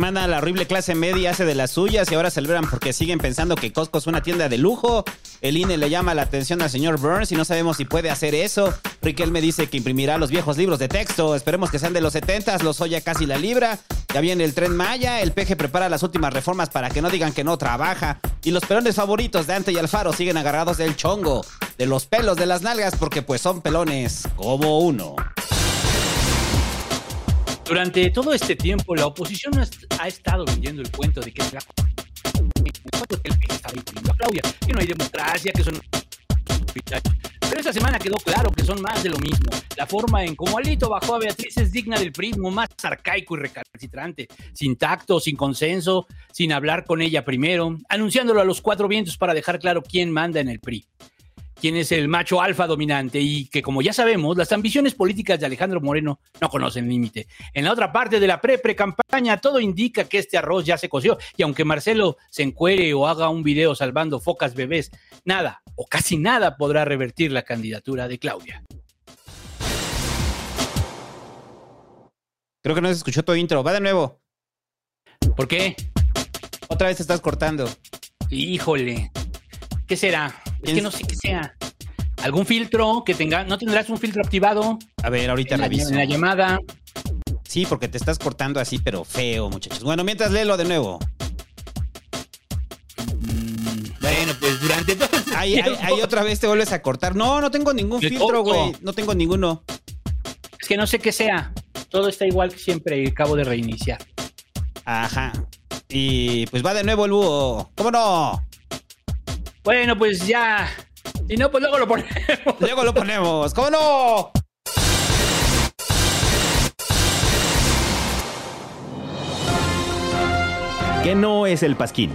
Semana la horrible clase media hace de las suyas y ahora celebran porque siguen pensando que Costco es una tienda de lujo. El INE le llama la atención al señor Burns y no sabemos si puede hacer eso. Riquelme dice que imprimirá los viejos libros de texto. Esperemos que sean de los 70, los Oya casi la libra. Ya viene el tren Maya, el peje prepara las últimas reformas para que no digan que no trabaja. Y los pelones favoritos de Ante y Alfaro siguen agarrados del chongo, de los pelos de las nalgas, porque pues son pelones como uno. Durante todo este tiempo, la oposición ha estado vendiendo el cuento de que la... está a Claudia, que no hay democracia, que son... Pero esta semana quedó claro que son más de lo mismo. La forma en cómo Alito bajó a Beatriz es digna del prismo más arcaico y recalcitrante, sin tacto, sin consenso, sin hablar con ella primero, anunciándolo a los cuatro vientos para dejar claro quién manda en el PRI quién es el macho alfa dominante y que, como ya sabemos, las ambiciones políticas de Alejandro Moreno no conocen límite. En la otra parte de la pre-pre-campaña, todo indica que este arroz ya se coció y aunque Marcelo se encuere o haga un video salvando focas bebés, nada o casi nada podrá revertir la candidatura de Claudia. Creo que no se escuchó tu intro. Va de nuevo. ¿Por qué? Otra vez te estás cortando. Híjole. ¿Qué será? Es que no sé qué sea. ¿Algún filtro que tenga? ¿No tendrás un filtro activado? A ver, ahorita en la, reviso. en la llamada. Sí, porque te estás cortando así, pero feo, muchachos. Bueno, mientras léelo de nuevo. Bueno, pues durante todo Ahí, ahí, otra vez te vuelves a cortar. No, no tengo ningún Me filtro, güey. No tengo ninguno. Es que no sé qué sea. Todo está igual que siempre y acabo de reiniciar. Ajá. Y pues va de nuevo el búho. ¿Cómo no? Bueno, pues ya. Y no, pues luego lo ponemos. Luego lo ponemos. ¿Cómo no? ¿Qué no es el Pasquín?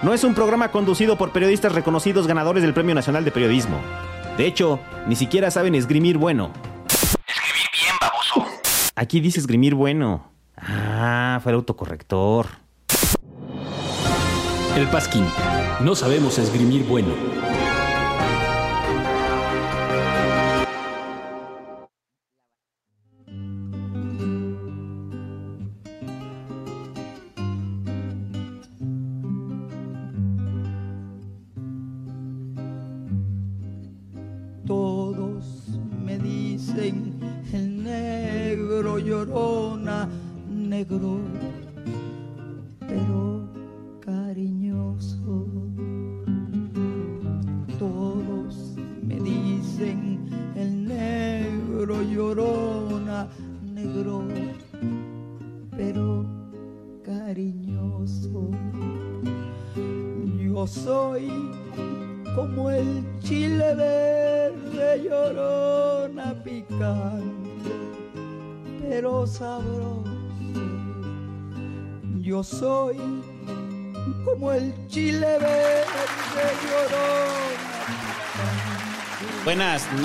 No es un programa conducido por periodistas reconocidos ganadores del Premio Nacional de Periodismo. De hecho, ni siquiera saben esgrimir bueno. Escribir bien, baboso. Aquí dice esgrimir bueno. Ah, fue el autocorrector. El Pasquín. No sabemos esgrimir bueno.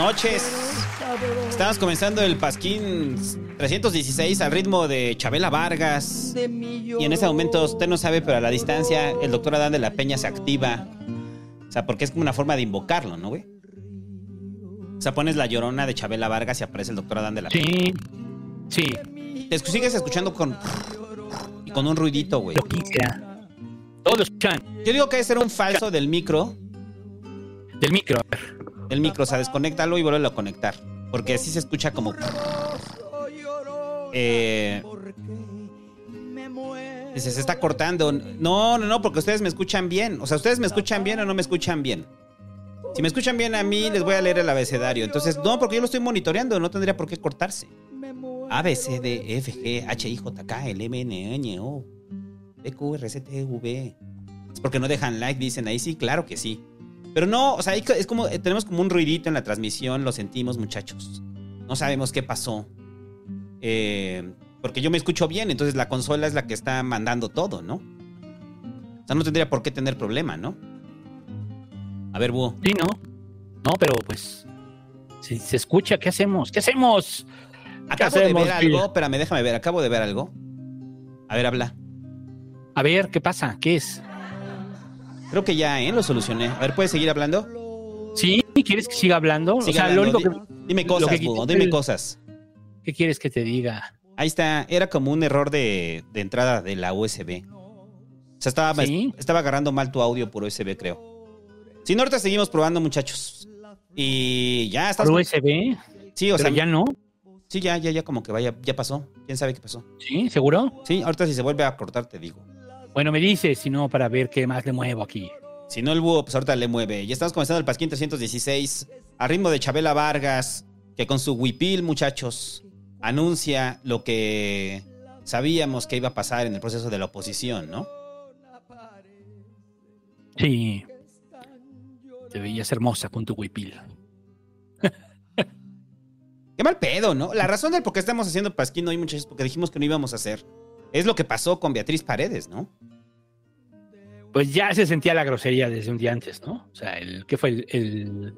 Noches. Estamos comenzando el Pasquín 316 al ritmo de Chabela Vargas. Y en ese momento, usted no sabe, pero a la distancia, el doctor Adán de la Peña se activa. O sea, porque es como una forma de invocarlo, ¿no, güey? O sea, pones la llorona de Chabela Vargas y aparece el doctor Adán de la Sí. Sí. Te sigues escuchando con. Y con un ruidito, güey. Lo que sea. Todos lo escuchan. Yo digo que debe ser un falso del micro. Del micro. Del micro, o sea, desconéctalo y vuelve a conectar. Porque así se escucha como. Eh, se está cortando. No, no, no, porque ustedes me escuchan bien. O sea, ¿ustedes me escuchan bien o no me escuchan bien? Si me escuchan bien a mí, les voy a leer el abecedario. Entonces, no, porque yo lo estoy monitoreando, no tendría por qué cortarse. A, B, C, D, F, G, H, I, J, K, L, M, N, N, O, P, Q, R, C, T, V. Es porque no dejan like, dicen ahí. Sí, claro que sí. Pero no, o sea, es como, eh, tenemos como un ruidito en la transmisión, lo sentimos, muchachos. No sabemos qué pasó. Eh, porque yo me escucho bien, entonces la consola es la que está mandando todo, ¿no? O sea, no tendría por qué tener problema, ¿no? A ver, Búho. Sí, no. No, pero pues. Si se escucha, ¿qué hacemos? ¿Qué hacemos? ¿Qué Acabo de ver algo, espérame, déjame ver, acabo de ver algo. A ver, habla. A ver, ¿qué pasa? ¿Qué es? Creo que ya, ¿eh? Lo solucioné. A ver, ¿puedes seguir hablando? ¿Sí? ¿Quieres que siga hablando? O sea, lo único que. Di- Dime cosas, que dime el- cosas. ¿Qué quieres que te diga? Ahí está, era como un error de, de entrada de la USB. O sea, estaba, ¿Sí? estaba agarrando mal tu audio por USB, creo. Si no, ahorita seguimos probando, muchachos. Y ya estás. ¿Por USB? Sí, o Pero sea. ya no. Sí, ya, ya, ya, como que vaya, ya pasó. ¿Quién sabe qué pasó? ¿Sí? ¿Seguro? Sí, ahorita si se vuelve a cortar, te digo. Bueno, me dices, si no, para ver qué más le muevo aquí. Si no, el búho, pues ahorita le mueve. Ya estamos comenzando el Pasquín 316 a ritmo de Chabela Vargas, que con su huipil, muchachos, anuncia lo que sabíamos que iba a pasar en el proceso de la oposición, ¿no? Sí. Te veías hermosa con tu huipil. Qué mal pedo, ¿no? La razón del por qué estamos haciendo Pasquín hoy, muchachos, porque dijimos que no íbamos a hacer. Es lo que pasó con Beatriz Paredes, ¿no? Pues ya se sentía la grosería desde un día antes, ¿no? O sea, el ¿qué fue el, el,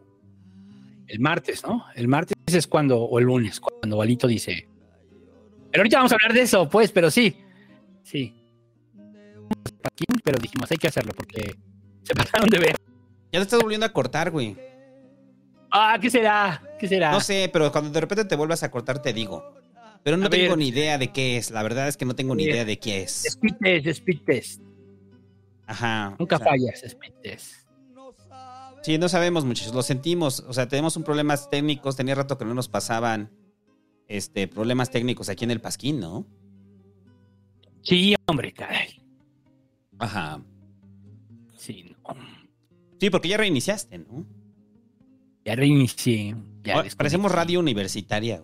el martes, ¿no? El martes es cuando, o el lunes, cuando Valito dice. Pero ahorita vamos a hablar de eso, pues, pero sí. Sí. Pero dijimos, hay que hacerlo porque se pasaron de ver. Ya te estás volviendo a cortar, güey. Ah, ¿qué será? ¿Qué será? No sé, pero cuando de repente te vuelvas a cortar, te digo. Pero no A tengo ver. ni idea de qué es. La verdad es que no tengo ni idea de qué es. Speed test, speed test. Ajá. Nunca o sea, fallas, speed test. Sí, no sabemos, muchachos. Lo sentimos. O sea, tenemos un problemas técnicos. Tenía rato que no nos pasaban este, problemas técnicos aquí en el Pasquín, ¿no? Sí, hombre, caray. Ajá. Sí, no. Sí, porque ya reiniciaste, ¿no? Ya reinicié. Ya Ahora, desconecté. parecemos radio universitaria.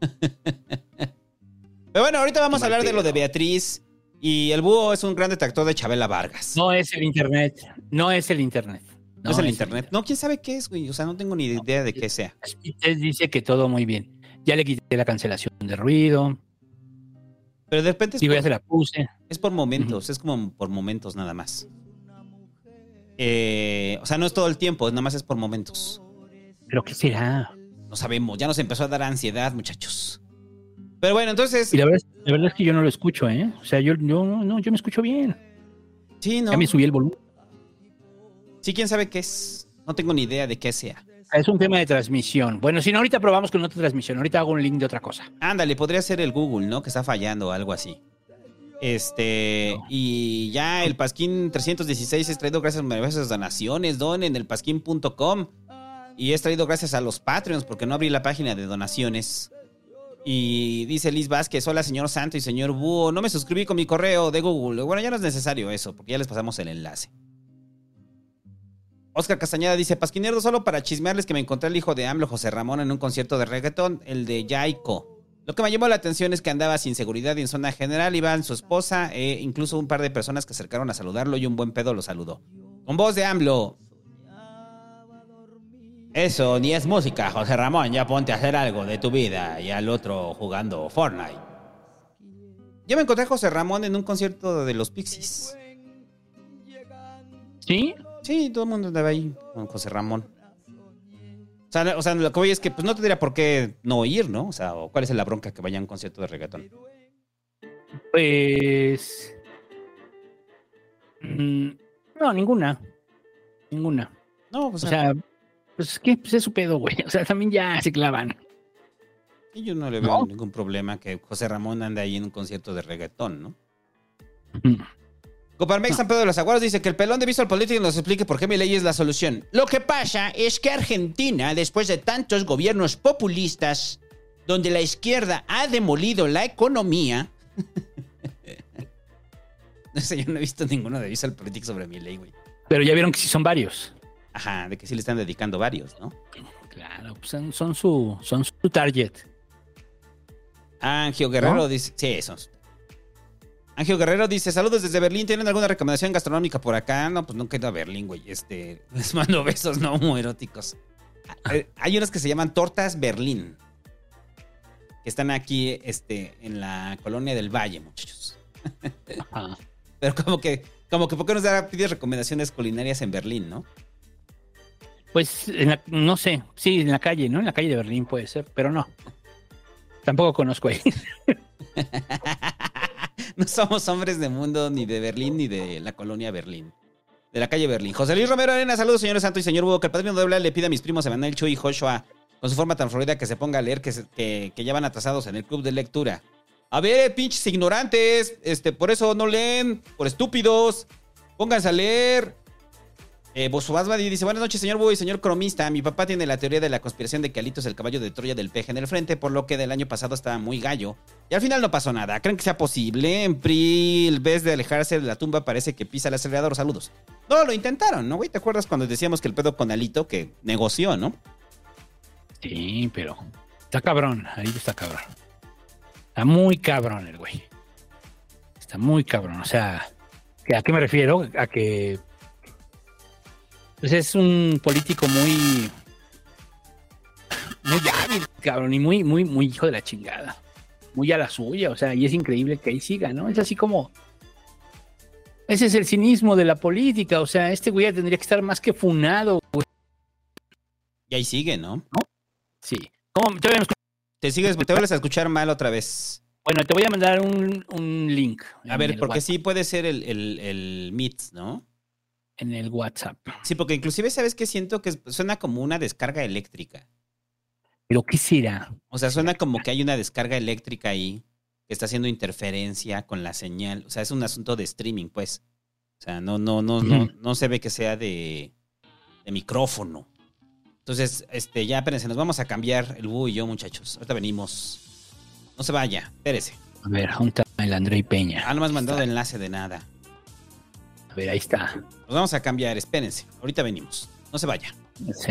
Pero bueno, ahorita vamos a hablar de lo de Beatriz. Y el búho es un gran detractor de Chabela Vargas. No es el internet. No es el internet. No es el internet. No, quién sabe qué es, güey. O sea, no tengo ni idea de qué sea. Speed dice que todo muy bien. Ya le quité la cancelación de ruido. Pero de repente es ya por, se la puse. es por momentos, es como por momentos nada más. Eh, o sea, no es todo el tiempo, nada más es por momentos. ¿Pero qué será? No sabemos, ya nos empezó a dar ansiedad, muchachos. Pero bueno, entonces. Y la verdad, la verdad es que yo no lo escucho, ¿eh? O sea, yo, yo, no, yo me escucho bien. Sí, no. Ya me subí el volumen. Sí, quién sabe qué es. No tengo ni idea de qué sea. Es un tema de transmisión. Bueno, si no, ahorita probamos con otra transmisión. Ahorita hago un link de otra cosa. Ándale, podría ser el Google, ¿no? Que está fallando o algo así. Este, y ya el Pasquín 316 es traído gracias a numerosas donaciones. Donen en el pasquín.com. Y es traído gracias a los Patreons, porque no abrí la página de donaciones. Y dice Liz Vázquez: Hola, señor Santo y señor Búho. No me suscribí con mi correo de Google. Bueno, ya no es necesario eso, porque ya les pasamos el enlace. Oscar Castañeda dice: Pasquinerdo, solo para chismearles que me encontré el hijo de AMLO, José Ramón, en un concierto de reggaetón, el de Yaiko. Lo que me llamó la atención es que andaba sin seguridad y en zona general iban su esposa e incluso un par de personas que acercaron a saludarlo y un buen pedo lo saludó. Con voz de AMLO. Eso ni es música, José Ramón. Ya ponte a hacer algo de tu vida y al otro jugando Fortnite. Yo me encontré a José Ramón en un concierto de los Pixies. ¿Sí? Sí, todo el mundo andaba ahí con José Ramón. O sea, o sea, lo que voy es que pues no tendría por qué no ir, ¿no? O sea, o ¿cuál es la bronca que vaya a un concierto de reggaetón? Pues. mm, No, ninguna. Ninguna. No, pues, O sea, Pues es que pues es su pedo, güey. O sea, también ya se clavan. Y yo no le veo ningún problema que José Ramón ande ahí en un concierto de reggaetón, ¿no? Coparmex San Pedro de los Aguaros dice que el pelón de Visual Politics nos explique por qué mi ley es la solución. Lo que pasa es que Argentina, después de tantos gobiernos populistas, donde la izquierda ha demolido la economía. no sé, yo no he visto ninguno de Visual Politics sobre mi ley, güey. Pero ya vieron que sí son varios. Ajá, de que sí le están dedicando varios, ¿no? Claro, pues son, son su, son su target. Angio Guerrero ¿No? dice. Sí, esos. Angio Guerrero dice: Saludos desde Berlín. ¿Tienen alguna recomendación gastronómica por acá? No, pues nunca he ido a Berlín, güey. Este, les mando besos, no muy eróticos. Eh, Hay unas que se llaman tortas Berlín. Que están aquí, este, en la colonia del Valle, muchachos. Ajá. Pero como que, como que, ¿por qué nos da pides recomendaciones culinarias en Berlín, no? Pues en la- no sé, sí, en la calle, ¿no? En la calle de Berlín puede ser, pero no. Tampoco conozco ahí. No somos hombres de mundo ni de Berlín ni de la colonia Berlín. De la calle Berlín. José Luis Romero Arena, saludos, señor Santo y señor Hugo. Que el padrino doble le pida a mis primos Emanuel Chu y Joshua, con su forma tan florida, que se ponga a leer, que, se- que, que ya van atrasados en el club de lectura. A ver, pinches ignorantes, este, por eso no leen, por estúpidos. Pónganse a leer. Eh, Bosubasbadi dice, buenas noches, señor y señor cromista. Mi papá tiene la teoría de la conspiración de que Alito es el caballo de Troya del peje en el frente, por lo que del año pasado estaba muy gallo. Y al final no pasó nada. ¿Creen que sea posible? En PRI, en vez de alejarse de la tumba, parece que pisa el acelerador. Saludos. No, lo intentaron, ¿no, güey? ¿Te acuerdas cuando decíamos que el pedo con Alito que negoció, no? Sí, pero está cabrón, ahí está cabrón. Está muy cabrón el güey. Está muy cabrón. O sea, ¿que ¿a qué me refiero? A que pues es un político muy muy hábil, cabrón, y muy, muy, muy hijo de la chingada. Muy a la suya, o sea, y es increíble que ahí siga, ¿no? Es así como. Ese es el cinismo de la política, o sea, este güey tendría que estar más que funado, güey. Y ahí sigue, ¿no? Sí. ¿Cómo? No escucho. Te sigues, te vuelves a escuchar mal otra vez. Bueno, te voy a mandar un, un link. A ver, porque WhatsApp, sí puede ser el, el, el Meet, ¿no? En el WhatsApp. Sí, porque inclusive, ¿sabes qué? Siento que suena como una descarga eléctrica. ¿Pero qué será? O sea, suena como que hay una descarga eléctrica ahí que está haciendo interferencia con la señal. O sea, es un asunto de streaming, pues. O sea, no, no, no, no, no se ve que sea de, de micrófono. Entonces, este, ya espérense, nos vamos a cambiar el búho y yo, muchachos. Ahorita venimos. No se vaya, espérese. A ver, ¿dónde está el Andrei Peña? Ah, no me has mandado enlace de nada. A ver, ahí está. Nos vamos a cambiar, espérense. Ahorita venimos. No se vaya. Sí.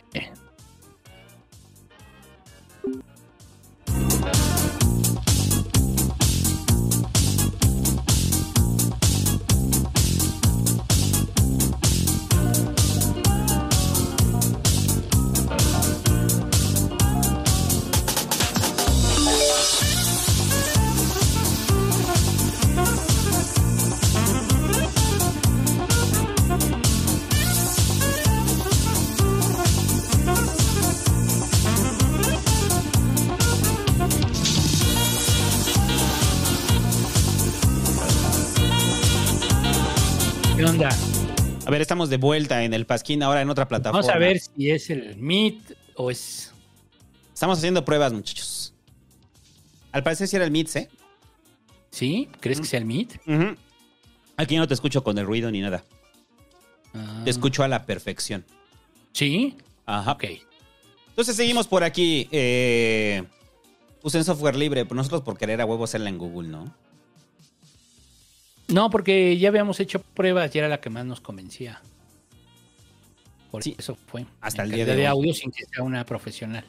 Ver, estamos de vuelta en el Pasquín, ahora en otra plataforma. Vamos a ver si es el Meet o es. Estamos haciendo pruebas, muchachos. Al parecer sí era el Meet, ¿eh? ¿Sí? ¿Crees que sea el Meet? Ujú. Aquí no te escucho con el ruido ni nada. Ah, Te escucho a la perfección. ¿Sí? Ajá. Ok. Entonces seguimos por aquí. Eh, usen software libre, nosotros por querer a huevo hacerla en Google, ¿no? No, porque ya habíamos hecho pruebas y era la que más nos convencía. Por Sí, eso fue. hasta el día de hoy. audio sin que sea una profesional.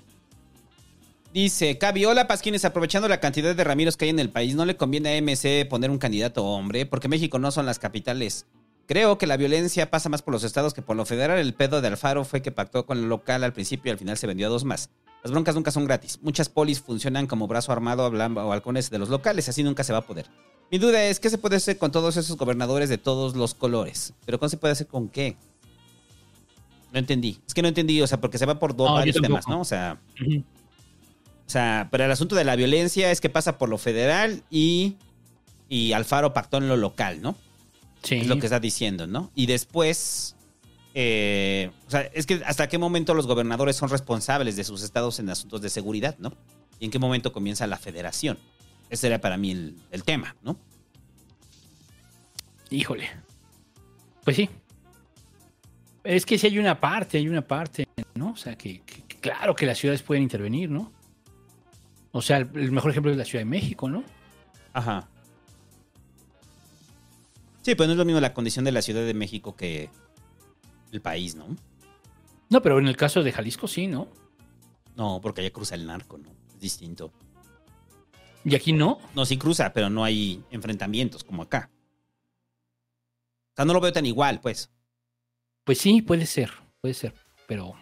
Dice, Cavi, hola Pasquines, aprovechando la cantidad de Ramiros que hay en el país, ¿no le conviene a MC poner un candidato hombre? Porque México no son las capitales. Creo que la violencia pasa más por los estados que por lo federal. El pedo de Alfaro fue que pactó con el local al principio y al final se vendió a dos más. Las broncas nunca son gratis. Muchas polis funcionan como brazo armado o halcones de los locales, así nunca se va a poder. Mi duda es, ¿qué se puede hacer con todos esos gobernadores de todos los colores? ¿Pero cómo se puede hacer con qué? No entendí. Es que no entendí, o sea, porque se va por dos No, varios temas. ¿no? O sea, Ujú. o sea, pero el asunto de la violencia es que pasa por lo federal y, y Alfaro pactó en lo local, ¿no? Sí. Es lo que está diciendo, ¿no? Y después, eh, o sea, es que hasta qué momento los gobernadores son responsables de sus estados en asuntos de seguridad, ¿no? Y en qué momento comienza la federación. Ese era para mí el, el tema, ¿no? Híjole. Pues sí. Es que sí hay una parte, hay una parte, ¿no? O sea, que, que- que claro que las ciudades pueden intervenir, ¿no? O sea, el, el mejor ejemplo es la Ciudad de México, ¿no? Ajá. Sí, pero no es lo mismo la condición de la Ciudad de México que el país, ¿no? No, pero en el caso de Jalisco sí, ¿no? No, porque allá cruza el narco, ¿no? Es distinto. Y aquí no. No, sí cruza, pero no hay enfrentamientos como acá. O sea, no lo veo tan igual, pues. Pues sí, puede ser, puede ser, pero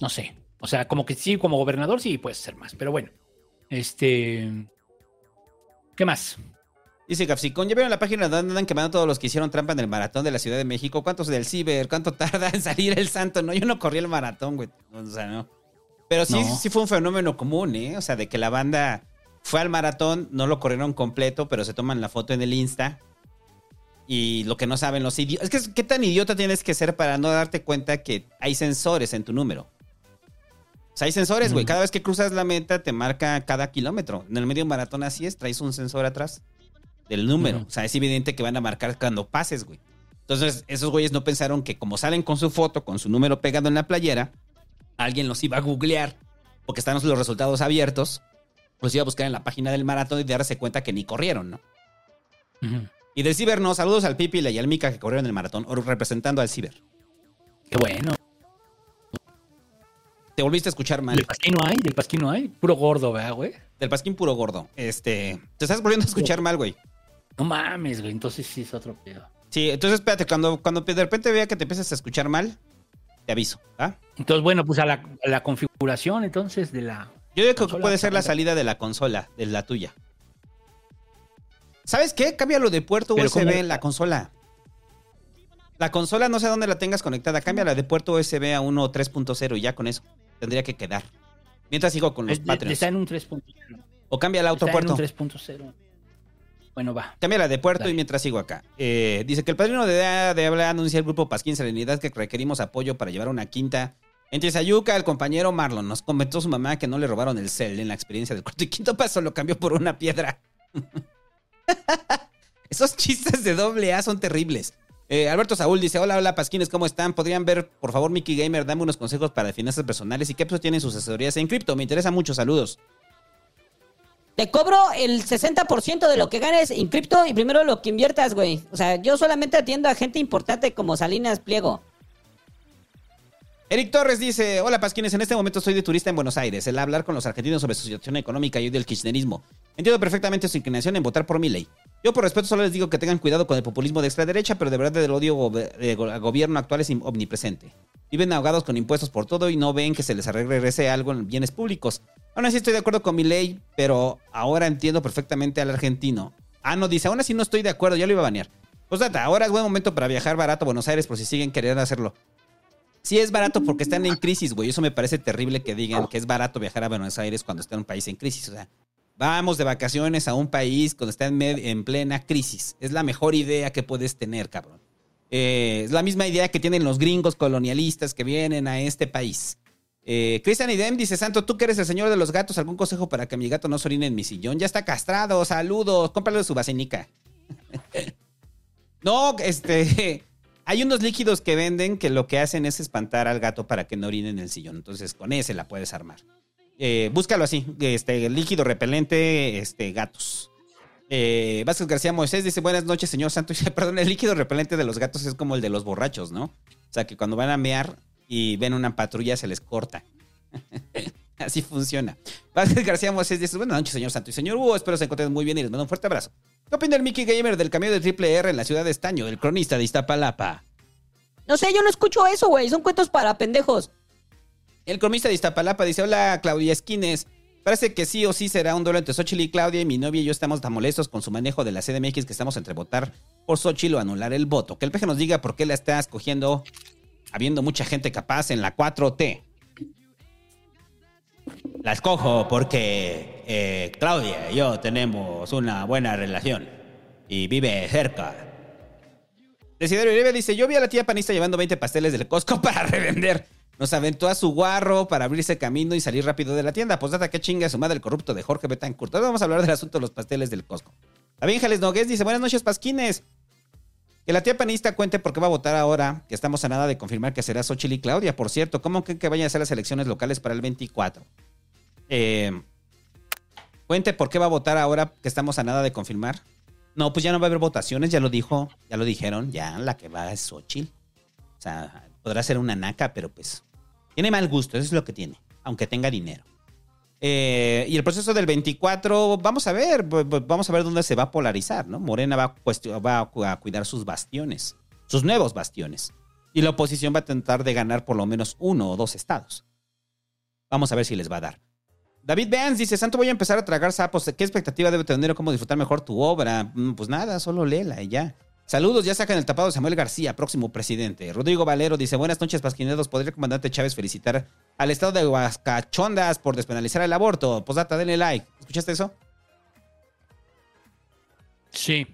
no sé. O sea, como que sí, como gobernador sí puede ser más, pero bueno. Este, ¿qué más? Dice Gafsicón, ¿ya vieron la página donde andan quemando todos los que hicieron trampa en el maratón de la Ciudad de México? ¿Cuántos del ciber? ¿Cuánto tarda en salir el santo? No, yo no corrí el maratón, güey. O sea, no. Pero sí, No. sí fue un fenómeno común, ¿eh? O sea, de que la banda fue al maratón, no lo corrieron completo, pero se toman la foto en el Insta. Y lo que no saben los idiotas... Es que, ¿qué tan idiota tienes que ser para no darte cuenta que hay sensores en tu número? O sea, hay sensores, güey. Mm. Cada vez que cruzas la meta te marca cada kilómetro. En el medio maratón así es, traes un sensor atrás del número. O sea, es evidente que van a marcar cuando pases, güey. Entonces, esos güeyes no pensaron que como salen con su foto, con su número pegado en la playera, alguien los iba a googlear, porque están los resultados abiertos, los iba a buscar en la página del maratón y darse cuenta que ni corrieron, ¿no? Y del ciber no, saludos al Pipi y al Mica que corrieron el maratón, o representando al ciber. Qué bueno. Te volviste a escuchar mal. Del pasquín no hay, del pasquín no hay. Puro gordo, ¿verdad, güey? Del pasquín puro gordo. Este, te estás volviendo a escuchar mal, güey. No mames, güey. Entonces sí es otro pedo. Sí, entonces espérate, cuando, cuando de repente vea que te empiezas a escuchar mal, te aviso, ¿ah? Entonces, bueno, pues a la, a la configuración entonces de la. Yo digo que puede ser la salida de la consola, de la tuya. ¿Sabes qué? Cámbialo de puerto Pero USB en la consola. La consola no sé dónde la tengas conectada. Cámbiala de puerto USB a 1 3.0 y ya con eso. Tendría que quedar. Mientras sigo con los Patreons. Está en un 3.0. O cámbiala a otro Está en puerto. un 3.0. Bueno, va. Cámbiala de puerto Dale. y mientras sigo acá. Eh, dice que el padrino de, de habla anuncia el grupo Pasquín Serenidad que requerimos apoyo para llevar una quinta. En Tizayuca, el compañero Marlon nos comentó su mamá que no le robaron el cel en la experiencia del cuarto y quinto paso, lo cambió por una piedra. Esos chistes de doble A son terribles. Eh, Alberto Saúl dice, hola, hola, Pasquines, ¿cómo están? ¿Podrían ver, por favor, Mickey Gamer, dame unos consejos para finanzas personales y qué tienen sus asesorías en cripto? Me interesa mucho, saludos. Te cobro el 60% de lo que ganes en cripto y primero lo que inviertas, güey. O sea, yo solamente atiendo a gente importante como Salinas Pliego. Eric Torres dice, hola Pasquines, en este momento estoy de turista en Buenos Aires. El hablar con los argentinos sobre su situación económica y del kirchnerismo. Entiendo perfectamente su inclinación en votar por mi ley. Yo por respeto solo les digo que tengan cuidado con el populismo de extrema derecha, pero de verdad el odio go- al gobierno actual es omnipresente. Viven ahogados con impuestos por todo y no ven que se les regrese algo en bienes públicos. Aún así estoy de acuerdo con mi ley, pero ahora entiendo perfectamente al argentino. Ah, no, dice, aún así no estoy de acuerdo, ya lo iba a banear. Pues data, ahora es buen momento para viajar barato a Buenos Aires por si siguen queriendo hacerlo. Sí es barato porque están en crisis, güey. Eso me parece terrible que digan que es barato viajar a Buenos Aires cuando está en un país en crisis. O sea, vamos de vacaciones a un país cuando está en, plena crisis. Es la mejor idea que puedes tener, cabrón. Eh, es la misma idea que tienen los gringos colonialistas que vienen a este país. Eh, Cristian Idem dice, Santo, tú que eres el señor de los gatos, ¿algún consejo para que mi gato no se orine en mi sillón? Ya está castrado, saludos, cómprale su vacinica. no, este... Hay unos líquidos que venden que lo que hacen es espantar al gato para que no orine en el sillón. Entonces, con ese la puedes armar. Eh, búscalo así, este líquido repelente, este, gatos. Eh, Vázquez García Moisés dice, buenas noches, señor Santo. Dice, Perdón, el líquido repelente de los gatos es como el de los borrachos, ¿no? O sea, que cuando van a mear y ven una patrulla se les corta. Así funciona. Vázquez García Moisés dice, buenas noches, señor Santo y señor Hugo. Espero se encuentren muy bien y les mando un fuerte abrazo. ¿Qué opina el Mickey Gamer del cambio de triple R en la ciudad de Estaño, del cronista de Iztapalapa? No sé, yo no escucho eso, güey. Son cuentos para pendejos. El cronista de Iztapalapa dice, hola Claudia Esquines. Parece que sí o sí será un duelo entre Xochitl y Claudia y mi novia y yo estamos tan molestos con su manejo de la CDMX que estamos entre votar por Xochitl o anular el voto. Que el peje nos diga por qué la está escogiendo habiendo mucha gente capaz en la 4T. La escojo porque eh, Claudia y yo tenemos una buena relación y vive cerca. Desiderio Uribe dice, yo vi a la tía panista llevando 20 pasteles del Costco para revender. Nos aventó a su guarro para abrirse camino y salir rápido de la tienda. Pues data que chinga su madre el corrupto de Jorge Betancourt. Ahora vamos a hablar del asunto de los pasteles del Costco. También Jales Nogués dice, buenas noches, pasquines. Que la tía panista cuente por qué va a votar ahora, que estamos a nada de confirmar que será Xochitl y Claudia. Por cierto, ¿cómo creen que vayan a ser las elecciones locales para el 24? Eh, cuente por qué va a votar ahora que estamos a nada de confirmar. No, pues ya no va a haber votaciones, ya lo dijo, ya lo dijeron, ya la que va es Xochitl. O sea, podrá ser una naca, pero pues tiene mal gusto, eso es lo que tiene, aunque tenga dinero. Eh, y el proceso del 24, vamos a ver, vamos a ver dónde se va a polarizar, ¿no? Morena va a, va a cuidar sus bastiones, sus nuevos bastiones. Y la oposición va a tratar de ganar por lo menos uno o dos estados. Vamos a ver si les va a dar. David Vance dice, Santo, voy a empezar a tragar sapos. ¿Qué expectativa debe tener o cómo disfrutar mejor tu obra? Mm, Pues nada, solo léela y ya. Saludos, ya sacan el tapado Samuel García, próximo presidente. Rodrigo Valero dice, buenas noches, Pasquineros. ¿Podría el comandante Chávez felicitar al estado de Huascachondas por despenalizar el aborto? Posdata, denle like. ¿Escuchaste eso? Sí.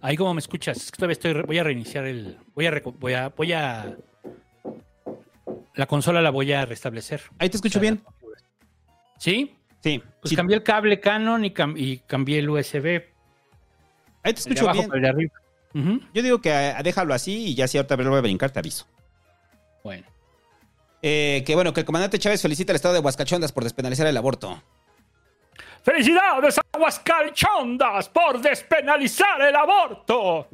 Ahí como me escuchas, es que todavía estoy, voy a reiniciar el, voy a, voy a, voy a, la consola la voy a restablecer. Ahí te escucho bien. ¿Sí? Sí. Pues sí. cambié el cable Canon y, cam- y cambié el USB. Ahí te El de escucho abajo bien. de arriba. Yo digo que ah, déjalo así y ya si ahorita lo voy a brincar, te aviso. Bueno. Eh, que bueno, que el comandante Chávez felicita al estado de Huascachondas por despenalizar el aborto. ¡Felicidades, Aguascalchondas, por despenalizar el aborto!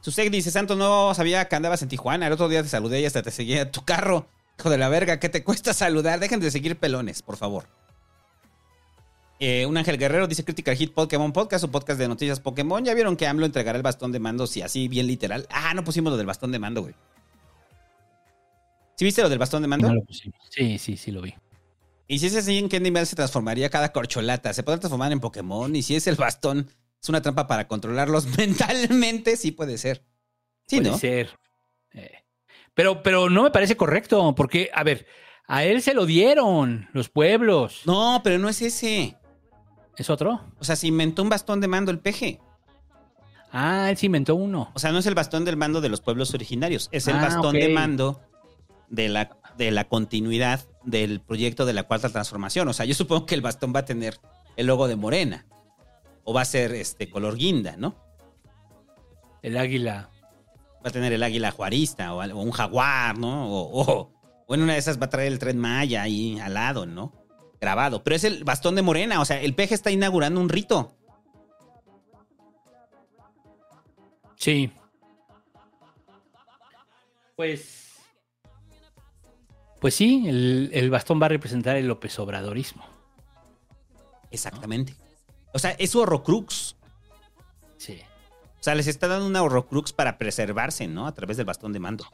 Susek dice, Santo, no sabía que andabas en Tijuana. El otro día te saludé y hasta te seguía tu carro. Hijo de la verga, ¿qué te cuesta saludar? Dejen de seguir pelones, por favor. Eh, un Ángel Guerrero dice Critical Hit Pokémon Podcast, su podcast de noticias Pokémon. ¿Ya vieron que AMLO entregará el bastón de mando? Sí, así bien literal. Ah, no pusimos lo del bastón de mando, güey. ¿Sí viste lo del bastón de mando? No lo pusimos. Sí, sí, sí lo vi. Y si es así, ¿en qué animal se transformaría cada corcholata? ¿Se podrá transformar en Pokémon? Y si es el bastón, es una trampa para controlarlos mentalmente, sí puede ser. Sí, Puede ¿no? ser. Eh, Pero, pero no me parece correcto, porque, a ver, a él se lo dieron los pueblos. No, pero no es ese. ¿Es otro? O sea, se inventó un bastón de mando el peje. Ah, él se inventó uno. O sea, no es el bastón del mando de los pueblos originarios, es el Ah, bastón de mando de la, de la continuidad del proyecto de la cuarta transformación. O sea, yo supongo que el bastón va a tener el logo de Morena. O va a ser este color guinda, ¿no? El águila. Va a tener el águila juarista o, un jaguar, ¿no? O, o- o en una de esas va a traer el tren Maya ahí al lado, ¿no? Grabado. Pero es el bastón de Morena. O sea, el peje está inaugurando un rito. Sí. Pues. Pues sí, el, el bastón va a representar el López Obradorismo. Exactamente. O sea, es su horrocrux. Sí. O sea, les está dando una horrocrux para preservarse, ¿no? A través del bastón de mando.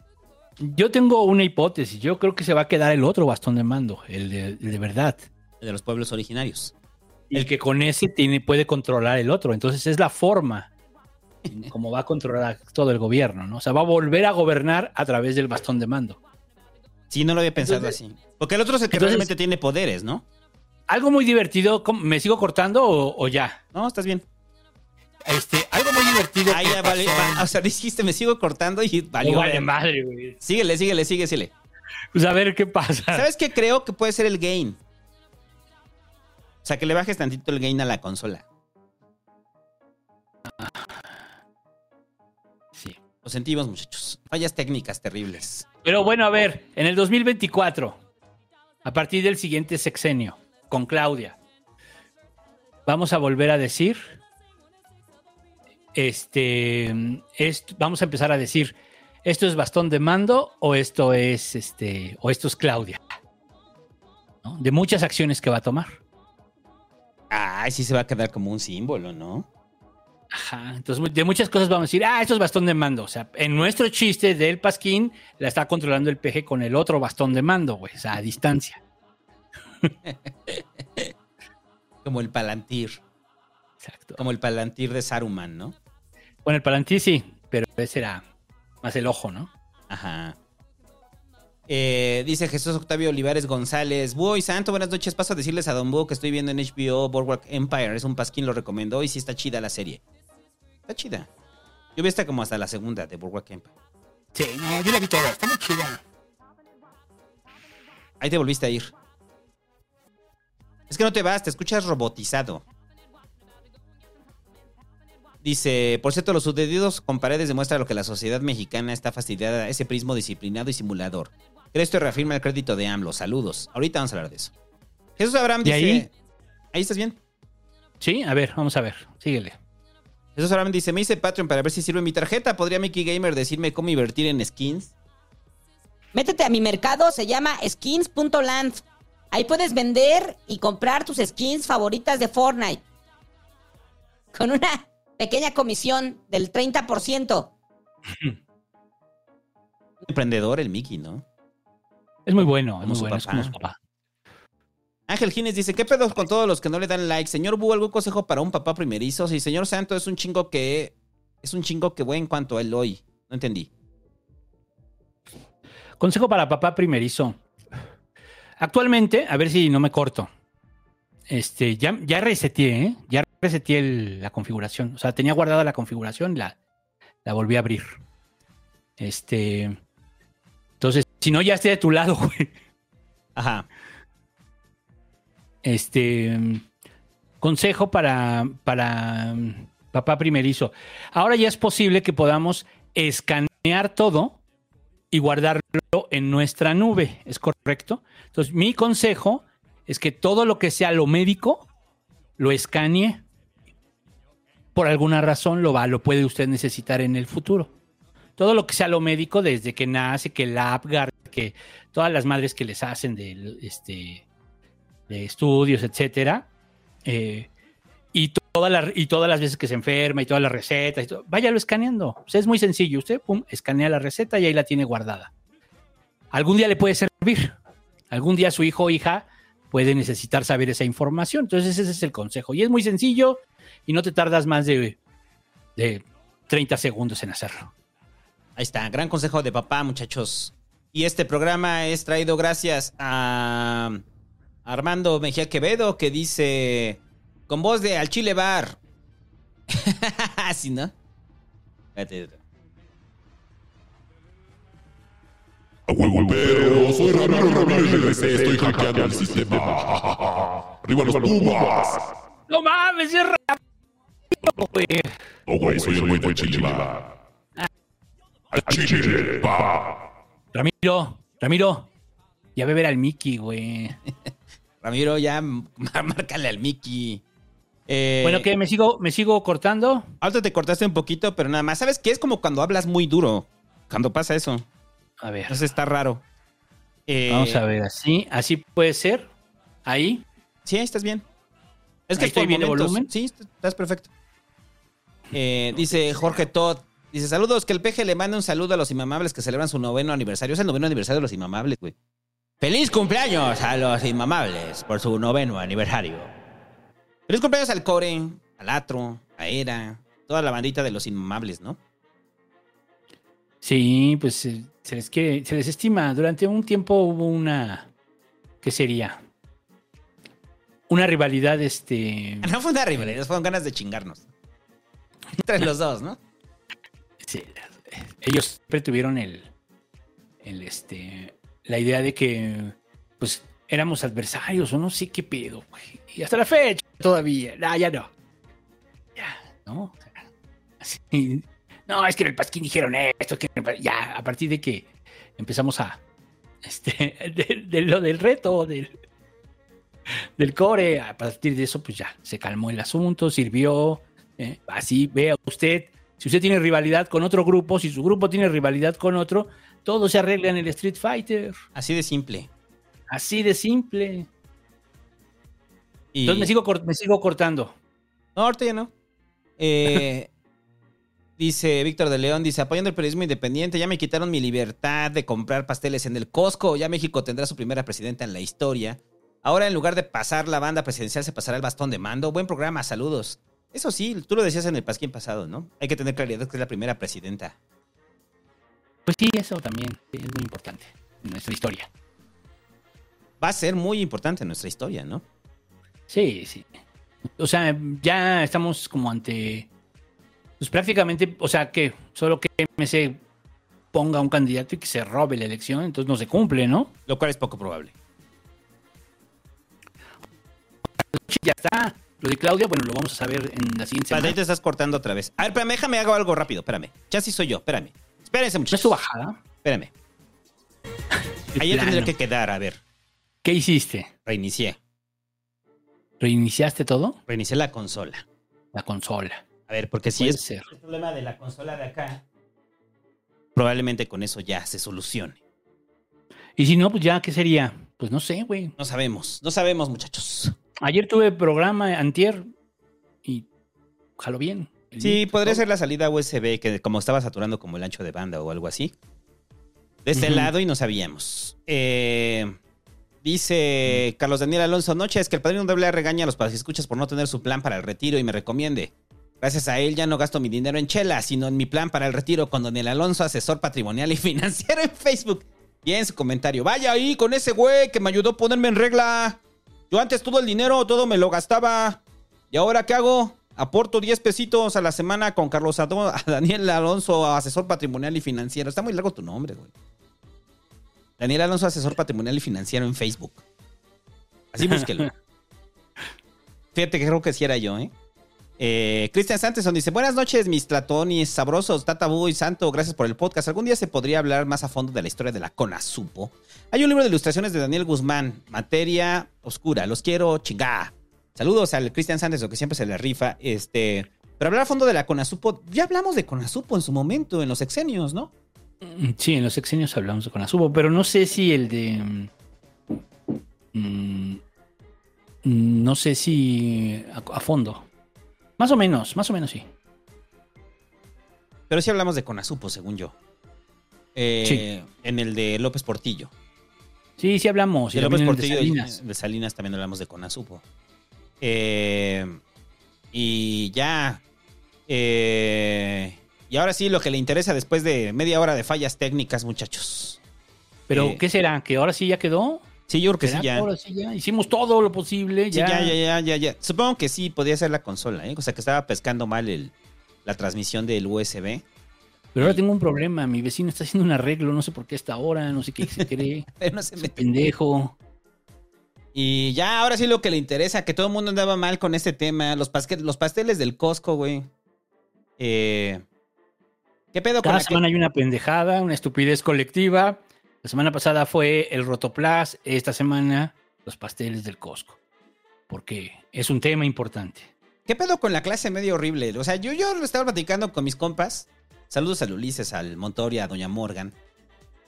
Yo tengo una hipótesis. Yo creo que se va a quedar el otro bastón de mando, el de, el de verdad. De los pueblos originarios. El que con ese tiene, puede controlar el otro. Entonces es la forma como va a controlar todo el gobierno, ¿no? O sea, va a volver a gobernar a través del bastón de mando. Sí, no lo había pensado Entonces- así. Porque el otro es el que Entonces- realmente tiene poderes, ¿no? Algo muy divertido. ¿cómo- ¿Me sigo cortando o, o ya? No, estás bien. Este, algo muy divertido. Ah, ya vale. va- o sea, dijiste, me sigo cortando y No valió. vale madre, güey. Síguele, síguele, síguele, síguele. Pues a ver qué pasa. ¿Sabes qué creo que puede ser el gain? O sea, que le bajes tantito el gain a la consola. Sí. Lo sentimos, muchachos. Fallas técnicas terribles. Pero bueno, a ver, en el 2024, a partir del siguiente sexenio, con Claudia, vamos a volver a decir, este, esto- vamos a empezar a decir, esto es bastón de mando o esto es, este, o esto es Claudia, ¿no? de muchas acciones que va a tomar. Ay, sí se va a quedar como un símbolo, ¿no? Ajá, entonces de muchas cosas vamos a decir, ah, esto es bastón de mando. O sea, en nuestro chiste del Pasquín la está controlando el peje con el otro bastón de mando, güey, o sea, a distancia. Como el palantir. Exacto. Como el palantir de Saruman, ¿no? Bueno, el Palantir sí, pero ese era más el ojo, ¿no? Ajá. Eh, dice Jesús Octavio Olivares González. Búho y Santo, buenas noches. Paso a decirles a Don Búho que estoy viendo en HBO Boardwalk Empire. Es un pasquín, lo recomendó y sí está chida la serie. Está chida. Yo vi esta como hasta la segunda de Boardwalk Empire. Sí, no, yo la vi toda. Está muy chida. Ahí te volviste a ir. Es que no te vas, te escuchas robotizado. Dice, por cierto, los sucedidos con paredes demuestra lo que la sociedad mexicana está fastidiada, ese prismo disciplinado y simulador. Esto reafirma el crédito de AMLO. Saludos. Ahorita vamos a hablar de eso. Jesús Abraham ¿Y dice... ahí? ¿Ahí estás bien? Sí, a ver, vamos a ver. Síguele. Jesús Abraham dice, me hice Patreon para ver si sirve mi tarjeta. ¿Podría Mickey Gamer decirme cómo invertir en skins? Métete a mi mercado, se llama skins.land. Ahí puedes vender y comprar tus skins favoritas de Fortnite. Con una pequeña comisión del 30%. Emprendedor el Mickey, ¿no? Es muy bueno, es muy su bueno, es papá. como su papá. Ángel Gines dice, ¿qué pedo con todos los que no le dan like? Señor Bu, ¿algún consejo para un papá primerizo? Sí, señor Santo es un chingo que... Es un chingo que buen en cuanto a él hoy. No entendí. Consejo para papá primerizo. Actualmente, a ver si no me corto. Este, ya, ya reseteé, ¿eh? Ya reseteé el- la configuración. O sea, tenía guardada la configuración, la, la volví a abrir. Este. Si no, ya esté de tu lado, güey. Ajá. Este. Consejo para, para mm, papá primerizo. Ahora ya es posible que podamos escanear todo y guardarlo en nuestra nube. ¿Es correcto? Entonces, mi consejo es que todo lo que sea lo médico lo escanee. Por alguna razón lo va, lo puede usted necesitar en el futuro. Todo lo que sea lo médico, desde que nace, que el Apgar, que todas las madres que les hacen de, este, de estudios, etcétera. eh, y, todas las, y todas las veces que se enferma y todas las recetas, y todo, váyalo escaneando. O es muy sencillo. Usted, pum, escanea la receta y ahí la tiene guardada. Algún día le puede servir. Algún día su hijo o hija puede necesitar saber esa información. Entonces, ese es el consejo. Y es muy sencillo y no te tardas más de, de 30 segundos en hacerlo. Ahí está, gran consejo de papá, muchachos. Y este programa es traído gracias a Armando Mejía Quevedo, que dice, con voz de Al Chile Bar. Así, ¿no? Espérate. A huevo, pero soy Ramiro Ramírez, regresé, estoy hackeando el sistema. Arriba los Pumas. ¡No mames! ¡Es rápido, güey! Oh, güey, soy el güey de Chile, va. Al Chile, va. Ramiro, Ramiro, ya ve ver al Mickey, güey. Ramiro, ya márcale al Mickey. Eh, Bueno, ¿qué? ¿Me sigo, ¿Me sigo cortando? Ahorita te cortaste un poquito, pero nada más. ¿Sabes qué? Es como cuando hablas muy duro. Cuando pasa eso. A ver. Entonces está raro. Eh, Vamos a ver, así, así puede ser. Ahí. Sí, ahí estás bien. Es que estoy bien de volumen. Sí, est- estás perfecto. Eh, dice Jorge Todd. Dice, saludos, que el peje le manda un saludo a los inmamables que celebran su noveno aniversario. Es el noveno aniversario de los inmamables, güey. ¡Feliz cumpleaños a los inmamables por su noveno aniversario! ¡Feliz cumpleaños al Core, al Atro, a Era, toda la bandita de los inmamables, ¿no? Sí, pues se les quiere, se les estima. Durante un tiempo hubo una. ¿Qué sería? Una rivalidad, este. No fue una rivalidad, fueron ganas de chingarnos. Entre los dos, ¿no? Ellos siempre tuvieron el, el este, la idea de que, pues, éramos adversarios o no sé qué pedo. Y hasta la fecha todavía, no, ya no. Ya, ¿no? No, es que en el Pasquín dijeron esto, que ya, a partir de que empezamos a, este, de lo del reto, del, del core, a partir de eso, pues ya, se calmó el asunto, sirvió, ¿eh? así, vea usted, si usted tiene rivalidad con otro grupo, si su grupo tiene rivalidad con otro, todo se arregla en el Street Fighter. Así de simple. Así de simple. Y- Entonces me sigo, me sigo cortando. No, ahorita ya no. Eh, dice Víctor de León, dice, apoyando el periodismo independiente, ya me quitaron mi libertad de comprar pasteles en el Costco, ya México tendrá su primera presidenta en la historia. Ahora en lugar de pasar la banda presidencial se pasará el bastón de mando. Buen programa, saludos. Eso sí, tú lo decías en el pasquín pasado, ¿no? Hay que tener claridad que es la primera presidenta. Pues sí, eso también es muy importante. en nuestra historia. Va a ser muy importante en nuestra historia, ¿no? Sí, sí. O sea, ya estamos como ante. Pues prácticamente, o sea, que solo que MC ponga un candidato y que se robe la elección, entonces no se cumple, ¿no? Lo cual es poco probable. Ya está. Lo de Claudia, bueno, lo vamos a saber en la siguiente Ahí semana. te estás cortando otra vez. A ver, espérame, déjame hago algo rápido, espérame. Ya sí soy yo, espérame. Espérense, muchachos. ¿Es tu bajada? Espérame. Ahí tendría que quedar, a ver. ¿Qué hiciste? Reinicié. ¿Reiniciaste todo? Reinicié la consola. La consola. A ver, porque si es ser. el problema de la consola de acá, probablemente con eso ya se solucione. Y si no, pues ya, ¿qué sería? Pues no sé, güey. No sabemos, no sabemos, muchachos. Ayer tuve programa antier y jaló bien. Sí, podría ser la salida USB, que como estaba saturando como el ancho de banda o algo así. De este lado y no sabíamos. Eh, dice Carlos Daniel Alonso, noche es que el padrino doble regaña a los escuchas por no tener su plan para el retiro y me recomiende. Gracias a él ya no gasto mi dinero en chela, sino en mi plan para el retiro con Daniel Alonso, asesor patrimonial y financiero en Facebook. Y en su comentario, vaya ahí con ese güey que me ayudó a ponerme en regla. Yo antes todo el dinero, todo me lo gastaba. ¿Y ahora qué hago? Aporto 10 pesitos a la semana con Carlos Ado- a Daniel Alonso, asesor patrimonial y financiero. Está muy largo tu nombre, güey. Daniel Alonso, asesor patrimonial y financiero en Facebook. Así búsquelo. Fíjate que creo que sí era yo, ¿eh? Eh, Cristian Santeson dice, buenas noches, mis tlatonis sabrosos, Tatabu y Santo, gracias por el podcast. Algún día se podría hablar más a fondo de la historia de la Conasupo. Hay un libro de ilustraciones de Daniel Guzmán, Materia Oscura, los quiero chingá. Saludos al Cristian Santeson, que siempre se le rifa. Este, pero hablar a fondo de la Conasupo, ya hablamos de Conasupo en su momento, en los exenios, ¿no? Mm, Sí, en los sexenios hablamos de Conasupo, pero no sé si el de. mm, mm, no sé si a fondo. Más o menos, más o menos sí. Pero sí hablamos de Conasupo, según yo. Eh, En el de López Portillo. Sí, sí hablamos. Y de López de Portillo y- Salinas. de Salinas también hablamos de Conasupo. Eh, y ya. eh, y ahora sí, lo que le interesa después de media hora de fallas técnicas, muchachos. Pero, ¿qué será? ¿Que ahora sí ya quedó? Sí, yo creo que ¿Será sí, ya. ahora sí ya? Hicimos todo lo posible. Sí, Ya, ya, ya, ya, ya, ya. Supongo que sí, podía ser la consola, ¿eh? O sea, que estaba pescando mal el, la transmisión del USB. Pero ahora tengo un problema. Mi vecino está haciendo un arreglo. No sé por qué hasta ahora. No sé qué se cree. Pero no se pendejo. Y ya, ahora sí lo que le interesa, que todo el mundo andaba mal con este tema. Los, los pasteles del Costco, güey. Eh, ¿Qué pedo con Cada que- semana hay una pendejada, una estupidez colectiva. La semana pasada fue el Rotoplas. Esta semana, los pasteles del Costco. Porque es un tema importante. ¿Qué pedo con la clase medio horrible? O sea, yo, yo lo estaba platicando con mis compas. Saludos al Ulises, al Montoria, a Doña Morgan,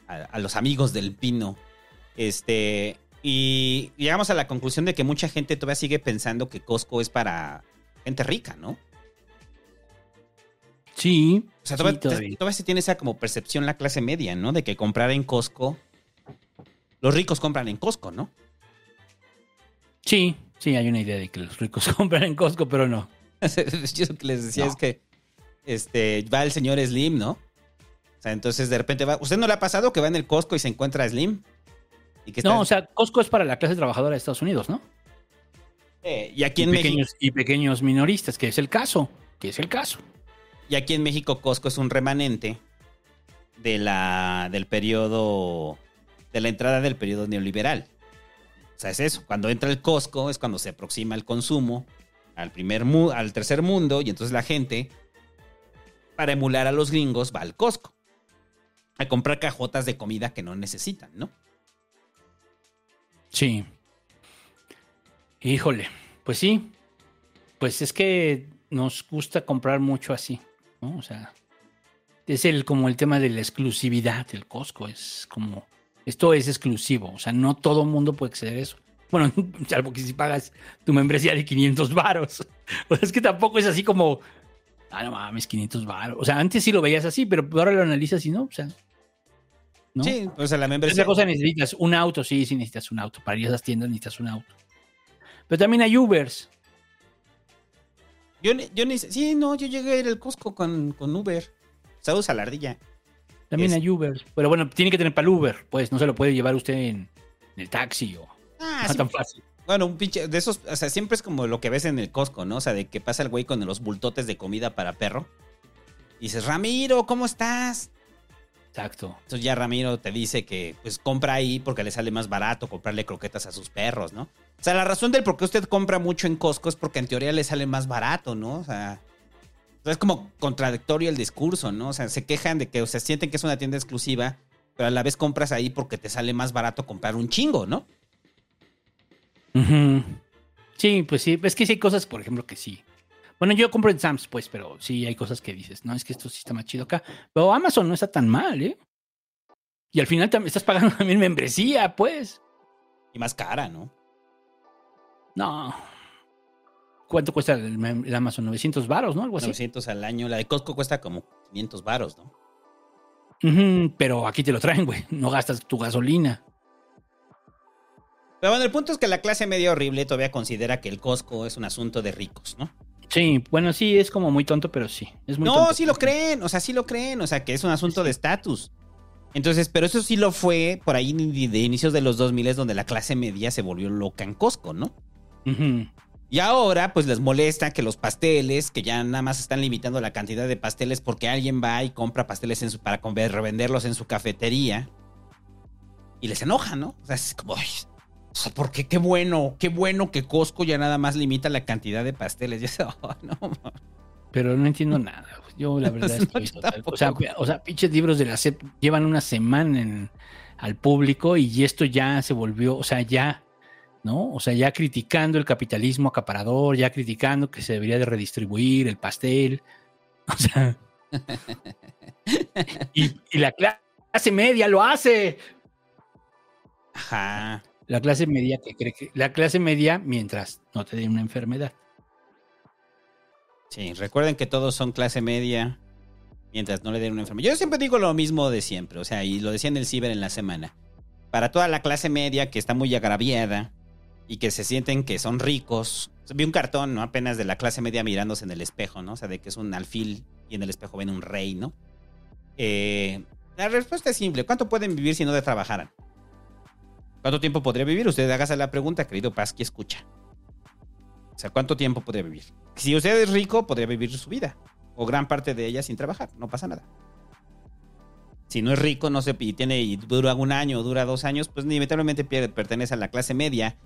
a, a los amigos del Pino. Este. Y llegamos a la conclusión de que mucha gente todavía sigue pensando que Costco es para gente rica, ¿no? Sí. O sea, sí, todavía, todavía. todavía se tiene esa como percepción la clase media, ¿no? De que comprar en Costco. Los ricos compran en Costco, ¿no? Sí, sí, hay una idea de que los ricos compran en Costco, pero no. Yo lo que les decía No. es que este, va el señor Slim, ¿no? O sea, entonces de repente va. ¿Usted no le ha pasado que va en el Costco y se encuentra a Slim? Y que está- No, o sea, Costco es para la clase trabajadora de Estados Unidos, ¿no? Eh, y aquí Y en México. pequeños, y pequeños minoristas, que es el caso. Que es el caso. Y aquí en México Costco es un remanente de la, del periodo, de la entrada del periodo neoliberal. O sea, es eso. Cuando entra el Costco es cuando se aproxima el consumo al, primer mu- al tercer mundo y entonces la gente, para emular a los gringos, va al Costco a comprar cajotas de comida que no necesitan, ¿no? Sí. Híjole, pues sí. Pues es que nos gusta comprar mucho así, ¿no? O sea, es el como el tema de la exclusividad del Costco, es como esto es exclusivo, o sea, no todo mundo puede acceder a eso. Bueno, salvo que si pagas tu membresía de 500 varos. O sea, es que tampoco es así como ah, no mames, 500 varos. O sea, antes sí lo veías así, pero ahora lo analizas y no, o sea, ¿no? Sí, o sea, la membresía. Otra cosa necesitas un auto, sí, sí necesitas un auto. Para ir a esas tiendas necesitas un auto. Pero también hay Ubers. Yo, ni- yo ni, sí, no, yo llegué a ir al Costco con, con Uber. Saludos a la ardilla. También Es- hay Uber. Pero bueno, tiene que tener para el Uber, pues no se lo puede llevar usted en, en el taxi o Ah, no sí, tan fácil. Bueno, un pinche, de esos, o sea, siempre es como lo que ves en el Costco, ¿no? O sea, de que pasa el güey con los bultotes de comida para perro. Y dices, Ramiro, ¿cómo estás? Exacto. Entonces ya Ramiro te dice que pues compra ahí porque le sale más barato comprarle croquetas a sus perros, ¿no? O sea, la razón del por qué usted compra mucho en Costco es porque en teoría le sale más barato, ¿no? O sea, es como contradictorio el discurso, ¿no? O sea, se quejan de que, o sea, sienten que es una tienda exclusiva, pero a la vez compras ahí porque te sale más barato comprar un chingo, ¿no? Sí, pues sí. Es que sí hay cosas, por ejemplo, que sí. Bueno, yo compro en Sam's, pues, pero sí hay cosas que dices, no, es que esto sí está más chido acá. Pero Amazon no está tan mal, ¿eh? Y al final también estás pagando también membresía, pues. Y más cara, ¿no? No. ¿Cuánto cuesta el, Amazon? 900 varos, ¿no? Algo así. 900 al año. La de Costco cuesta como 500 varos, ¿no? Pero aquí te lo traen, güey. No gastas tu gasolina. Pero bueno, el punto es que la clase media horrible todavía considera que el Costco es un asunto de ricos, ¿no? Sí, bueno, sí, es como muy tonto, pero sí. Es muy no, tonto. sí lo creen, o sea, sí lo creen, o sea, que es un asunto de estatus. Entonces, pero eso sí lo fue por ahí de inicios de los 2000 donde la clase media se volvió loca en Costco, ¿no? Y ahora, pues les molesta que los pasteles, que ya nada más están limitando la cantidad de pasteles porque alguien va y compra pasteles en su, para revenderlos en su cafetería. Y les enoja, ¿no? O sea, es como, "Ay, o sea, ¿por qué? Bueno, qué bueno que Costco ya nada más limita la cantidad de pasteles. No, Pero no entiendo nada. Yo, la verdad, No, estoy total- o, sea, o sea, pinches libros de la SEP llevan una semana en- al público y esto ya se volvió, o sea, ya, ¿no? O sea, ya criticando el capitalismo acaparador, ya criticando que se debería de redistribuir el pastel. O sea. y, y la clase media lo hace. Ajá. La clase media que cree que. La clase media mientras no te den una enfermedad. Sí, recuerden que todos son clase media mientras no le den una enfermedad. Yo siempre digo lo mismo de siempre, o sea, y lo decía en el ciber en la semana. Para toda la clase media que está muy agraviada y que se sienten que son ricos. Vi un cartón, ¿no? Apenas de la clase media mirándose en el espejo, ¿no? O sea, de que es un alfil y en el espejo ven un rey, ¿no? Eh, la respuesta es simple. ¿Cuánto pueden vivir si no de trabajaran? ¿Cuánto tiempo podría vivir? Usted hágase la pregunta, querido Paz, que escucha. O sea, ¿cuánto tiempo podría vivir? Si usted es rico, podría vivir su vida. O gran parte de ella sin trabajar. No pasa nada. Si no es rico, no sé, y tiene y dura un año, dura dos años, pues inevitablemente pertenece a la clase media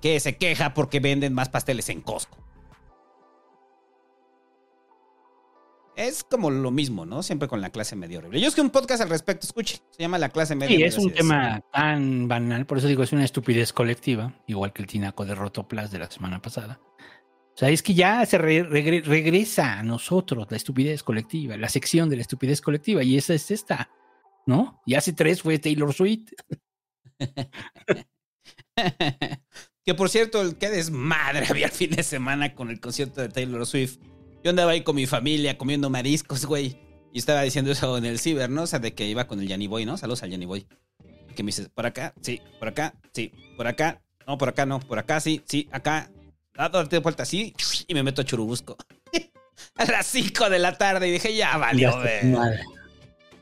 que se queja porque venden más pasteles en Costco. Es como lo mismo, ¿no? Siempre con la clase media horrible. Yo es que un podcast al respecto, escuche. Se llama La clase media. Sí, es un tema tan banal, por eso digo, es una estupidez colectiva, igual que el tinaco de Rotoplas de la semana pasada. O sea, es que ya se re- regre- regresa a nosotros la estupidez colectiva, la sección de la estupidez colectiva, y esa es esta, ¿no? Y hace tres fue Taylor Swift. que por cierto, el qué desmadre había el fin de semana con el concierto de Taylor Swift. Yo andaba ahí con mi familia comiendo mariscos, güey. Y estaba diciendo eso en el ciber, ¿no? O sea, de que iba con el Yanni Boy, ¿no? Saludos al Yanni Boy. Que me dice, por acá, sí, por acá, sí, por acá, no, por acá no, por acá sí, sí, acá. Date vuelta así y me meto a Churubusco. a las 5 de la tarde y dije, ya valió, Ya verga.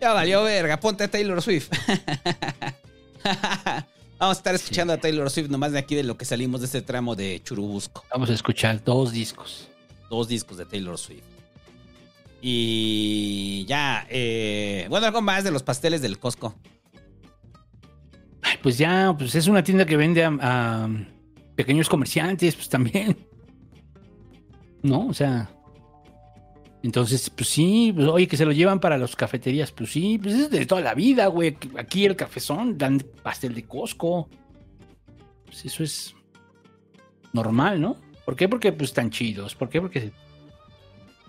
Ya valió, verga, ponte a Taylor Swift. Vamos a estar escuchando a Taylor Swift nomás de aquí de lo que salimos de este tramo de Churubusco. Vamos a escuchar dos discos. Dos discos de Taylor Swift. Y ya, eh, bueno, algo más de los pasteles del Costco. Pues ya, pues es una tienda que vende a, a pequeños comerciantes, pues también. ¿No? O sea. Entonces, pues sí, pues, oye, que se lo llevan para las cafeterías, pues sí, pues es de toda la vida, güey. Aquí el cafezón dan pastel de Costco. Pues eso es normal, ¿no? ¿Por qué? Porque pues están chidos. ¿Por qué? Porque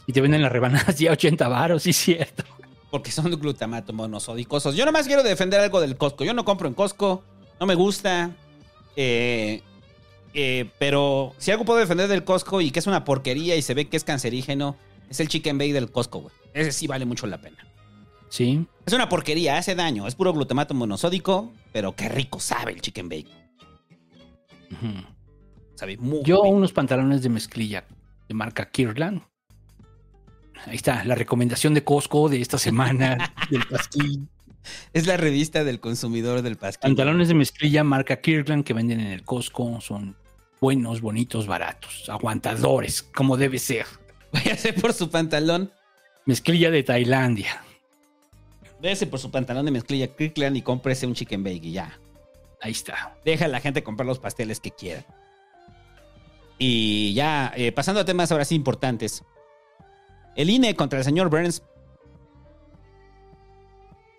y te venden las rebanadas ya 80 varos, sí es cierto. Porque son glutamato monosódicosos. Yo nomás quiero defender algo del Costco. Yo no compro en Costco. No me gusta. Eh, eh, pero si algo puedo defender del Costco y que es una porquería y se ve que es cancerígeno, es el chicken bake del Costco, güey. Ese sí vale mucho la pena. Sí. Es una porquería, hace daño. Es puro glutamato monosódico, pero qué rico sabe el chicken bake. Sabe muy Yo unos pantalones de mezclilla de marca Kirkland. ahí está, la recomendación de Costco de esta semana del pasquín. Es la revista del consumidor del pasquín. Pantalones de mezclilla marca Kirkland que venden en el Costco son buenos, bonitos, baratos, aguantadores, como debe ser. Váyase por su pantalón. Mezclilla de Tailandia. Váyase por su pantalón de mezclilla Kirkland y cómprese un chicken bake y ya. Ahí está. Deja a la gente comprar los pasteles que quiera. Y ya, eh, pasando a temas ahora sí importantes. El INE contra el señor Burns.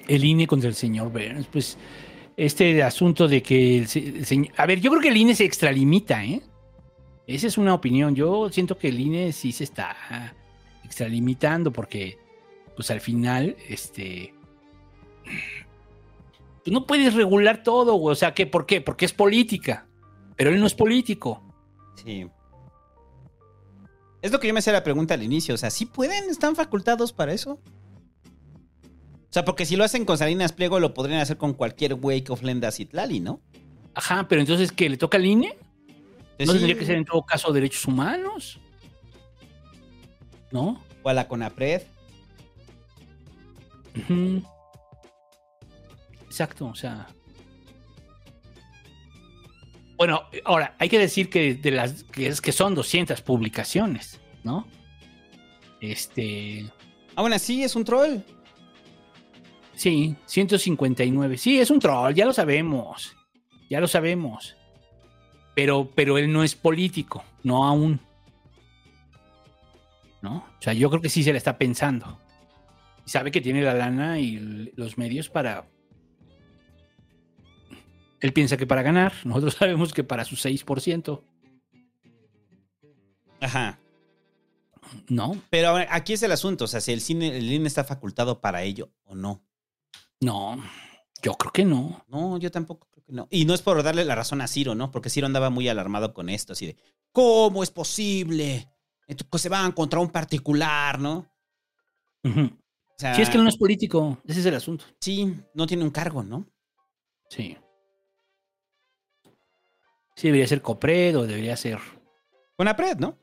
El INE contra el señor Burns, pues este asunto de que el, se- el señor... A ver, yo creo que el INE se extralimita, ¿eh? Esa es una opinión. Yo siento que el INE sí se está extralimitando porque, pues al final, este... Tú no puedes regular todo, güey. O sea, ¿qué? ¿por qué? Porque es política. Pero él no es político. Sí. Es lo que yo me hacía la pregunta al inicio. O sea, ¿sí pueden? ¿Están facultados para eso? O sea, porque si lo hacen con Salinas Pliego, lo podrían hacer con cualquier Wake of Lenda Citlali, ¿no? Ajá, pero entonces, ¿qué? ¿Le toca al INE? Pues ¿No sí. tendría que ser en todo caso derechos humanos? ¿No? O a la CONAPRED. Ujú. Exacto, o sea. Bueno, ahora, hay que decir que de las que, es, que son 200 publicaciones, ¿no? Este. Aún así, es un troll. Sí, 159. Sí, es un troll, ya lo sabemos. Ya lo sabemos. Pero, pero él no es político, no aún. ¿No? O sea, yo creo que sí se le está pensando. Y sabe que tiene la lana y los medios para. Él piensa que para ganar, nosotros sabemos que para su 6%. Ajá. No, Pero ahora, aquí es el asunto. O sea, si el cine, el INE está facultado para ello o no. no, yo creo que no. No, yo tampoco creo que no. Y no es por darle la razón a Ciro, ¿no? Porque Ciro andaba muy alarmado con esto, así de, ¿cómo es posible? Que se van contra un particular, ¿no? O sea, Si es que él no es político, ese es el asunto. Sí, no tiene un cargo, ¿no? Sí. Sí, debería ser Copred o debería ser. Conapred, ¿no?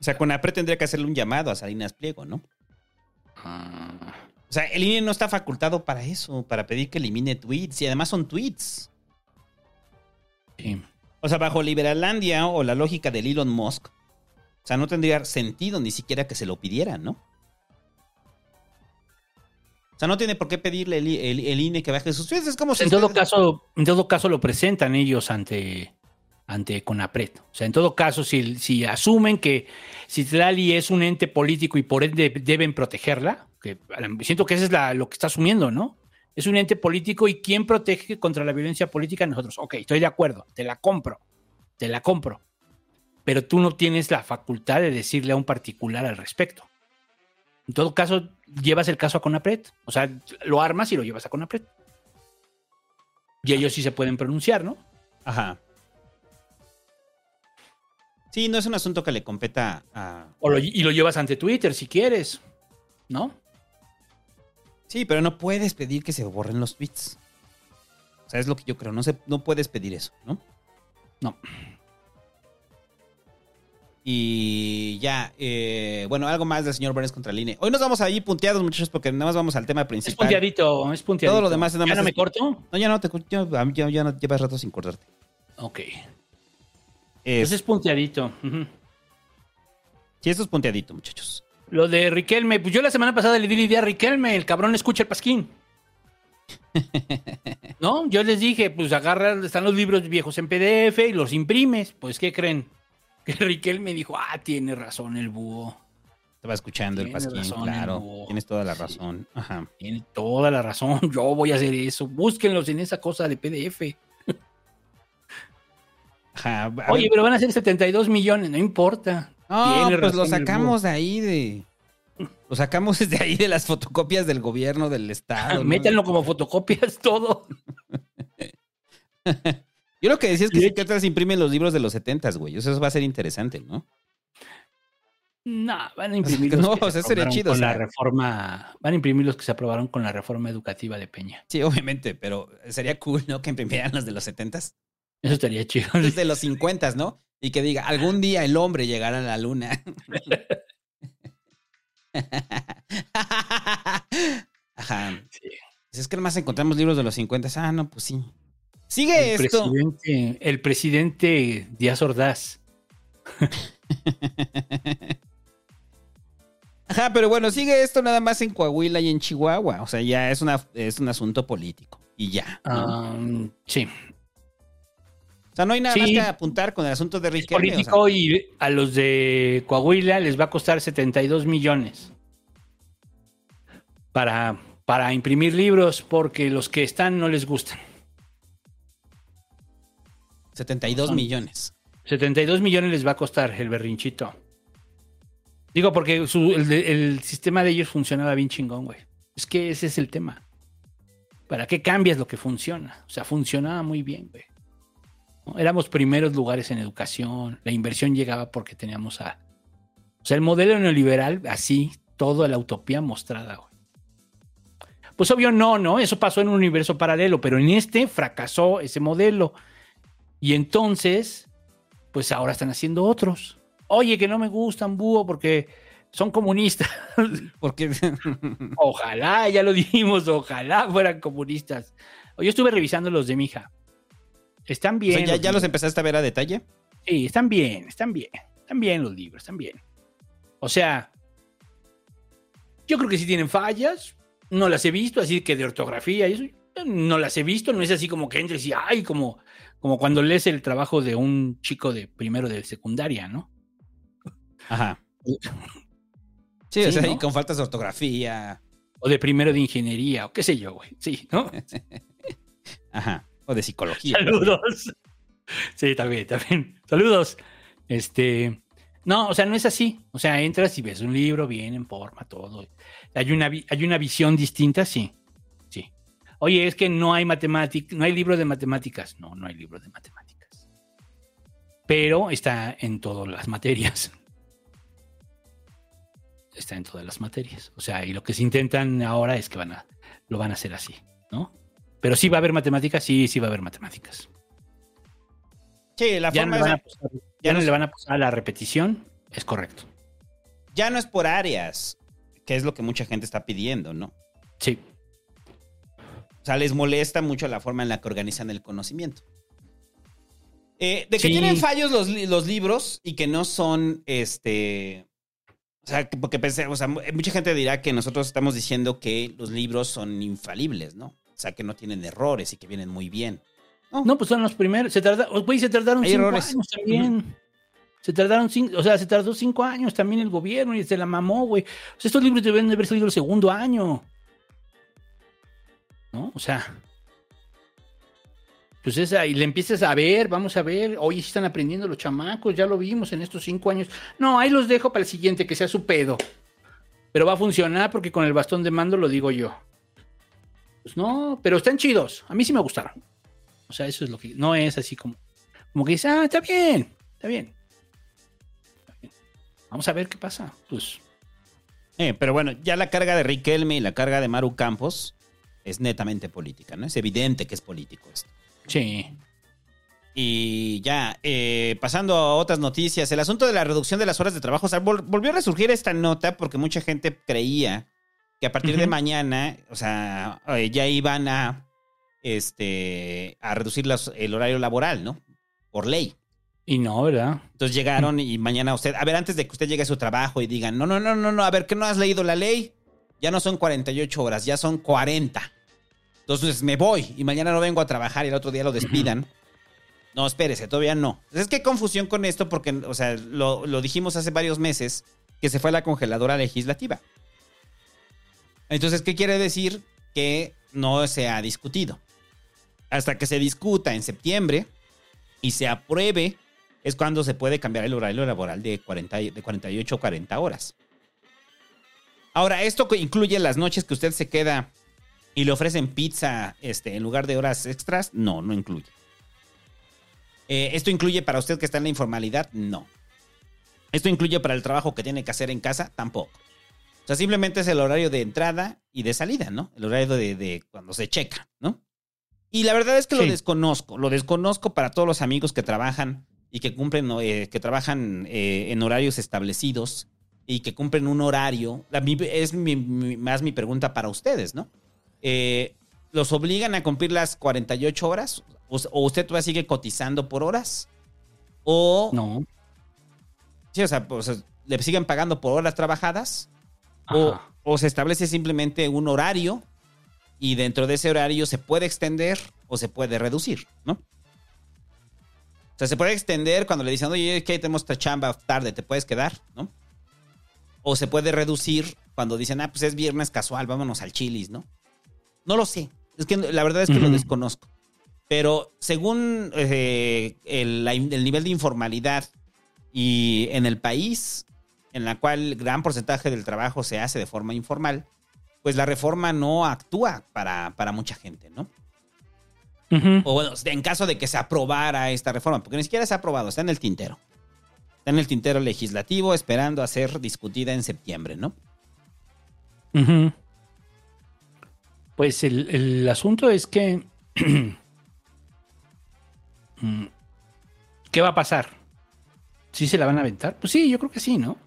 O sea, Conapred tendría que hacerle un llamado a Salinas Pliego, ¿no? O sea, el INE no está facultado para eso, para pedir que elimine tweets. Y además son tweets. Sí. O sea, bajo Liberalandia o la lógica del Elon Musk, o sea, no tendría sentido ni siquiera que se lo pidieran, ¿no? O sea, no tiene por qué pedirle el, el- el INE que baje sus tweets. Es como si En todo caso, en todo caso lo presentan ellos ante, ante Conapred. O sea, en todo caso, si, si asumen que Citlali es un ente político y por ende deben protegerla, que siento que eso es la- lo que está asumiendo, ¿no? Es un ente político y ¿quién protege contra la violencia política? Nosotros. Ok, estoy de acuerdo, te la compro, te la compro. Pero tú no tienes la facultad de decirle a un particular al respecto. En todo caso, llevas el caso a Conapred. O sea, lo armas y lo llevas a Conapred. Y ellos sí se pueden pronunciar, ¿no? Ajá. Sí, no es un asunto que le competa a... O lo- y lo llevas ante Twitter si quieres, ¿no? Sí, pero no puedes pedir que se borren los tweets. O sea, es lo que yo creo. No, se, no puedes pedir eso, ¿no? No. Y ya, eh, bueno, algo más del señor Burns contra el INE. Hoy nos vamos ahí punteados, muchachos, porque nada más vamos al tema Es principal. punteadito, es punteadito. Todo lo demás es nada ¿Ya no me es- corto? No, ya no, te, ya, ya, ya no llevas rato sin cortarte. Ok. Es, Entonces es punteadito. Ujú. sí, esto es punteadito, muchachos. Lo de Riquelme, pues yo la semana pasada le di la idea a Riquelme, el cabrón escucha el pasquín. ¿No? Yo les dije, pues agarra, están los libros viejos en PDF y los imprimes. Pues, ¿qué creen? Que Riquelme dijo, ah, tiene razón el búho. Estaba escuchando el pasquín, razón, claro. Tienes toda la razón. Ajá. Tiene toda la razón, yo voy a hacer eso. Búsquenlos en esa cosa de PDF. Ajá. Oye, pero van a ser 72 millones, no importa. no, Tiene pues lo sacamos de ahí de... Lo sacamos de ahí de las fotocopias del gobierno del estado. Métanlo como fotocopias todo. Yo lo que decía es que sí que otras imprimen los libros de los 70 güey. Eso va a ser interesante, ¿no? No, van a imprimir los No, que o se sea, sería aprobaron chido, con o la reforma, van a imprimir los que se aprobaron con la reforma educativa de Peña. Sí, obviamente, pero sería cool, ¿no? Que imprimieran los de los 70 Eso estaría chido. Los de los 50 ¿no? Y que diga, algún día el hombre llegará a la luna. Ajá. Es que además encontramos libros de los 50. Ah, no, pues sí. Sigue el esto. Presidente, el presidente Díaz Ordaz. Ajá, pero bueno, sigue esto nada más en Coahuila y en Chihuahua. O sea, ya es, una, es un asunto político. Y ya. ¿no? Sí. O sea, no hay nada Sí. más que apuntar con el asunto de Es Riquelme. o sea. político y a los de Coahuila les va a costar 72 millones para, para imprimir libros porque los que están no les gustan. 72 Son- millones. 72 millones les va a costar el berrinchito. Digo, porque su- el, sistema de ellos funcionaba bien chingón, güey. Es que ese es el tema. ¿Para qué cambias lo que funciona? O sea, funcionaba muy bien, güey. ¿No? Éramos primeros lugares en educación. La inversión llegaba porque teníamos a. O sea, el modelo neoliberal, así, toda la utopía mostrada, güey. Pues obvio no, ¿no? Eso pasó en un universo paralelo, pero en este fracasó ese modelo. Y entonces, pues ahora están haciendo otros. Oye, que no me gustan, búho, porque son comunistas. Porque ojalá, ya lo dijimos, ojalá fueran comunistas. Yo estuve revisando los de mi hija. Están O bien. sea, ¿ya, ya los empezaste a ver a detalle? Sí, están bien, están bien. Están bien los libros, están bien. O sea, yo creo que sí tienen fallas. No las he visto, así que de ortografía y eso. No las he visto, no es así como que entres y ay, como, como cuando lees el trabajo de un chico de primero de secundaria, ¿no? Ajá. Sí, o Sí, sea, ¿no? y con faltas de ortografía. O de primero de ingeniería, o qué sé yo, güey. Sí, ¿no? Ajá. O de psicología. Saludos. Sí, también, también. Saludos. Este. No, o sea, no es así. O sea, entras y ves un libro bien en forma, todo. Hay una, hay una visión distinta, sí. Oye, es que no hay matemáticas, no hay libro de matemáticas. No, no hay libro de matemáticas. Pero está en todas las materias. Está en todas las materias. O sea, y lo que se intentan ahora es que van a, lo van a hacer así, ¿no? Pero sí va a haber matemáticas, sí, sí va a haber matemáticas. Sí, la ya forma no, pasar, ya ya no no es- le van a pasar a la repetición, es correcto. ya no es por áreas, que es lo que mucha gente está pidiendo, ¿no? Sí. O sea, les molesta mucho la forma en la que organizan el conocimiento. Eh, de que Sí. tienen fallos los, li- los libros y que no son, este... O sea, que- porque pensé, o sea, mu- mucha gente dirá que nosotros estamos diciendo que los libros son infalibles, ¿no? O sea, que no tienen errores y que vienen muy bien. No, pues son los primeros. Se tarda, güey, se tardaron Hay cinco errores. años también. Se tardaron cinco, o sea, se tardó cinco años también el gobierno y se la mamó, güey. O sea, estos libros deben de haber salido el segundo año. ¿No? O sea. Pues esa, y le empiezas a ver, vamos a ver, sí están aprendiendo los chamacos, ya lo vimos en estos cinco años. No, ahí los dejo para el siguiente, que sea su pedo. Pero va a funcionar porque con el bastón de mando lo digo yo. Pues no, pero están chidos. A mí sí me gustaron. O sea, eso es lo que. No es así como. Como que dice, ah, está bien, está bien. Está bien. Vamos a ver qué pasa. Pues. Eh, pero bueno, ya la carga de Riquelme y la carga de Maru Campos es netamente política, ¿no? Es evidente que es político esto. Sí. Y ya, eh, pasando a otras noticias, el asunto de la reducción de las horas de trabajo, o sea, vol- volvió a resurgir esta nota porque mucha gente creía que a partir de mañana, o sea, eh, ya iban a, este, a reducir las- el horario laboral, ¿no? Por ley. Y no, ¿verdad? Entonces llegaron y mañana usted, a ver, antes de que usted llegue a su trabajo y digan, no, no, no, no, no, a ver, ¿qué no has leído la ley? Ya no son 48 horas, ya son 40. Entonces me voy y mañana no vengo a trabajar y el otro día lo despidan. No, espérese, todavía no. Es que hay confusión con esto porque, o sea, lo, lo dijimos hace varios meses que se fue a la congeladora legislativa. Entonces, ¿qué quiere decir? Que no se ha discutido. Hasta que se discuta en septiembre y se apruebe, es cuando se puede cambiar el horario laboral de, 40, y- de 48 a 40 horas. Ahora, ¿esto incluye las noches que usted se queda y le ofrecen pizza este, en lugar de horas extras? No, no incluye. Eh, ¿Esto incluye para usted que está en la informalidad? No. ¿Esto incluye para el trabajo que tiene que hacer en casa? Tampoco. O sea, simplemente es el horario de entrada y de salida, ¿no? El horario de, de cuando se checa, ¿no? Y la verdad es que lo desconozco. Lo desconozco para todos los amigos que trabajan y que cumplen, eh, que trabajan eh, en horarios establecidos y que cumplen un horario, la- es mi- mi- más mi pregunta para ustedes, ¿no? Eh, ¿Los obligan a cumplir las 48 horas? ¿O, o usted todavía sigue cotizando por horas? ¿O No. Sí, o sea, pues, le siguen pagando por horas trabajadas. O, o se establece simplemente un horario y dentro de ese horario se puede extender o se puede reducir, ¿no? O sea, se puede extender cuando le dicen, oye, que tenemos esta chamba tarde, te puedes quedar, ¿no? O se puede reducir cuando dicen, ah, pues es viernes casual, vámonos al chilis, ¿no? No lo sé. Es que la verdad es que lo desconozco. Pero según eh, el, nivel de informalidad y en el país en la cual gran porcentaje del trabajo se hace de forma informal, pues la reforma no actúa para, para mucha gente, ¿no? O bueno, en caso de que se aprobara esta reforma, porque ni siquiera se ha aprobado, está en el tintero. Está en el tintero legislativo esperando a ser discutida en septiembre, ¿no? Pues el, el asunto es que. Mm, ¿Qué va a pasar? ¿Sí se la van a aventar? Pues sí, yo creo que sí, ¿no?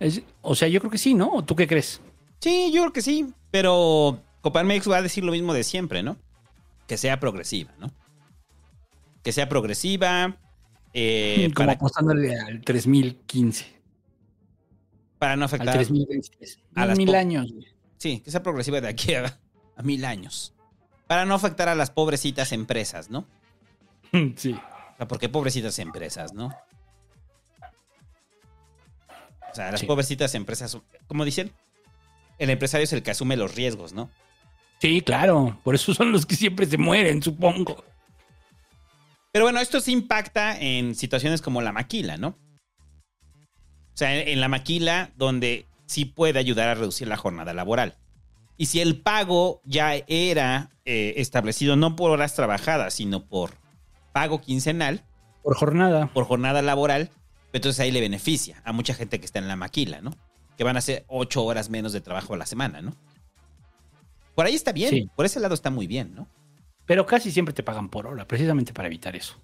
Es- o sea, yo creo que sí, ¿no? ¿O tú qué crees? Sí, yo creo que sí, pero Coparmex va a decir lo mismo de siempre, ¿no? Que sea progresiva, ¿no? Que sea progresiva. Eh, Como para, apostándole al 3015, para no al afectar 3023. a las mil años. Sí, que sea progresiva de aquí a, a mil años. Para no afectar a las pobrecitas empresas, ¿no? Sí. O sea, ¿por qué pobrecitas empresas, no? O sea, las Sí. pobrecitas empresas, como dicen, el empresario es el que asume los riesgos, ¿no? Sí, claro. Por eso son los que siempre se mueren, supongo. Pero bueno, esto sí impacta en situaciones como la maquila, ¿no? O sea, en, la maquila donde sí puede ayudar a reducir la jornada laboral. Y si el pago ya era eh, establecido no por horas trabajadas, sino por pago quincenal, Por jornada. por jornada laboral, entonces ahí le beneficia a mucha gente que está en la maquila, ¿no? Que van a hacer ocho horas menos de trabajo a la semana, ¿no? Por ahí está bien, Sí. por ese lado está muy bien, ¿no? Pero casi siempre te pagan por hora, precisamente para evitar eso.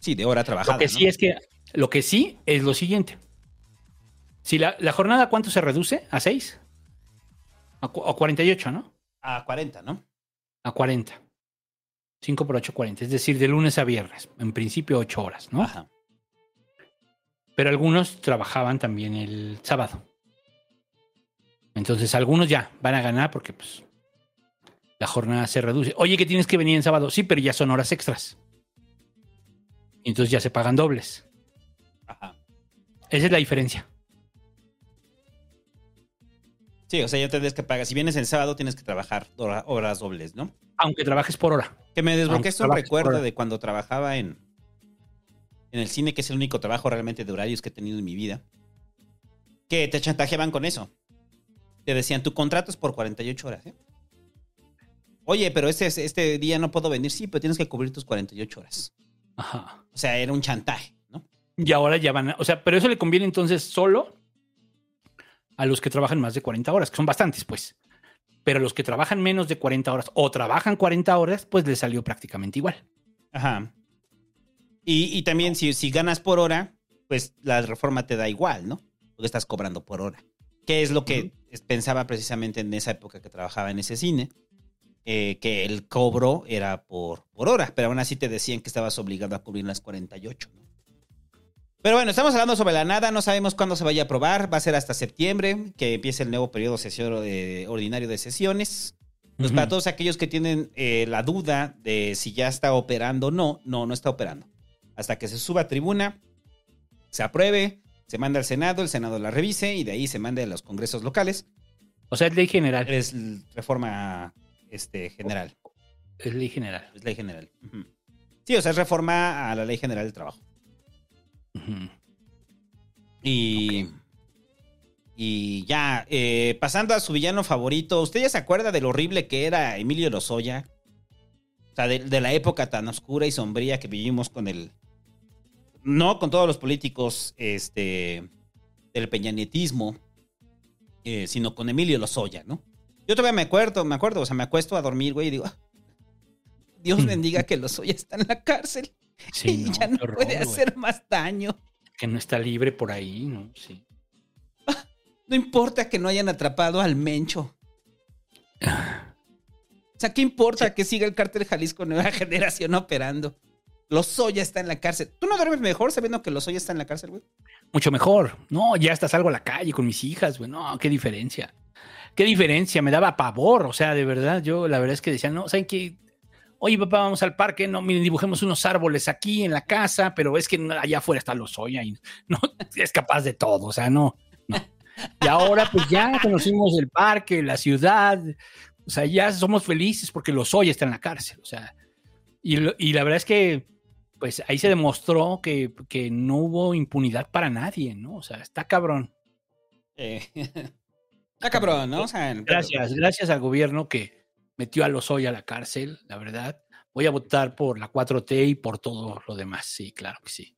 Sí, de hora trabajada. Lo que ¿no? sí es que, lo que sí es lo siguiente. Si la, la jornada, ¿cuánto se reduce? ¿A 6? A, a 48, ¿no? A 40, ¿no? A 40. 5 por 8, 40. Es decir, de lunes a viernes. En principio, 8 horas, ¿no? Ajá. Pero algunos trabajaban también el sábado. Entonces, algunos ya van a ganar porque, pues, la jornada se reduce. Oye, que tienes que venir en sábado. Sí, pero ya son horas extras. Y entonces ya se pagan dobles. Ajá. Esa es la diferencia. Sí, o sea, ya tendrías que pagar. Si vienes el sábado, tienes que trabajar hora- horas dobles, ¿no? Aunque trabajes por hora. Que me desbloqueaste un recuerdo de cuando trabajaba en, en el cine, que es el único trabajo realmente de horarios que he tenido en mi vida. Que te chantajeaban con eso. Te decían, tu contrato es por 48 horas, ¿eh? Oye, pero este, este día no puedo venir. Sí, pero tienes que cubrir tus 48 horas. Ajá. O sea, era un chantaje, ¿no? Y ahora ya van a, O sea, pero eso le conviene entonces solo a los que trabajan más de 40 horas, que son bastantes, pues. Pero a los que trabajan menos de 40 horas o trabajan 40 horas, pues les salió prácticamente igual. Ajá. Y, y también si, si ganas por hora, pues la reforma te da igual, ¿no? Porque estás cobrando por hora. Que es lo que pensaba precisamente en esa época que trabajaba en ese cine. Eh, que el cobro era por, por hora, pero aún así te decían que estabas obligado a cubrir las 48. ¿no? Pero bueno, estamos hablando sobre la nada, no sabemos cuándo se vaya a aprobar, va a ser hasta septiembre, que empiece el nuevo periodo eh, ordinario de sesiones. Pues para todos aquellos que tienen eh, la duda de si ya está operando o no, no, no está operando. Hasta que se suba a tribuna, se apruebe, se manda al Senado, el Senado la revise y de ahí se mande a los congresos locales. O sea, es ley general. Es reforma este, general. Es ley general. Es ley general. Sí, o sea, es reforma a la ley general del trabajo. Y. Y ya, eh, pasando a su villano favorito, ¿usted ya se acuerda de lo horrible que era Emilio Lozoya? O sea, de, de la época tan oscura y sombría que vivimos con el. No con todos los políticos este, del peñanietismo, eh, sino con Emilio Lozoya, ¿no? Yo todavía me acuerdo, me acuerdo, o sea, me acuesto a dormir, güey, y digo, "Ah, Dios bendiga que Lozoya está en la cárcel. Sí, no, ya no horror, puede güey. hacer más daño. Que no está libre por ahí, ¿no? Sí. No importa que no hayan atrapado al Mencho. O sea, ¿qué importa que siga el cártel Jalisco Nueva Generación operando? Lozoya está en la cárcel. ¿Tú no duermes mejor sabiendo que Lozoya está en la cárcel, güey? Mucho mejor. No, ya hasta salgo a la calle con mis hijas, güey. No, qué diferencia. Qué diferencia. Me daba pavor. O sea, de verdad, yo la verdad es que decía, no, ¿saben qué? Oye, papá, vamos al parque. No, miren, dibujemos unos árboles aquí en la casa, pero es que allá afuera está Lozoya y no es capaz de todo. O sea, no, no. Y ahora, pues ya conocimos el parque, la ciudad. O sea, ya somos felices porque Lozoya está en la cárcel. O sea, y la verdad es que, pues ahí se demostró que, que no hubo impunidad para nadie, ¿no? O sea, está cabrón. Eh, está cabrón, ¿no? O sea, Gracias, gracias al gobierno que metió a Lozoya a la cárcel, la verdad. Voy a votar por la 4T y por todo lo demás. Sí, claro que sí.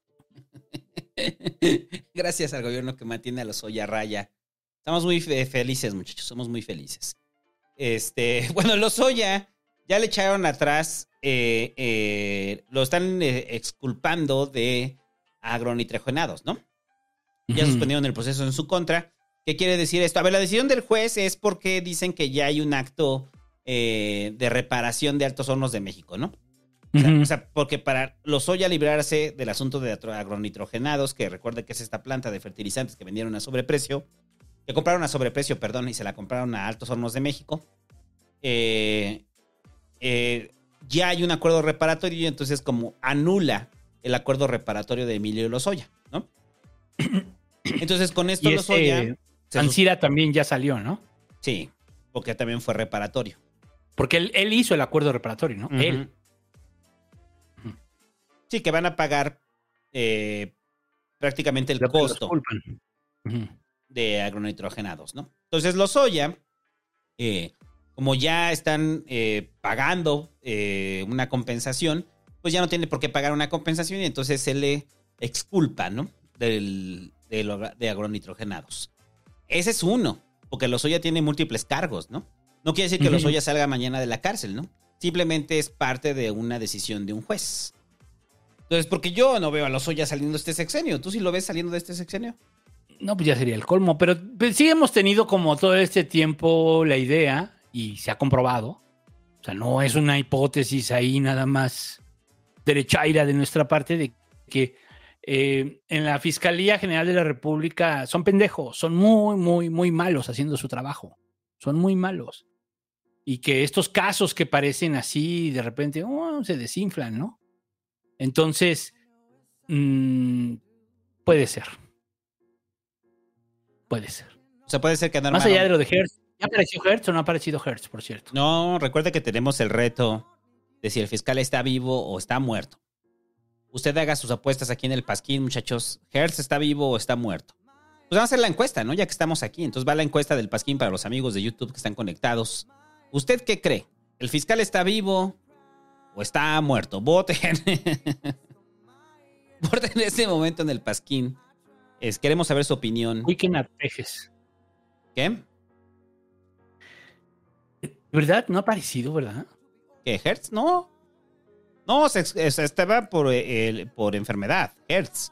Gracias al gobierno que mantiene a Lozoya a raya. Estamos muy fe- felices, muchachos. Somos muy felices. Este, bueno, Lozoya ya le echaron atrás. eh, eh, lo están eh, exculpando de agronitrogenados, ¿no? Ya suspendieron el proceso en su contra. ¿Qué quiere decir esto? A ver, la decisión del juez es porque dicen que ya hay un acto eh, de reparación de Altos Hornos de México, ¿no? O sea, Ujú. o sea, porque para Lozoya librarse del asunto de agronitrogenados, que recuerda que es esta planta de fertilizantes que vendieron a sobreprecio, que compraron a sobreprecio, perdón, y se la compraron a Altos Hornos de México, eh, eh, ya hay un acuerdo reparatorio y entonces como anula el acuerdo reparatorio de Emilio Lozoya, ¿no? Entonces con esto Y Lozoya... este, se Ancira también ya salió, ¿no? Sí, porque también fue reparatorio. Porque él, él hizo el acuerdo reparatorio, ¿no? Él. Sí, que van a pagar eh, prácticamente el Lo costo culpan. Ujú. de agronitrogenados, ¿no? Entonces, los soya, eh, como ya están eh, pagando una compensación, pues ya no tiene por qué pagar una compensación y entonces se le exculpa, ¿no? Del, de, lo- de agronitrogenados. Ese es uno, porque los soya tiene múltiples cargos, ¿no? No quiere decir que los Ujú. soya salga mañana de la cárcel, ¿no? Simplemente es parte de una decisión de un juez. Entonces, porque yo no veo a los soya saliendo de este sexenio. ¿Tú sí lo ves saliendo de este sexenio? No, pues ya sería el colmo. Pero pues, sí hemos tenido como todo este tiempo la idea, y se ha comprobado. O sea, no es una hipótesis ahí nada más derechaira de nuestra parte de que eh, en la Fiscalía General de la República son pendejos, son muy, muy, muy malos haciendo su trabajo. Son muy malos. Y que estos casos que parecen así, de repente, oh, se desinflan, ¿no? Entonces, mm, puede ser. Puede ser. O sea, puede ser que Más allá de lo de Hertz. ¿Ya apareció Hertz o no ha aparecido Hertz, por cierto? No, recuerde que tenemos el reto de si el fiscal está vivo o está muerto. Usted haga sus apuestas aquí en el Pasquín, muchachos. ¿Hertz está vivo o está muerto? Pues vamos a hacer la encuesta, ¿no? Ya que estamos aquí. Entonces va la encuesta del Pasquín para los amigos de YouTube que están conectados. ¿Usted qué cree? ¿El fiscal está vivo o está muerto? Voten. Voten en este momento en el Pasquín. Es, queremos saber su opinión. Weekend Artejes. ¿Qué? ¿Verdad? No ha aparecido, ¿verdad? ¿Qué? ¿Hertz? No. No, se, se- estaba por, eh, el- por enfermedad, Hertz.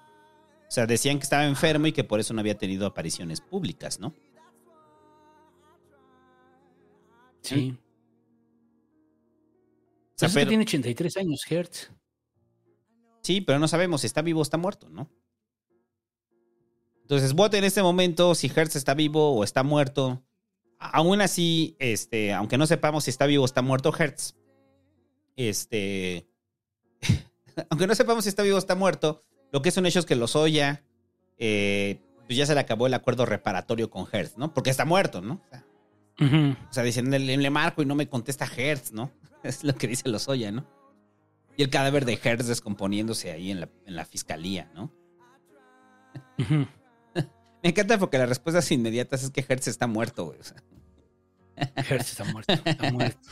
O sea, decían que estaba enfermo y que por eso no había tenido apariciones públicas, ¿no? Sí. O sea, Pues es que pero- tiene 83 años, Hertz. Sí, pero no sabemos si está vivo o está muerto, ¿no? Entonces, vote en este momento si Hertz está vivo o está muerto. Aún así, este, aunque no sepamos si está vivo o está muerto Hertz, este, aunque no sepamos si está vivo o está muerto, lo que es un hecho es que Lozoya, eh, pues ya se le acabó el acuerdo reparatorio con Hertz, ¿no? Porque está muerto, ¿no? O sea, o sea, dicen, le, le marco y no me contesta Hertz, ¿no? Es lo que dice Lozoya, ¿no? Y el cadáver de Hertz descomponiéndose ahí en la, en la fiscalía, ¿no? Me encanta porque las respuestas inmediatas es que Hertz está muerto, güey. o sea. Hertz está muerto. Está muerto.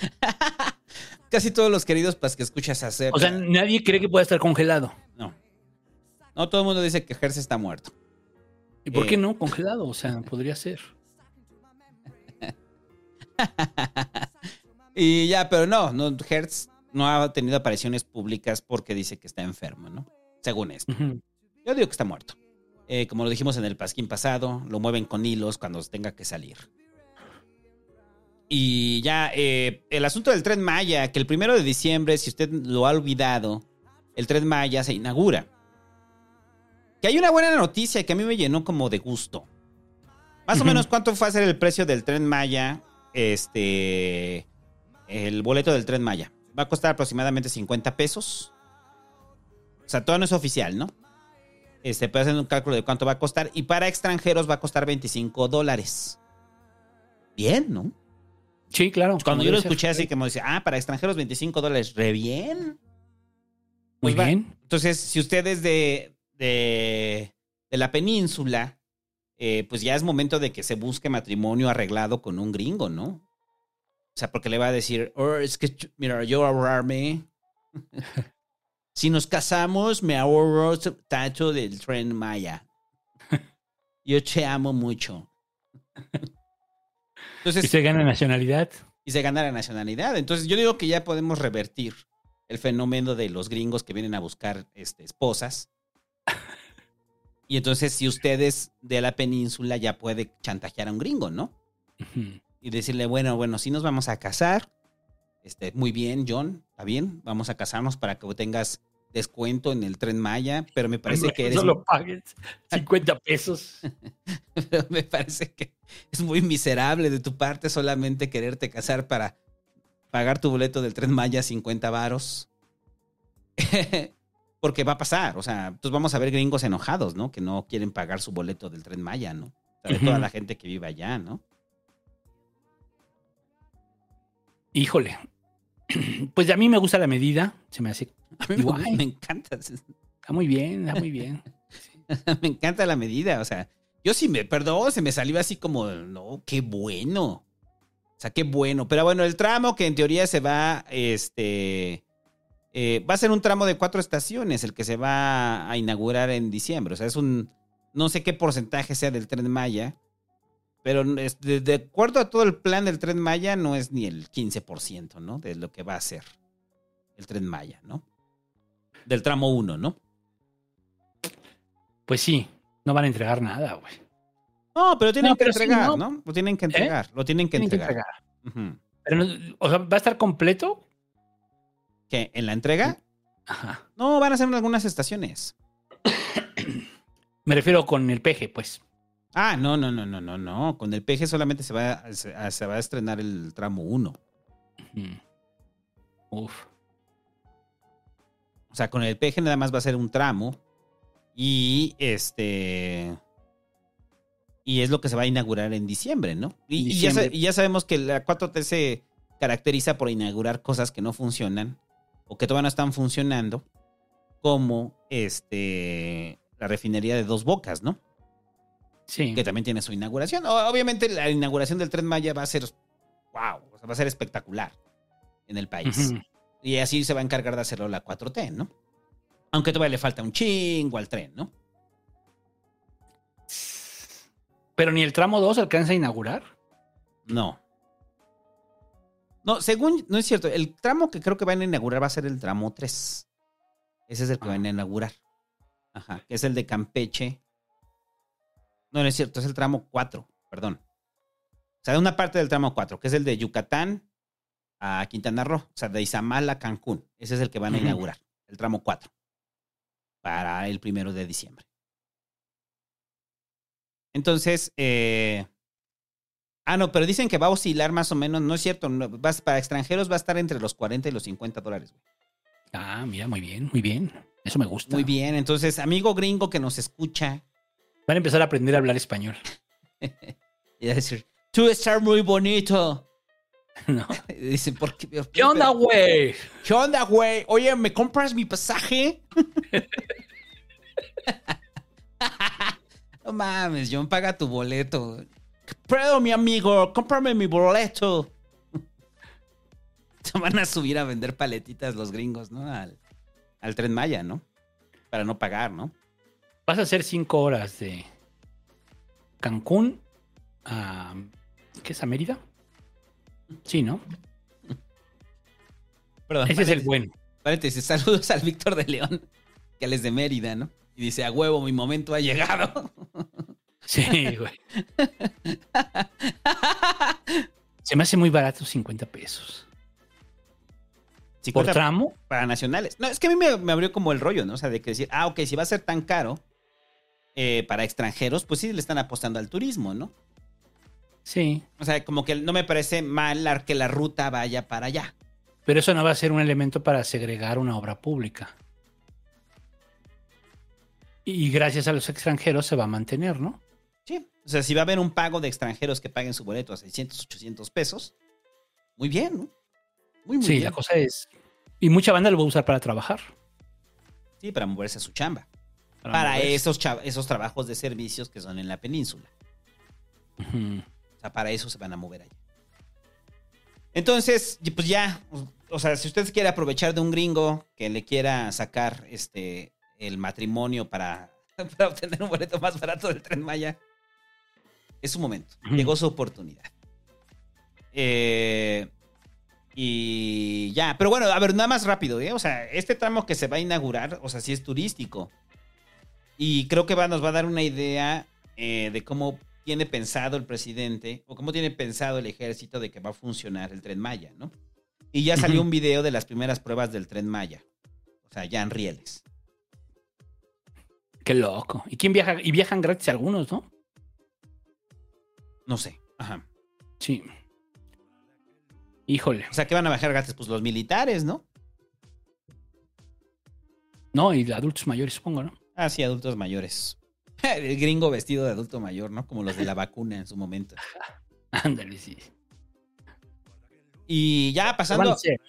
Casi todos los queridos pas que escuchas hacer. O sea, nadie cree que pueda estar congelado. no. No, todo el mundo dice que Hertz está muerto. ¿Y por Eh. qué no congelado? O sea, podría ser. Y ya, pero no, no, Hertz no ha tenido apariciones públicas porque dice que está enfermo, ¿no? Según esto. Yo digo que está muerto. Eh, como lo dijimos en el pasquín pasado, lo mueven con hilos cuando tenga que salir. Y ya, eh, el asunto del tren Maya, que el primero de diciembre, si usted lo ha olvidado, el tren Maya se inaugura. Que hay una buena noticia que a mí me llenó como de gusto. Más o menos, ¿cuánto fue a ser el precio del tren Maya? Este. El boleto del tren Maya. Va a costar aproximadamente 50 pesos. O sea, todo no es oficial, ¿no? Este, puede hacer un cálculo de cuánto va a costar. Y para extranjeros va a costar 25 dólares. Bien, ¿no? Sí, claro. Cuando yo lo ser. escuché así como dice, ah, para extranjeros 25 dólares, re bien. Muy Pues va- bien. Entonces, si usted es de, de, de la península, eh, pues ya es momento de que se busque matrimonio arreglado con un gringo, ¿no? O sea, porque le va a decir, oh, es que, mira, yo ahorrarme. si nos casamos, me ahorro tanto del tren Maya. Yo te amo mucho. Entonces, Y se gana nacionalidad. y se gana la nacionalidad. Entonces yo digo que ya podemos revertir el fenómeno de los gringos que vienen a buscar este, esposas. Y entonces si usted es de la península ya puede chantajear a un gringo, ¿no? Y decirle, bueno, bueno, si nos vamos a casar, este, muy bien, John, está bien, vamos a casarnos para que tengas descuento en el tren Maya, pero me parece que eres... Solo pagues 50 pesos. Pero me parece que es muy miserable de tu parte solamente quererte casar para pagar tu boleto del tren Maya 50 varos. Porque va a pasar, o sea, entonces vamos a ver gringos enojados, ¿no? Que no quieren pagar su boleto del tren Maya, ¿no? O sea, de toda la gente que vive allá, ¿no? Híjole. Pues a mí me gusta la medida. Se me hace. A mí me, Igual. me encanta, Está muy bien, está muy bien. me encanta la medida, o sea, yo sí me, perdón, se me salió así como, no, qué bueno. O sea, qué bueno. Pero bueno, el tramo que en teoría se va, este, eh, va a ser un tramo de cuatro estaciones, el que se va a inaugurar en diciembre. O sea, es un, no sé qué porcentaje sea del tren Maya, pero de, acuerdo a todo el plan del tren Maya, no es ni el 15%, ¿no? De lo que va a ser el tren Maya, ¿no? Del tramo 1, ¿no? Pues sí, no van a entregar nada, güey. No, pero tienen No, que pero sí, entregar, ¿no? ¿no? Lo tienen que entregar, lo tienen que Tienen que entregar. Pero no- o sea, ¿va a estar completo? ¿Qué? ¿En la entrega? Ajá. No, van a ser en algunas estaciones. Me refiero con el peje, pues. Ah, no, no, no, no, no, no. Con el PG solamente se va, a- se, va a estrenar el tramo 1. Uf. O sea, con el PG nada más va a ser un tramo. Y este. Y es lo que se va a inaugurar en diciembre, ¿no? Y, y ya, ya sabemos que la 4T se caracteriza por inaugurar cosas que no funcionan o que todavía no están funcionando, como este la refinería de Dos Bocas, ¿no? Sí. Que también tiene su inauguración. Obviamente la inauguración del Tren Maya va a ser, wow, va a ser espectacular en el país. Y así se va a encargar de hacerlo la 4T, ¿no? Aunque todavía le falta un chingo al tren, ¿no? Pero ni el tramo 2 alcanza a inaugurar. No. No, según, no es cierto. El tramo que creo que van a inaugurar va a ser el tramo 3. Ese es el que van a inaugurar. Ajá, que es el de Campeche. No, no es cierto, es el tramo 4, perdón. O sea, de una parte del tramo 4, que es el de Yucatán a Quintana Roo. O sea, de Izamal a Cancún. Ese es el que van a inaugurar, el tramo 4. Para el primero de diciembre. Entonces, eh, Ah, no, pero dicen que va a oscilar más o menos. No es cierto. no, para extranjeros va a estar entre los 40 y los 50 dólares. güey. Ah, mira, muy bien, muy bien. Eso me gusta. Muy bien. Entonces, amigo gringo que nos escucha, Van a empezar a aprender a hablar español. y a decir, tú estás muy bonito. No. Y Dicen, ¿por qué? ¿Qué onda, güey? ¿Qué onda, güey? Oye, ¿me compras mi pasaje? no mames, John, paga tu boleto. ¿Qué pedo, mi amigo? Cómprame mi boleto. Se van a subir a vender paletitas los gringos, ¿no? Al, al tren Maya, ¿no? Para no pagar, ¿no? Vas a hacer cinco horas de Cancún a. ¿Qué es a Mérida? Sí, ¿no? Perdón, Ese es el bueno. Paréntesis, saludos al Víctor de León, que él es de Mérida, ¿no? Y dice, a huevo, mi momento ha llegado. Sí, güey. Se me hace muy barato 50 pesos. ¿Por 50 tramo? Para nacionales. No, es que a mí me, me abrió como el rollo, ¿no? O sea, de que decir, ah, ok, si va a ser tan caro eh, para extranjeros, pues sí le están apostando al turismo, ¿no? Sí. O sea, como que no me parece mal que la ruta vaya para allá. Pero eso no va a ser un elemento para segregar una obra pública. Y gracias a los extranjeros se va a mantener, ¿no? Sí. O sea, si va a haber un pago de extranjeros que paguen su boleto a 600, 800 pesos, muy bien, ¿no? Muy, muy sí, bien. la cosa es. Y mucha banda lo va a usar para trabajar. Sí, para moverse a su chamba. Para esos, esos trabajos de servicios que son en la península. O sea, para eso se van a mover allá. Entonces, pues ya, o sea, si usted quiere aprovechar de un gringo que le quiera sacar este el matrimonio para, para obtener un boleto más barato del tren Maya, es su momento. Llegó su oportunidad. Eh, y ya, pero bueno, a ver, nada más rápido, ¿eh? O sea, este tramo que se va a inaugurar, o sea, sí es turístico. Y creo que va, nos va a dar una idea eh, de cómo tiene pensado el presidente o cómo tiene pensado el ejército de que va a funcionar el tren Maya, ¿no? Y ya salió un video de las primeras pruebas del tren Maya. O sea, ya en rieles. Qué loco. ¿Y quién viaja? Y viajan gratis algunos, ¿no? No sé. Ajá. Sí. Híjole. O sea, ¿qué van a bajar gratis? Pues los militares, ¿no? No, y adultos mayores, supongo, ¿no? Ah, sí, adultos mayores. El gringo vestido de adulto mayor, ¿no? Como los de la vacuna en su momento. Ándale, sí. Y ya Lo van pasando. a hacer.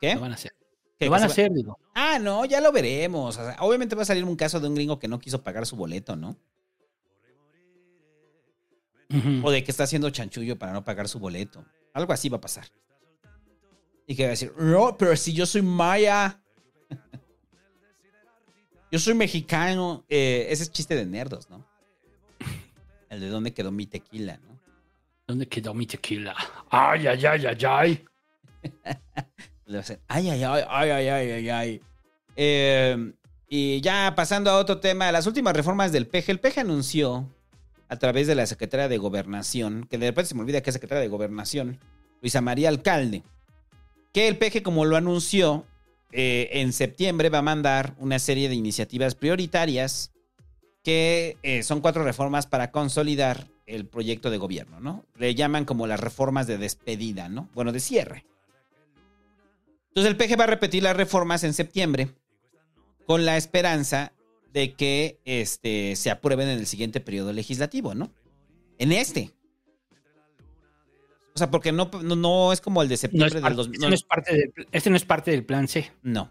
¿Qué? Lo van a hacer. ¿Qué? Lo van ¿Que a hacer, digo. Ah, no, ya lo veremos. O sea, obviamente va a salir un caso de un gringo que no quiso pagar su boleto, ¿no? O de que está haciendo chanchullo para no pagar su boleto. Algo así va a pasar. Y que va a decir, no, pero si yo soy maya. yo soy mexicano. Eh, ese es chiste de nerdos, ¿no? El de dónde quedó mi tequila, ¿no? ¿Dónde quedó mi tequila? Ay, ay, ay, ay, ay. Le va a hacer, ay, ay, ay, ay, ay, ay, ay, ay. Eh, y ya pasando a otro tema, las últimas reformas del PG. El PG anunció a través de la Secretaría de Gobernación, que de repente se me olvida que es Secretaria de Gobernación, Luisa María Alcalde, que el PG, como lo anunció, eh, en septiembre va a mandar una serie de iniciativas prioritarias que eh, son cuatro reformas para consolidar el proyecto de gobierno, ¿no? Le llaman como las reformas de despedida, ¿no? Bueno, de cierre. Entonces el PG va a repetir las reformas en septiembre con la esperanza de que este, se aprueben en el siguiente periodo legislativo, ¿no? En este. O sea, porque no, no, no es como el de No septiembre del parte- 2000. este, no es parte del, este no es parte del plan C. No.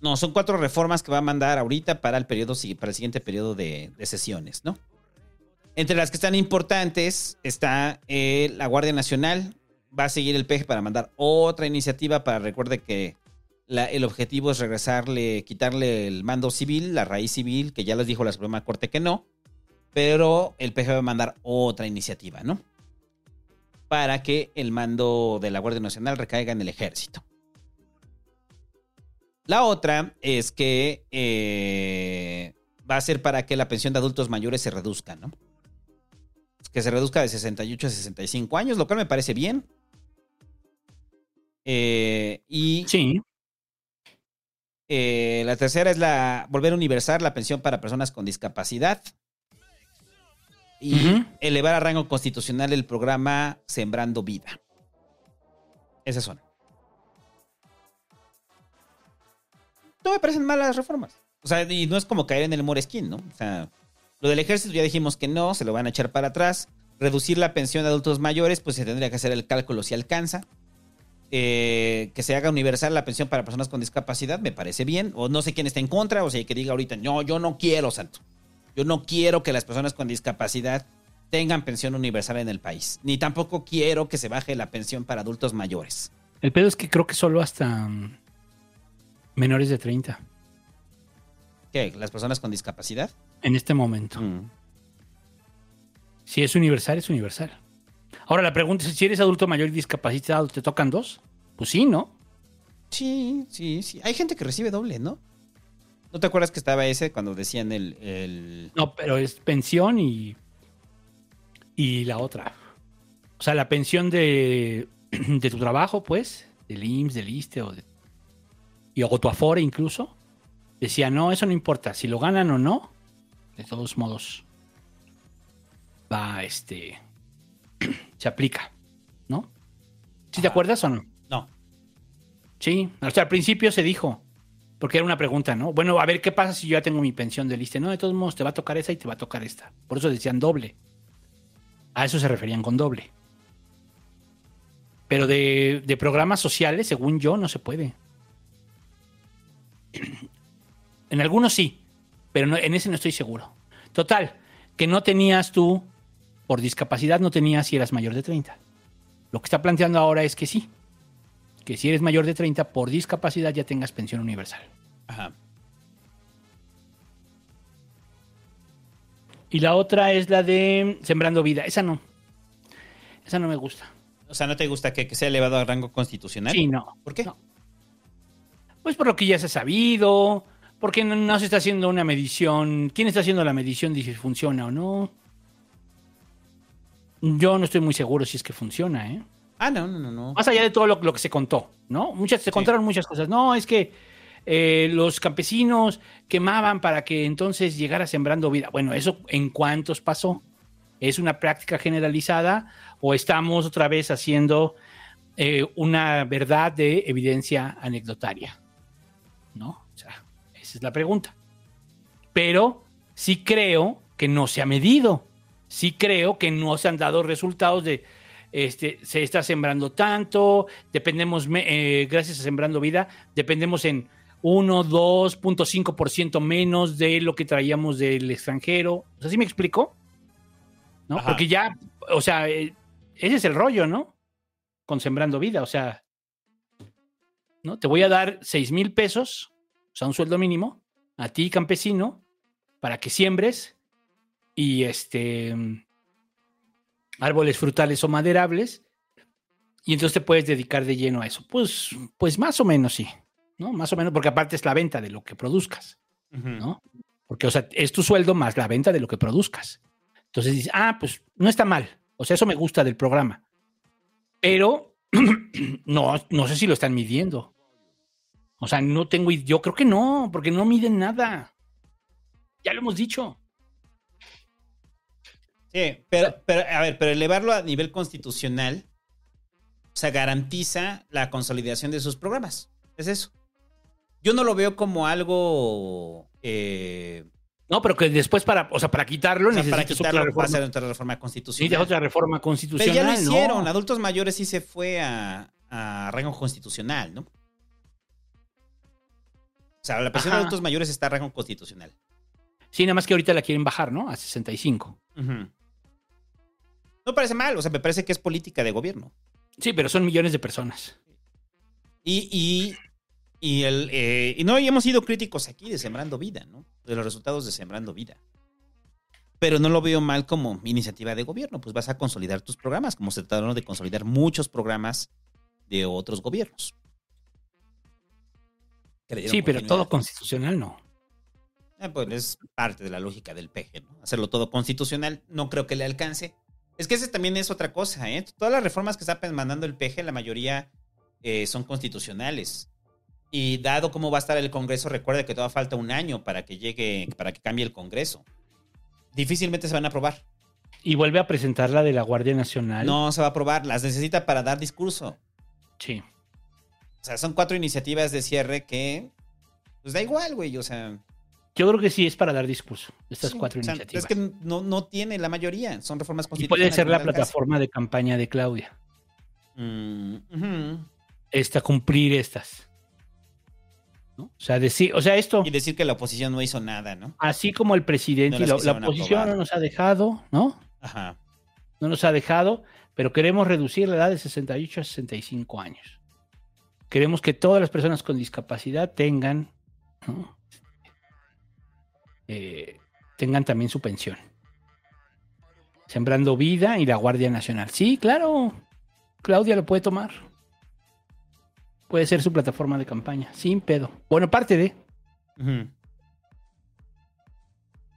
No, son cuatro reformas que va a mandar ahorita para el periodo, para el siguiente periodo de, de sesiones, ¿no? Entre las que están importantes está eh, la Guardia Nacional. Va a seguir el PG para mandar otra iniciativa para recuerde que la- el objetivo es regresarle, quitarle el mando civil, la raíz civil, que ya les dijo la Suprema Corte que no. Pero el PG va a mandar otra iniciativa, ¿no? Para que el mando de la Guardia Nacional recaiga en el ejército. La otra es que eh, va a ser para que la pensión de adultos mayores se reduzca, ¿no? Que se reduzca de 68 a 65 años, lo cual me parece bien. Eh, y Sí. eh, la tercera es la volver a universal la pensión para personas con discapacidad. Y elevar a rango constitucional el programa Sembrando Vida. Esas son. No me parecen malas reformas. O sea, y no es como caer en el moresquín, ¿no? O sea, lo del ejército ya dijimos que no, se lo van a echar para atrás. Reducir la pensión de adultos mayores, pues se tendría que hacer el cálculo si alcanza. Eh, que se haga universal la pensión para personas con discapacidad, me parece bien. O no sé quién está en contra, o sea, que diga ahorita, no, yo no quiero, Santo. Yo no quiero que las personas con discapacidad tengan pensión universal en el país. Ni tampoco quiero que se baje la pensión para adultos mayores. El pedo es que creo que solo hasta menores de 30 ¿Qué? ¿Las personas con discapacidad? en este momento. Mm. Si es universal, es universal. Ahora la pregunta es, si eres adulto mayor y discapacitado, ¿te tocan dos? Pues sí, ¿no? Sí, sí, sí. Hay gente que recibe doble, ¿no? ¿No te acuerdas que estaba ese cuando decían el... el... No, pero es pensión y. Y la otra. O sea, la pensión de, de tu trabajo, pues, del IMSS, del ISTE o de. Y, o tu Afore incluso. Decía, no, eso no importa. Si lo ganan o no, de todos modos. Va, este. se aplica. ¿No? ¿Sí te acuerdas o no? No. Sí, o sea, al principio se dijo, porque era una pregunta, ¿no? Bueno, a ver, ¿qué pasa si yo ya tengo mi pensión de liste? No, de todos modos, te va a tocar esa y te va a tocar esta. Por eso decían doble. A eso se referían con doble. Pero de, programas sociales, según yo, no se puede. En algunos sí, pero en ese no estoy seguro. Total, que no tenías tú, por discapacidad, no tenías si eras mayor de 30. Lo que está planteando ahora es que sí, que si eres mayor de 30 por discapacidad ya tengas pensión universal. Ajá. Y la otra es la de Sembrando Vida. Esa no. Esa no me gusta. O sea, ¿no te gusta que, que sea elevado a rango constitucional? Sí, no. ¿Por qué? No. Pues por lo que ya se ha sabido, porque no, no se está haciendo una medición. ¿Quién está haciendo la medición de si funciona o no? Yo no estoy muy seguro si es que funciona, ¿eh? Ah, no, no, no, no. Más allá de todo lo, lo que se contó, ¿no? Muchas, se contaron muchas cosas. No, es que eh, los campesinos quemaban para que entonces llegara sembrando vida. Bueno, ¿eso en cuántos pasó? ¿Es una práctica generalizada o estamos otra vez haciendo eh, una verdad de evidencia anecdotaria? ¿No? O sea, esa es la pregunta. Pero sí creo que no se ha medido. Sí creo que no se han dado resultados de este, se está sembrando tanto, dependemos, eh, gracias a Sembrando Vida, dependemos en 1, 2.5% menos de lo que traíamos del extranjero. O sea, ¿sí me explico? ¿No? Ajá. Porque ya, o sea, eh, ese es el rollo, ¿no? Con Sembrando Vida, o sea, ¿no? Te voy a dar 6 mil pesos, o sea, un sueldo mínimo, a ti, campesino, para que siembres y este árboles frutales o maderables, y entonces te puedes dedicar de lleno a eso. Pues, pues más o menos sí, ¿no? Más o menos, porque aparte es la venta de lo que produzcas, ¿no? Porque, o sea, es tu sueldo más la venta de lo que produzcas. Entonces dices, ah, pues no está mal. O sea, eso me gusta del programa. Pero no, no sé si lo están midiendo. O sea, no tengo, yo creo que no, porque no miden nada. Ya lo hemos dicho. Sí, pero, pero, a ver, pero elevarlo a nivel constitucional, o sea, garantiza la consolidación de sus programas. Es eso. Yo no lo veo como algo. eh, No, pero que después para, o sea, para quitarlo o sea, para otra quitarlo va a reforma. ser otra reforma Sí, constitucional. de otra reforma Pero constitucional. ya lo ¿no? hicieron. Adultos mayores sí se fue a, a rango constitucional, ¿no? O sea, la pensión de adultos mayores está a rango constitucional. Sí, nada más que ahorita la quieren bajar, ¿no? A 65. Ujú. No parece mal, o sea, me parece que es política de gobierno. Sí, pero son millones de personas. Y, y, y el, eh, y no, y hemos sido críticos aquí de Sembrando Vida, ¿no? De los resultados de Sembrando Vida. Pero no lo veo mal como iniciativa de gobierno, pues vas a consolidar tus programas, como se trataron de consolidar muchos programas de otros gobiernos. Sí, pero todo constitucional no. Eh, pues es parte de la lógica del peje, ¿no? Hacerlo todo constitucional, no creo que le alcance. Es que ese también es otra cosa, ¿eh? Todas las reformas que está mandando el peje, la mayoría eh, son constitucionales. Y dado cómo va a estar el Congreso, recuerde que todavía falta un año para que llegue, para que cambie el Congreso. Difícilmente se van a aprobar. Y vuelve a presentar la de la Guardia Nacional. No se va a aprobar, las necesita para dar discurso. Sí. O sea, son cuatro iniciativas de cierre que, pues da igual, güey, o sea... Yo creo que sí es para dar discurso, estas sí, cuatro o sea, iniciativas. Es que no, no tiene la mayoría, son reformas y constitucionales. puede ser la plataforma de campaña de Claudia. Mm. Esta, cumplir estas. ¿No? O sea, decir, o sea, esto, Y decir que la oposición no hizo nada, ¿no? así como el presidente No y la, oposición aprobar. no nos ha dejado, ¿no? Ajá. No nos ha dejado, pero queremos reducir la edad de 68 a 65 años. Queremos que todas las personas con discapacidad tengan, ¿no? Eh, tengan también su pensión. Sembrando vida y la Guardia Nacional. Sí, claro. Claudia lo puede tomar. Puede ser su plataforma de campaña, sin pedo. Bueno, parte de.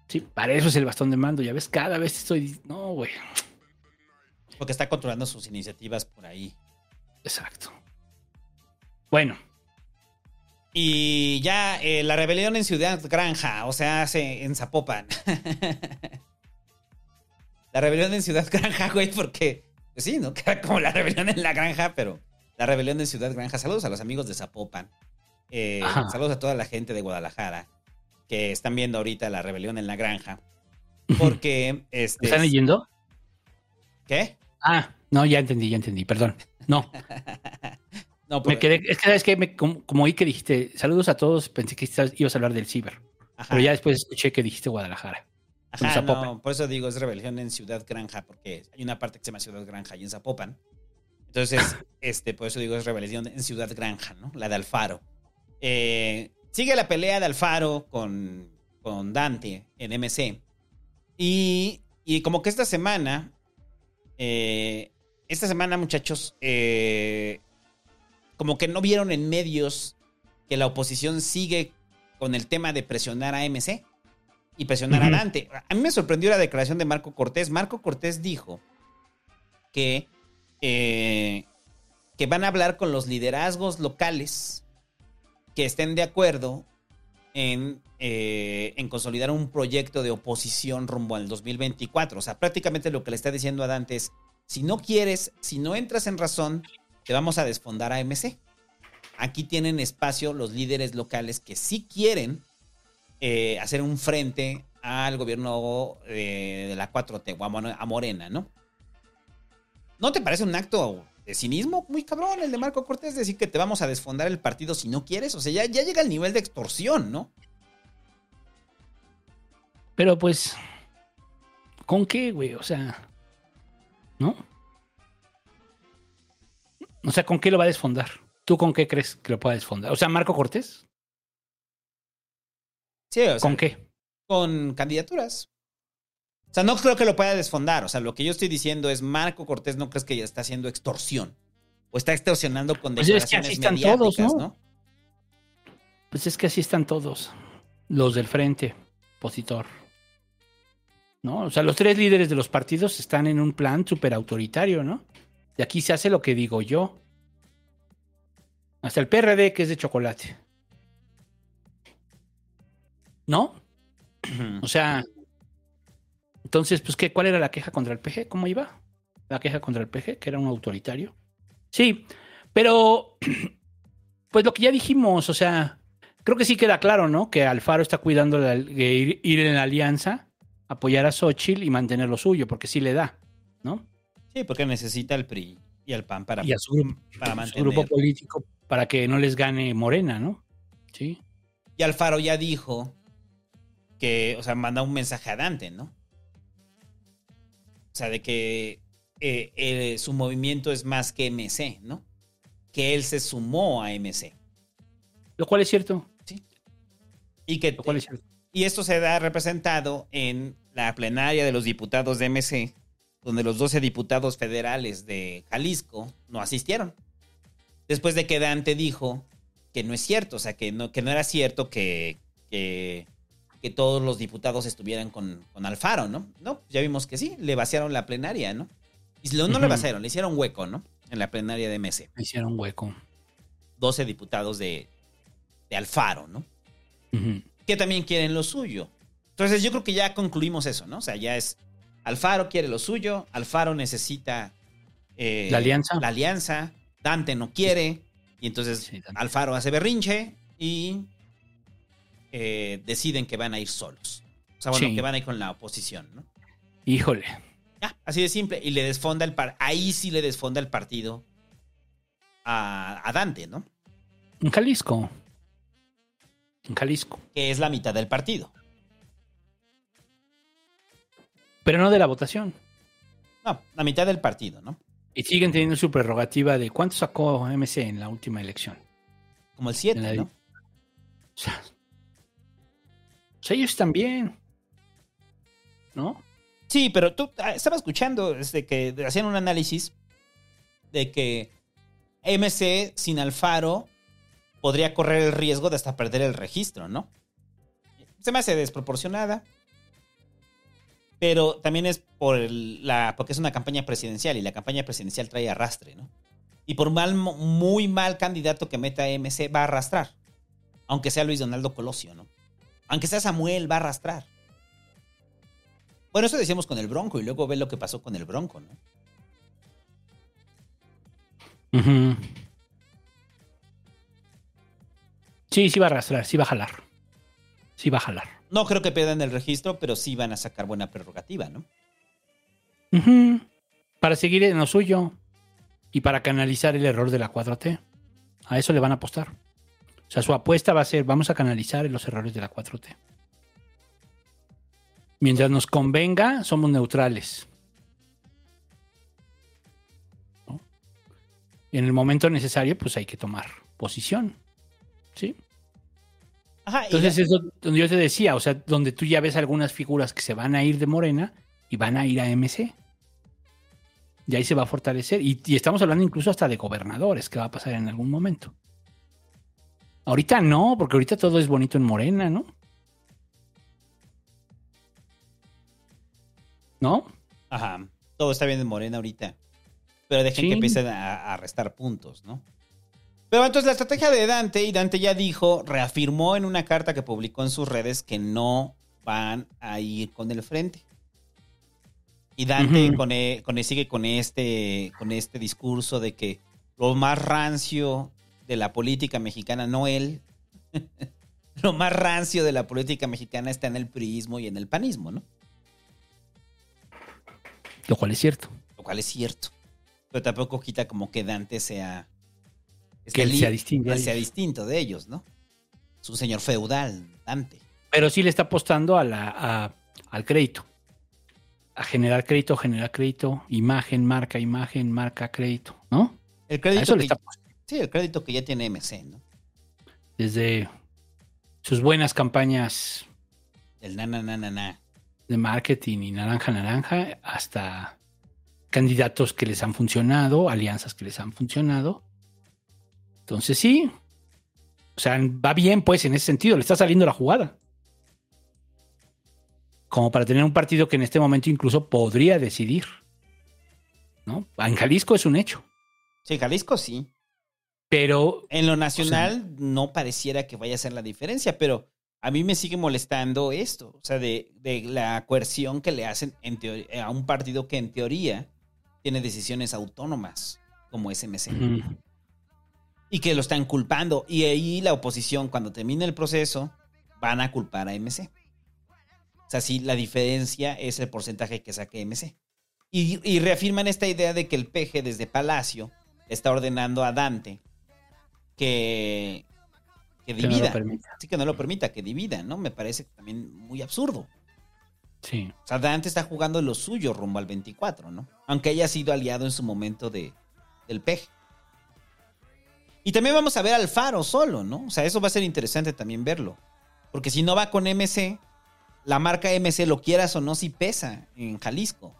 Sí, para eso es el bastón de mando. Ya ves, cada vez estoy. No, güey. Porque está controlando sus iniciativas por ahí. Exacto. Bueno, Y ya eh, la rebelión en Ciudad Granja, o sea, en Zapopan. la rebelión en Ciudad Granja, güey, porque, pues sí, ¿no? Que era como la rebelión en la granja, pero la rebelión en Ciudad Granja. Saludos a los amigos de Zapopan. Eh, saludos a toda la gente de Guadalajara que están viendo ahorita la rebelión en la granja. Porque, este... ¿están leyendo? ¿Qué? Ah, no, ya entendí, ya entendí, perdón. No, No, me porque- quedé. Es que, ¿sabes qué? Me- como, como oí que dijiste saludos a todos, pensé que ibas a hablar del ciber. Ajá. Pero ya después escuché que dijiste Guadalajara. Ajá, no, por eso digo, es rebelión en Ciudad Granja, porque hay una parte que se llama Ciudad Granja y en Zapopan. Entonces, este, por eso digo, es rebelión en Ciudad Granja, ¿no? La de Alfaro. Eh, sigue la pelea de Alfaro con, con Dante en MC. Y, y como que esta semana, eh, esta semana, muchachos, eh, como que no vieron en medios que la oposición sigue con el tema de presionar a MC y presionar a Dante. A mí me sorprendió la declaración de Marco Cortés. Marco Cortés dijo que, eh, que van a hablar con los liderazgos locales que estén de acuerdo en, eh, en consolidar un proyecto de oposición rumbo al 2024. O sea, prácticamente lo que le está diciendo a Dante es, si no quieres, si no entras en razón, te vamos a desfondar a MC. Aquí tienen espacio los líderes locales que sí quieren eh, hacer un frente al gobierno eh, de la 4T o a Mo- a Morena, ¿no? ¿No te parece un acto de cinismo muy cabrón el de Marco Cortés? Decir que te vamos a desfondar el partido si no quieres. O sea, ya, ya llega el nivel de extorsión, ¿no? Pero pues, ¿con qué, güey? O sea, ¿no? O sea, ¿con qué lo va a desfondar? ¿Tú con qué crees que lo pueda desfondar? O sea, Marco Cortés, Sí, o sea, ¿con qué? con candidaturas. O sea, no creo que lo pueda desfondar. O sea, lo que yo estoy diciendo es, Marco Cortés no crees que ya está haciendo extorsión. O está extorsionando con Pues es que así están todos, ¿no? ¿no? Pues es que así están todos. Los del frente, opositor. ¿No? O sea, los tres líderes de los partidos están en un plan súper autoritario, ¿no? De aquí se hace lo que digo yo. Hasta el PRD, que es de chocolate. ¿No? O sea, entonces, pues, ¿qué, ¿cuál era la queja contra el PG? ¿Cómo iba? La queja contra el PG, que era un autoritario. Sí, pero, pues lo que ya dijimos, o sea, creo que sí queda claro, ¿no? Que Alfaro está cuidando la- ir, ir en la alianza, apoyar a Xochitl y mantener lo suyo, porque sí le da, ¿no? Sí, porque necesita el PRI y el PAN para, Y a su grupo, para su mantener. grupo político para que no les gane Morena, ¿no? Sí. Y Alfaro ya dijo que, o sea, manda un mensaje a Dante, ¿no? O sea, de que eh, eh, su movimiento es más que MC, ¿no? Que él se sumó a MC. Lo cual es cierto. Y que Lo cual es cierto. Y esto se da representado en la plenaria de los diputados de MC, donde los 12 diputados federales de Jalisco no asistieron. Después de que Dante dijo que no es cierto, o sea, que no, que no era cierto que, que, que todos los diputados estuvieran con, con Alfaro, ¿no? No, ya vimos que sí, le vaciaron la plenaria, ¿no? Y no le vaciaron, le hicieron hueco, ¿no? En la plenaria de MC. Me hicieron hueco. 12 diputados de, de Alfaro, ¿no? Que también quieren lo suyo. Entonces yo creo que ya concluimos eso, ¿no? O sea, ya es Alfaro quiere lo suyo, Alfaro necesita eh, La alianza. La alianza, Dante no quiere, y entonces Sí. Alfaro hace berrinche y eh, deciden que van a ir solos. O sea, bueno, Sí. que van a ir con la oposición, ¿no? Híjole. Ya, así de simple. Y le desfonda el par ahí sí le desfonda el partido a, a Dante, ¿no? En Jalisco. En Jalisco. Que es la mitad del partido. Pero no de la votación. No, la mitad del partido, ¿no? Y siguen teniendo su prerrogativa de cuánto sacó MC en la última elección. Como el 7, En la- ¿no? O sea, o sea, ellos también. ¿No? Sí, pero tú ah, estaba escuchando desde que hacían un análisis de que MC sin Alfaro podría correr el riesgo de hasta perder el registro, ¿no? Se me hace desproporcionada. Pero también es por la, porque es una campaña presidencial y la campaña presidencial trae arrastre, ¿no? Y por mal, muy mal candidato que meta MC va a arrastrar. Aunque sea Luis Donaldo Colosio, ¿no? Aunque sea Samuel, va a arrastrar. Bueno, eso decíamos con el Bronco y luego ve lo que pasó con el Bronco, ¿no? Sí, sí va a arrastrar, sí va a jalar. Sí va a jalar. No creo que pierdan el registro, pero sí van a sacar buena prerrogativa, ¿no? Para seguir en lo suyo y para canalizar el error de la 4T. A eso le van a apostar. O sea, su apuesta va a ser, vamos a canalizar los errores de la 4T. Mientras nos convenga, somos neutrales. En el momento necesario, pues hay que tomar posición. ¿Sí? Ajá, Entonces, la- es do- donde yo te decía, o sea, donde tú ya ves algunas figuras que se van a ir de Morena y van a ir a MC. Y ahí se va a fortalecer. Y, y estamos hablando incluso hasta de gobernadores, que va a pasar en algún momento. Ahorita no, porque ahorita todo es bonito en Morena, ¿no? ¿No? Ajá. Todo está bien en Morena ahorita. Pero dejen Sí. que empiecen a, a restar puntos, ¿no? Pero entonces la estrategia de Dante, y Dante ya dijo, reafirmó en una carta que publicó en sus redes que no van a ir con el frente. Y Dante con e- con e- sigue con este, con este discurso de que lo más rancio de la política mexicana, no él, lo más rancio de la política mexicana está en el priismo y en el panismo, ¿no? Lo cual es cierto. Lo cual es cierto. Pero tampoco quita como que Dante sea. Que él sea distinto sea de ellos, ¿no? Es un señor feudal, Dante. Pero sí le está apostando a la, a- al crédito. A generar crédito, generar crédito, imagen, marca, imagen, marca, crédito, ¿no? El A crédito, le que, está sí, el crédito que ya tiene MC, ¿no? desde sus buenas campañas El na, na, na, na, na. de marketing y naranja naranja hasta candidatos que les han funcionado, alianzas que les han funcionado. Entonces sí, o sea, va bien pues en ese sentido, le está saliendo la jugada. Como para tener un partido que en este momento incluso podría decidir. ¿No? En Jalisco es un hecho, Sí, Jalisco sí. pero En lo nacional no pareciera que vaya a ser la diferencia, pero a mí me sigue molestando esto, o sea, de, de la coerción que le hacen en a un partido que en teoría tiene decisiones autónomas, como SMC. Ujú. Y que lo están culpando. Y ahí la oposición, cuando termine el proceso, van a culpar a MC. O sea, sí, la diferencia es el porcentaje que saque MC. Y, y reafirman esta idea de que el peje desde Palacio está ordenando a Dante que, que Que no divida. sí, que no lo permita, que divida, ¿no? Me parece también muy absurdo. sí. O sea, Dante está jugando lo suyo rumbo al 24, ¿no? Aunque haya sido aliado en su momento de, del peje. Y también vamos a ver al Faro solo, ¿no? O sea, eso va a ser interesante también verlo. Porque si no va con MC, la marca MC, lo quieras o no, si pesa en Jalisco.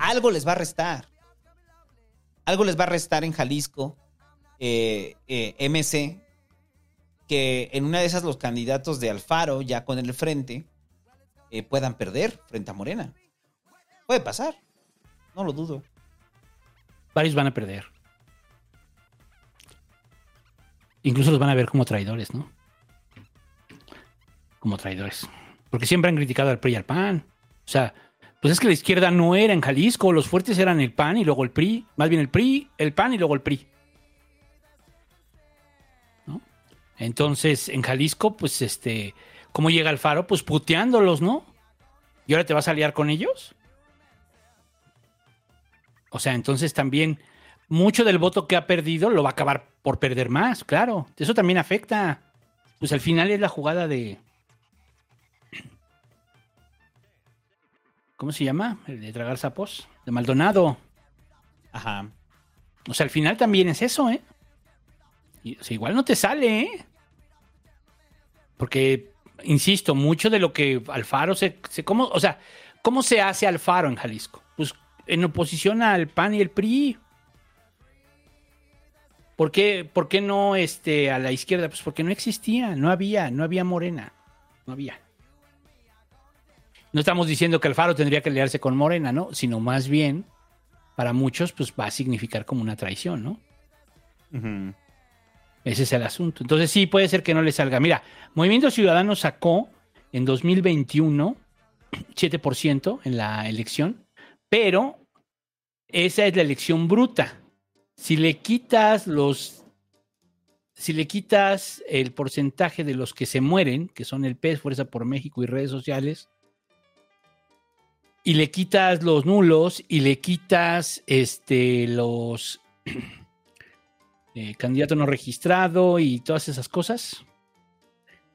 Algo les va a restar. Algo les va a restar en Jalisco, eh, eh, MC, que en una de esas los candidatos de Alfaro, ya con el frente, eh, puedan perder frente a Morena. Puede pasar. No lo dudo. Varios van a perder. Incluso los van a ver como traidores, ¿no? Como traidores. Porque siempre han criticado al PRI y al PAN. O sea, pues es que la izquierda no era en Jalisco. Los fuertes eran el PAN y luego el PRI. Más bien el PRI, el PAN y luego el PRI. ¿No? Entonces, en Jalisco, pues este, ¿cómo llega Alfaro? Pues puteándolos, ¿no? ¿Y ahora te vas a liar con ellos? O sea, entonces también mucho del voto que ha perdido lo va a acabar por perder más, claro. Eso también afecta. Pues al final es la jugada de. ¿Cómo se llama? El de tragar sapos. De Maldonado. Ajá. O sea, al final también es eso, ¿eh? Y, o sea, igual no te sale, ¿eh? Porque, insisto, mucho de lo que Alfaro se, se- ¿cómo, o sea, ¿cómo se hace Alfaro en Jalisco? Pues en oposición al PAN y el PRI. ¿Por qué, por qué no este, a la izquierda? Pues porque no existía, no había, no había Morena. No había. No estamos diciendo que Alfaro tendría que aliarse con Morena, ¿no? Sino más bien, para muchos, pues va a significar como una traición, ¿no? Ese es el asunto. Entonces sí, puede ser que no le salga. Mira, Movimiento Ciudadano sacó en 2021 7% en la elección, pero esa es la elección bruta. Si le quitas los si le quitas el porcentaje de los que se mueren, que son el PES, Fuerza por México y redes sociales, y le quitas los nulos y le quitas este los eh, candidato no registrado y todas esas cosas.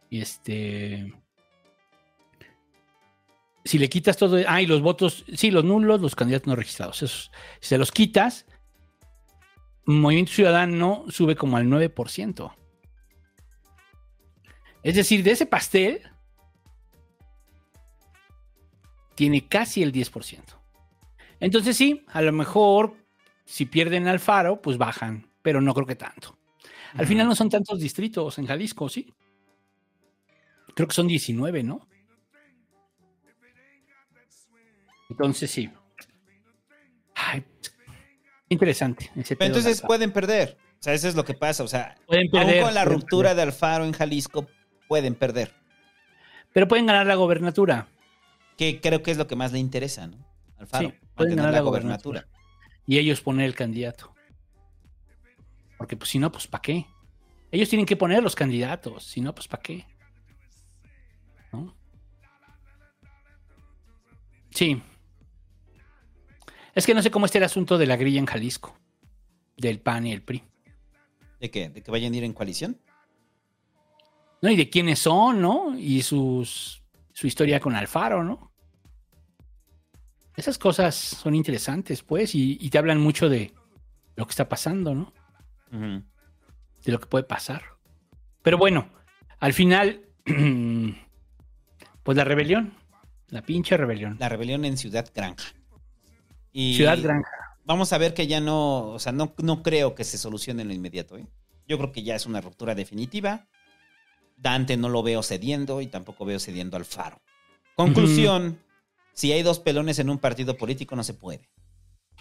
Y este. Si le quitas todo. Ah, y los votos. Sí, los nulos, los candidatos no registrados. Esos, si se los quitas. Movimiento Ciudadano sube como al 9%. Es decir, de ese pastel. Tiene casi el 10%. Entonces, sí, a lo mejor si pierden al faro, pues bajan pero no creo que tanto. Al final no son tantos distritos en Jalisco, ¿sí? Creo que son 19, ¿no? Entonces sí. Ay, interesante. Pero entonces pueden perder. O sea, eso es lo que pasa. O sea, pueden perder, aún con la ruptura de Alfaro en Jalisco, pueden perder. Pero pueden ganar la gobernatura. Que creo que es lo que más le interesa, ¿no? Alfaro. pueden ganar la, gobernatura. Y ellos poner el candidato. Porque pues si no, pues ¿para qué? Ellos tienen que poner los candidatos, si no, pues ¿para qué? ¿No? Sí. Es que no sé cómo está el asunto de la grilla en Jalisco, del PAN y el PRI. ¿De qué? ¿De que vayan a ir en coalición? No, y de quiénes son, ¿no? Y sus, su historia con Alfaro, ¿no? Esas cosas son interesantes, pues, y, y te hablan mucho de lo que está pasando, ¿no? de lo que puede pasar. Pero bueno, al final, pues la rebelión, la pinche rebelión. La rebelión en Ciudad Granja. Y Ciudad Granja. Vamos a ver que ya no, o sea, no, no creo que se solucione en lo inmediato. ¿eh? Yo creo que ya es una ruptura definitiva. Dante no lo veo cediendo y tampoco veo cediendo al faro. Conclusión, si hay dos pelones en un partido político no se puede.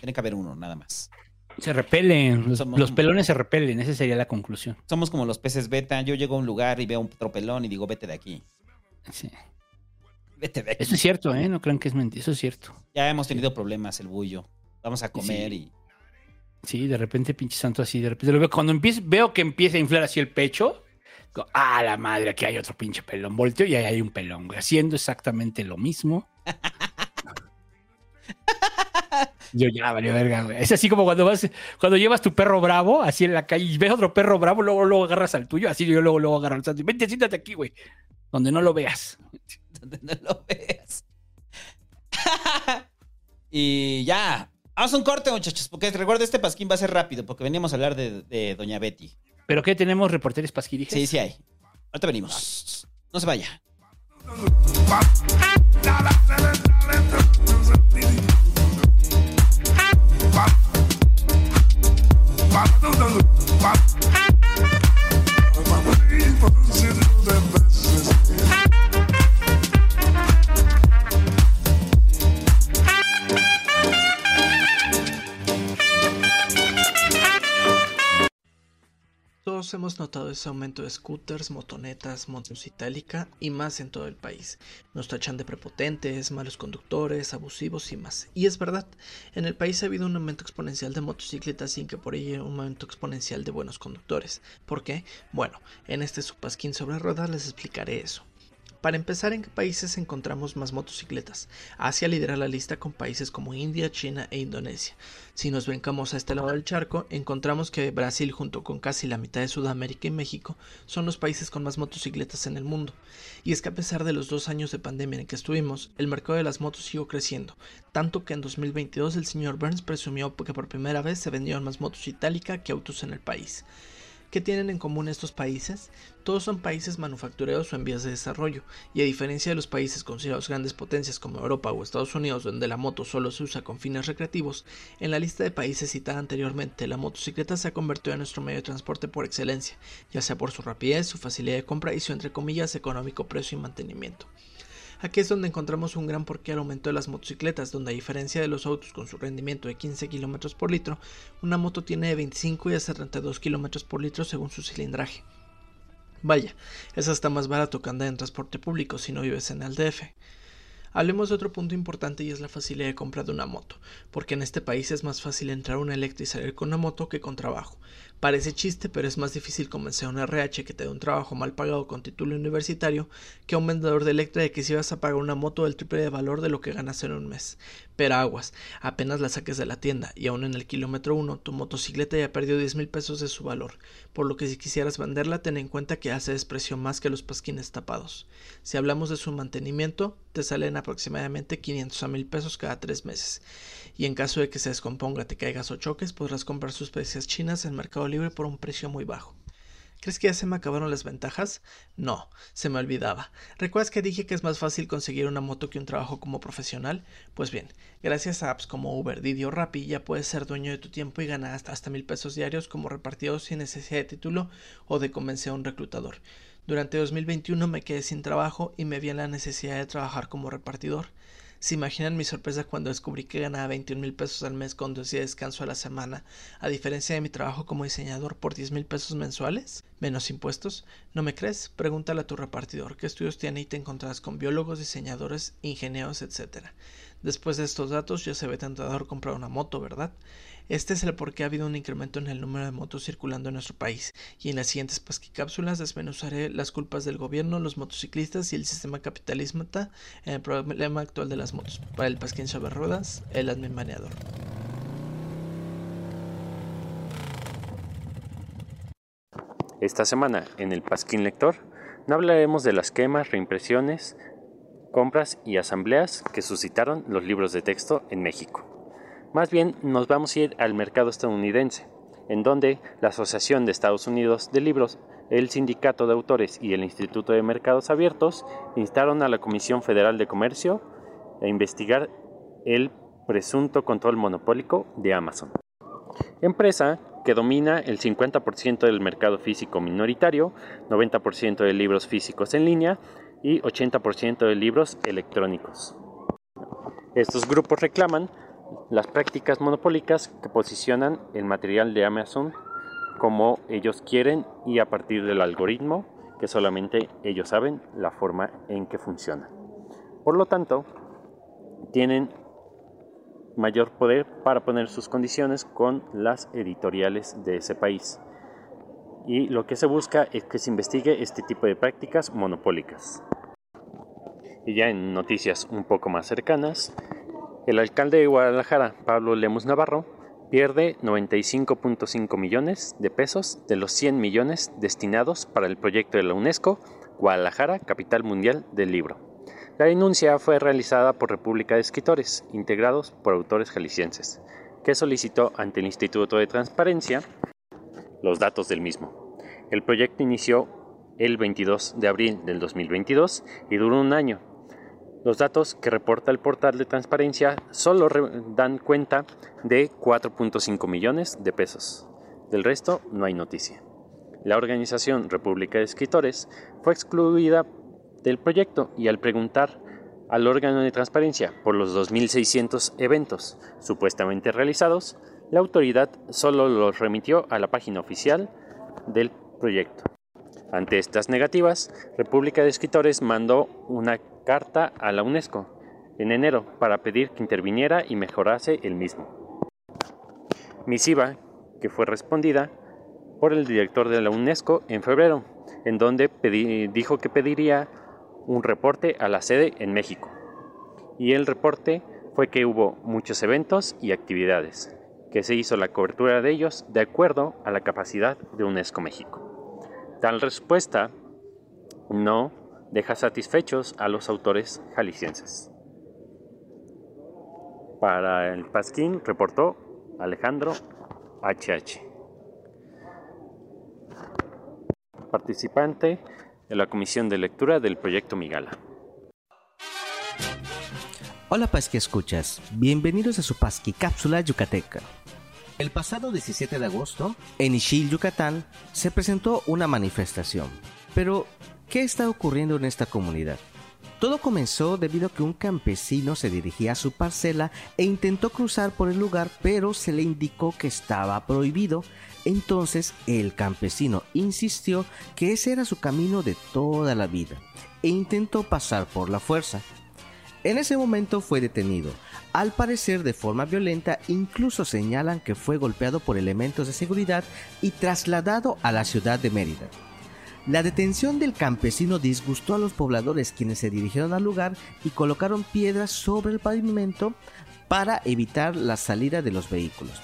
Tiene que haber uno, nada más. Se repelen, los, pelones se repelen, esa sería la conclusión. Somos como los peces beta. Yo llego a un lugar y veo un otro pelón y digo, vete de aquí. Sí. Vete de aquí. Eso es cierto, ¿eh? No crean que es mentira, eso es cierto. Ya hemos tenido problemas, el bullo. Vamos a comer y. Sí, de repente, pinche santo así, de repente lo veo. Cuando veo que empieza a inflar así el pecho, digo, ah, la madre, aquí hay otro pinche pelón. Volteo y ahí hay un pelón, haciendo exactamente lo mismo. Yo ya valió verga, güey. Es así como cuando vas, cuando llevas tu perro bravo así en la calle y ves otro perro bravo, luego, luego agarras al tuyo, así yo luego, luego agarro al santo. Vente, siéntate aquí, güey. Donde no lo veas. Donde no lo veas. y ya. Vamos a un corte, muchachos, porque recuerda, este pasquín va a ser rápido, porque veníamos a hablar de, Doña Betty. ¿Pero qué tenemos, reporteros pasquirijes? Sí, sí hay. Ahorita venimos. No se vaya. Todos hemos notado ese aumento de scooters, motonetas, motos itálica y más en todo el país. Nos tachan de prepotentes, malos conductores, abusivos y más. Y es verdad, en el país ha habido un aumento exponencial de motocicletas sin que por ello un aumento exponencial de buenos conductores. ¿Por qué? Bueno, en este Supasquín sobre ruedas les explicaré eso. Para empezar, ¿en qué países encontramos más motocicletas? Asia lidera la lista con países como India, China e Indonesia. Si nos vencamos a este lado del charco, encontramos que Brasil, junto con casi la mitad de Sudamérica y México, son los países con más motocicletas en el mundo. Y es que a pesar de los dos años de pandemia en que estuvimos, el mercado de las motos siguió creciendo, tanto que en 2022 el señor Burns presumió que por primera vez se vendieron más motos itálica que autos en el país. ¿Qué tienen en común estos países? Todos son países manufactureros o en vías de desarrollo, y a diferencia de los países considerados grandes potencias como Europa o Estados Unidos, donde la moto solo se usa con fines recreativos, en la lista de países citada anteriormente, la motocicleta se ha convertido en nuestro medio de transporte por excelencia, ya sea por su rapidez, su facilidad de compra y su entre comillas económico precio y mantenimiento. Aquí es donde encontramos un gran porqué al aumento de las motocicletas, donde a diferencia de los autos con su rendimiento de 15 km por litro, una moto tiene de 25 y hasta 32 km por litro según su cilindraje. Vaya, es hasta más barato que andar en transporte público si no vives en el DF. Hablemos de otro punto importante y es la facilidad de compra de una moto, porque en este país es más fácil entrar a una Electra y salir con una moto que con trabajo. Parece chiste, pero es más difícil convencer a un RH que te dé un trabajo mal pagado con título universitario que a un vendedor de Electra de que si vas a pagar una moto del triple de valor de lo que ganas en un mes. Pero aguas, apenas la saques de la tienda y aún en el kilómetro 1 tu motocicleta ya perdió 10 mil pesos de su valor, por lo que si quisieras venderla ten en cuenta que hace desprecio más que los pasquines tapados. Si hablamos de su mantenimiento, te salen aproximadamente 500 a mil pesos cada tres meses. Y en caso de que se descomponga, te caigas o choques, podrás comprar sus piezas chinas en Mercado Libre por un precio muy bajo. ¿Crees que ya se me acabaron las ventajas? No, se me olvidaba. ¿Recuerdas que dije que es más fácil conseguir una moto que un trabajo como profesional? Pues bien, gracias a apps como Uber, Didi o Rappi ya puedes ser dueño de tu tiempo y ganar hasta, hasta mil pesos diarios como repartidor sin necesidad de título o de convencer a un reclutador. Durante 2021 me quedé sin trabajo y me vi en la necesidad de trabajar como repartidor. ¿Se imaginan mi sorpresa cuando descubrí que ganaba 21 mil pesos al mes con dos descanso a la semana, a diferencia de mi trabajo como diseñador por 10 mil pesos mensuales? ¿Menos impuestos? ¿No me crees? Pregúntale a tu repartidor qué estudios tiene y te encontrarás con biólogos, diseñadores, ingenieros, etc. Después de estos datos ya se ve tentador comprar una moto, ¿verdad? Este es el por qué ha habido un incremento en el número de motos circulando en nuestro país, y en las siguientes pasquicápsulas desmenuzaré las culpas del gobierno, los motociclistas y el sistema capitalista en el problema actual de las motos. Para el pasquín sobre ruedas, el admin baneador. Esta semana, en el Pasquín Lector, no hablaremos de las quemas, reimpresiones, compras y asambleas que suscitaron los libros de texto en México. Más bien nos vamos a ir al mercado estadounidense, en donde la Asociación de Estados Unidos de Libros, el Sindicato de Autores y el Instituto de Mercados Abiertos instaron a la Comisión Federal de Comercio a investigar el presunto control monopólico de Amazon. Empresa que domina el 50% del mercado físico minoritario, 90% de libros físicos en línea y 80% de libros electrónicos. Estos grupos reclaman las prácticas monopólicas que posicionan el material de Amazon como ellos quieren y a partir del algoritmo que solamente ellos saben la forma en que funciona. Por lo tanto, tienen mayor poder para poner sus condiciones con las editoriales de ese país. Y lo que se busca es que se investigue este tipo de prácticas monopólicas. Y ya en noticias un poco más cercanas, el alcalde de Guadalajara, Pablo Lemus Navarro, pierde 95.5 millones de pesos de los 100 millones destinados para el proyecto de la UNESCO Guadalajara, Capital Mundial del Libro. La denuncia fue realizada por República de Escritores, integrados por autores jaliscienses, que solicitó ante el Instituto de Transparencia los datos del mismo. El proyecto inició el 22 de abril del 2022 y duró un año. Los datos que reporta el portal de transparencia solo dan cuenta de 4.5 millones de pesos. Del resto no hay noticia. La organización República de Escritores fue excluida del proyecto y al preguntar al órgano de transparencia por los 2.600 eventos supuestamente realizados, la autoridad solo los remitió a la página oficial del proyecto. Ante estas negativas, República de Escritores mandó una carta a la UNESCO en enero para pedir que interviniera y mejorase el mismo. Misiva que fue respondida por el director de la UNESCO en febrero, en donde dijo que pediría un reporte a la sede en México. Y el reporte fue que hubo muchos eventos y actividades, que se hizo la cobertura de ellos de acuerdo a la capacidad de UNESCO México. Tal respuesta no deja satisfechos a los autores jaliscienses. Para el Pasquín reportó Alejandro HH. participante en la comisión de lectura del proyecto Migala. Hola Pasqui Escuchas, bienvenidos a su Pasqui Cápsula Yucateca. El pasado 17 de agosto, en Ixil, Yucatán, se presentó una manifestación. Pero, ¿qué está ocurriendo en esta comunidad? Todo comenzó debido a que un campesino se dirigía a su parcela e intentó cruzar por el lugar, pero se le indicó que estaba prohibido. Entonces el campesino insistió que ese era su camino de toda la vida e intentó pasar por la fuerza. En ese momento fue detenido. Al parecer de forma violenta, incluso señalan que fue golpeado por elementos de seguridad y trasladado a la ciudad de Mérida. La detención del campesino disgustó a los pobladores quienes se dirigieron al lugar y colocaron piedras sobre el pavimento para evitar la salida de los vehículos.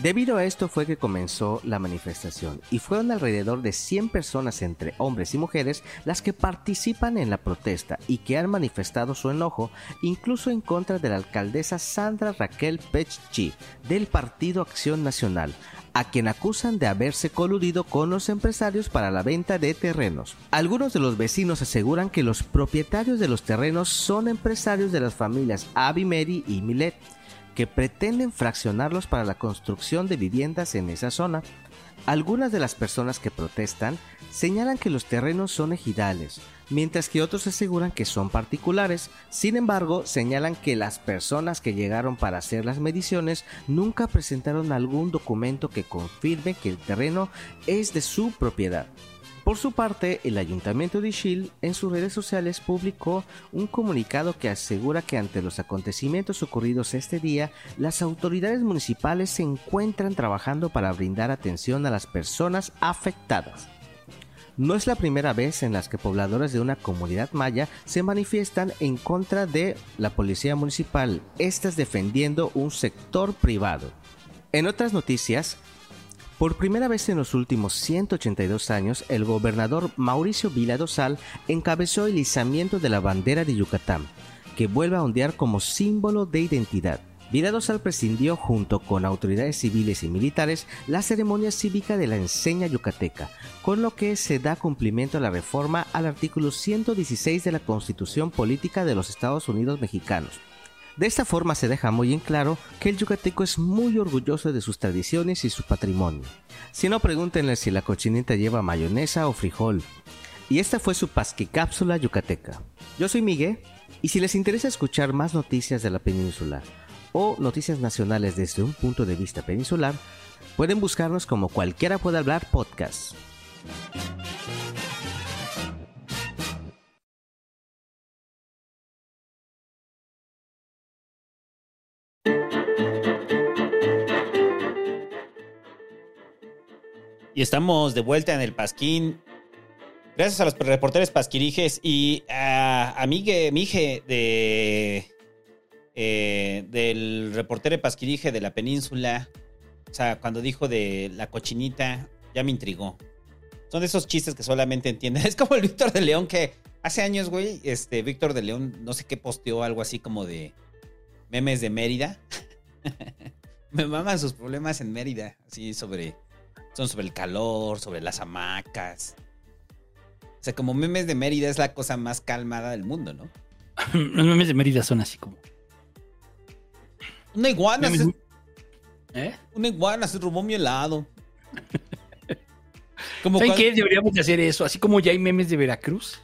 Debido a esto fue que comenzó la manifestación y fueron alrededor de 100 personas entre hombres y mujeres las que participan en la protesta y que han manifestado su enojo incluso en contra de la alcaldesa Sandra Raquel Pechchi del Partido Acción Nacional, a quien acusan de haberse coludido con los empresarios para la venta de terrenos. Algunos de los vecinos aseguran que los propietarios de los terrenos son empresarios de las familias Abimeri y Milet, que pretenden fraccionarlos para la construcción de viviendas en esa zona. Algunas de las personas que protestan señalan que los terrenos son ejidales, mientras que otros aseguran que son particulares. Sin embargo, señalan que las personas que llegaron para hacer las mediciones nunca presentaron algún documento que confirme que el terreno es de su propiedad. Por su parte, el ayuntamiento de Ixil en sus redes sociales publicó un comunicado que asegura que ante los acontecimientos ocurridos este día, las autoridades municipales se encuentran trabajando para brindar atención a las personas afectadas. No es la primera vez en las que pobladores de una comunidad maya se manifiestan en contra de la policía municipal, estas defendiendo un sector privado. En otras noticias, por primera vez en los últimos 182 años, el gobernador Mauricio Vila Dosal encabezó el izamiento de la bandera de Yucatán, que vuelve a ondear como símbolo de identidad. Vila Dosal prescindió junto con autoridades civiles y militares la ceremonia cívica de la enseña yucateca, con lo que se da cumplimiento a la reforma al artículo 116 de la Constitución Política de los Estados Unidos Mexicanos, de esta forma se deja muy en claro que el yucateco es muy orgulloso de sus tradiciones y su patrimonio. Si no, pregúntenle si la cochinita lleva mayonesa o frijol. Y esta fue su pasqui cápsula yucateca. Yo soy Miguel, y si les interesa escuchar más noticias de la península o noticias nacionales desde un punto de vista peninsular, pueden buscarnos como Cualquiera puede hablar podcast. Y estamos de vuelta en el Pasquín. Gracias a los reporteros pasquirijes y a, a Migue, Mije de, eh, del reportero pasquirije de la península. O sea, cuando dijo de la cochinita, ya me intrigó. Son de esos chistes que solamente entienden. Es como el Víctor de León que hace años, güey, este Víctor de León, no sé qué posteó algo así como de memes de Mérida. me maman sus problemas en Mérida, así sobre son sobre el calor, sobre las hamacas. O sea, como memes de Mérida es la cosa más calmada del mundo, ¿no? Los memes de Mérida son así como. Una iguana. Memes- se- ¿Eh? Una iguana se robó mi helado. Como ¿Saben cuando- qué? Deberíamos de hacer eso. Así como ya hay memes de Veracruz,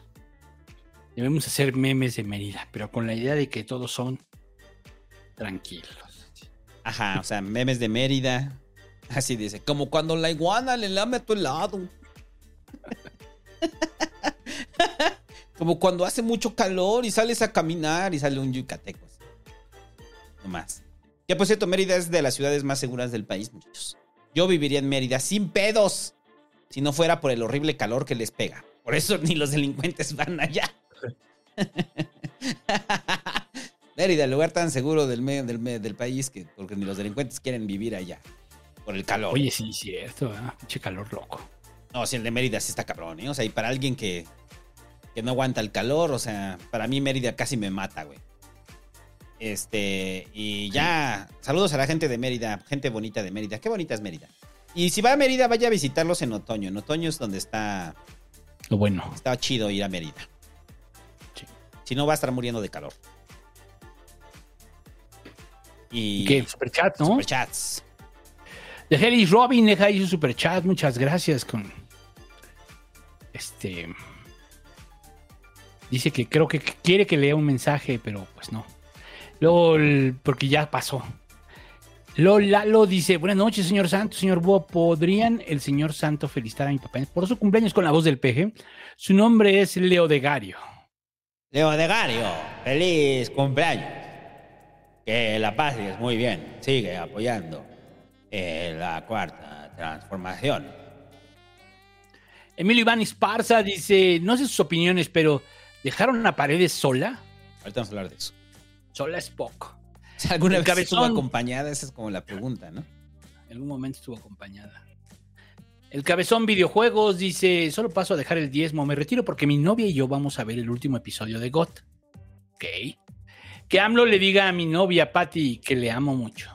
debemos hacer memes de Mérida, pero con la idea de que todos son tranquilos. Ajá, o sea, memes de Mérida. Así dice, como cuando la iguana le lame a tu helado. como cuando hace mucho calor y sales a caminar y sale un yucateco. No más. Que por cierto, Mérida es de las ciudades más seguras del país, muchachos. Yo viviría en Mérida sin pedos. Si no fuera por el horrible calor que les pega. Por eso ni los delincuentes van allá. Mérida, el lugar tan seguro del medio del, país que porque ni los delincuentes quieren vivir allá. Por el calor. Oye, sí, cierto. ¿eh? Pinche calor loco. No, si el de Mérida sí está cabrón, ¿eh? O sea, y para alguien que, que no aguanta el calor, o sea, para mí Mérida casi me mata, güey. Este, y ya, saludos a la gente de Mérida, gente bonita de Mérida. Qué bonita es Mérida. Y si va a Mérida, vaya a visitarlos en otoño. En otoño es donde está. Lo bueno. Está chido ir a Mérida. Si no, va a estar muriendo de calor. Y. ¿Qué? Superchat, ¿no? Superchats. De Heli Robin deja ahí su superchat. Muchas gracias con. Este. Dice que creo que quiere que lea un mensaje, pero pues no. El- porque ya pasó. Lola lo dice, buenas noches, señor Santo, señor Búho. ¿Podrían el señor Santo felicitar a mi papá por su cumpleaños con la voz del peje? Su nombre es Leo de Gario. Leo de Gario, feliz cumpleaños. Que la paz es muy bien. Sigue apoyando eh, la cuarta transformación. Emilio Iván Esparza dice, no sé sus opiniones, pero ¿dejaron a Paredes sola? Ahorita vamos a hablar de eso. Sola es poco. Alguna El vez estuvo acompañada, esa es como la pregunta, ¿no? En algún momento estuvo acompañada. El cabezón videojuegos dice, solo paso a dejar el diezmo, me retiro porque mi novia y yo vamos a ver el último episodio de GOT. Ok. Que AMLO le diga a mi novia Patty que le amo mucho.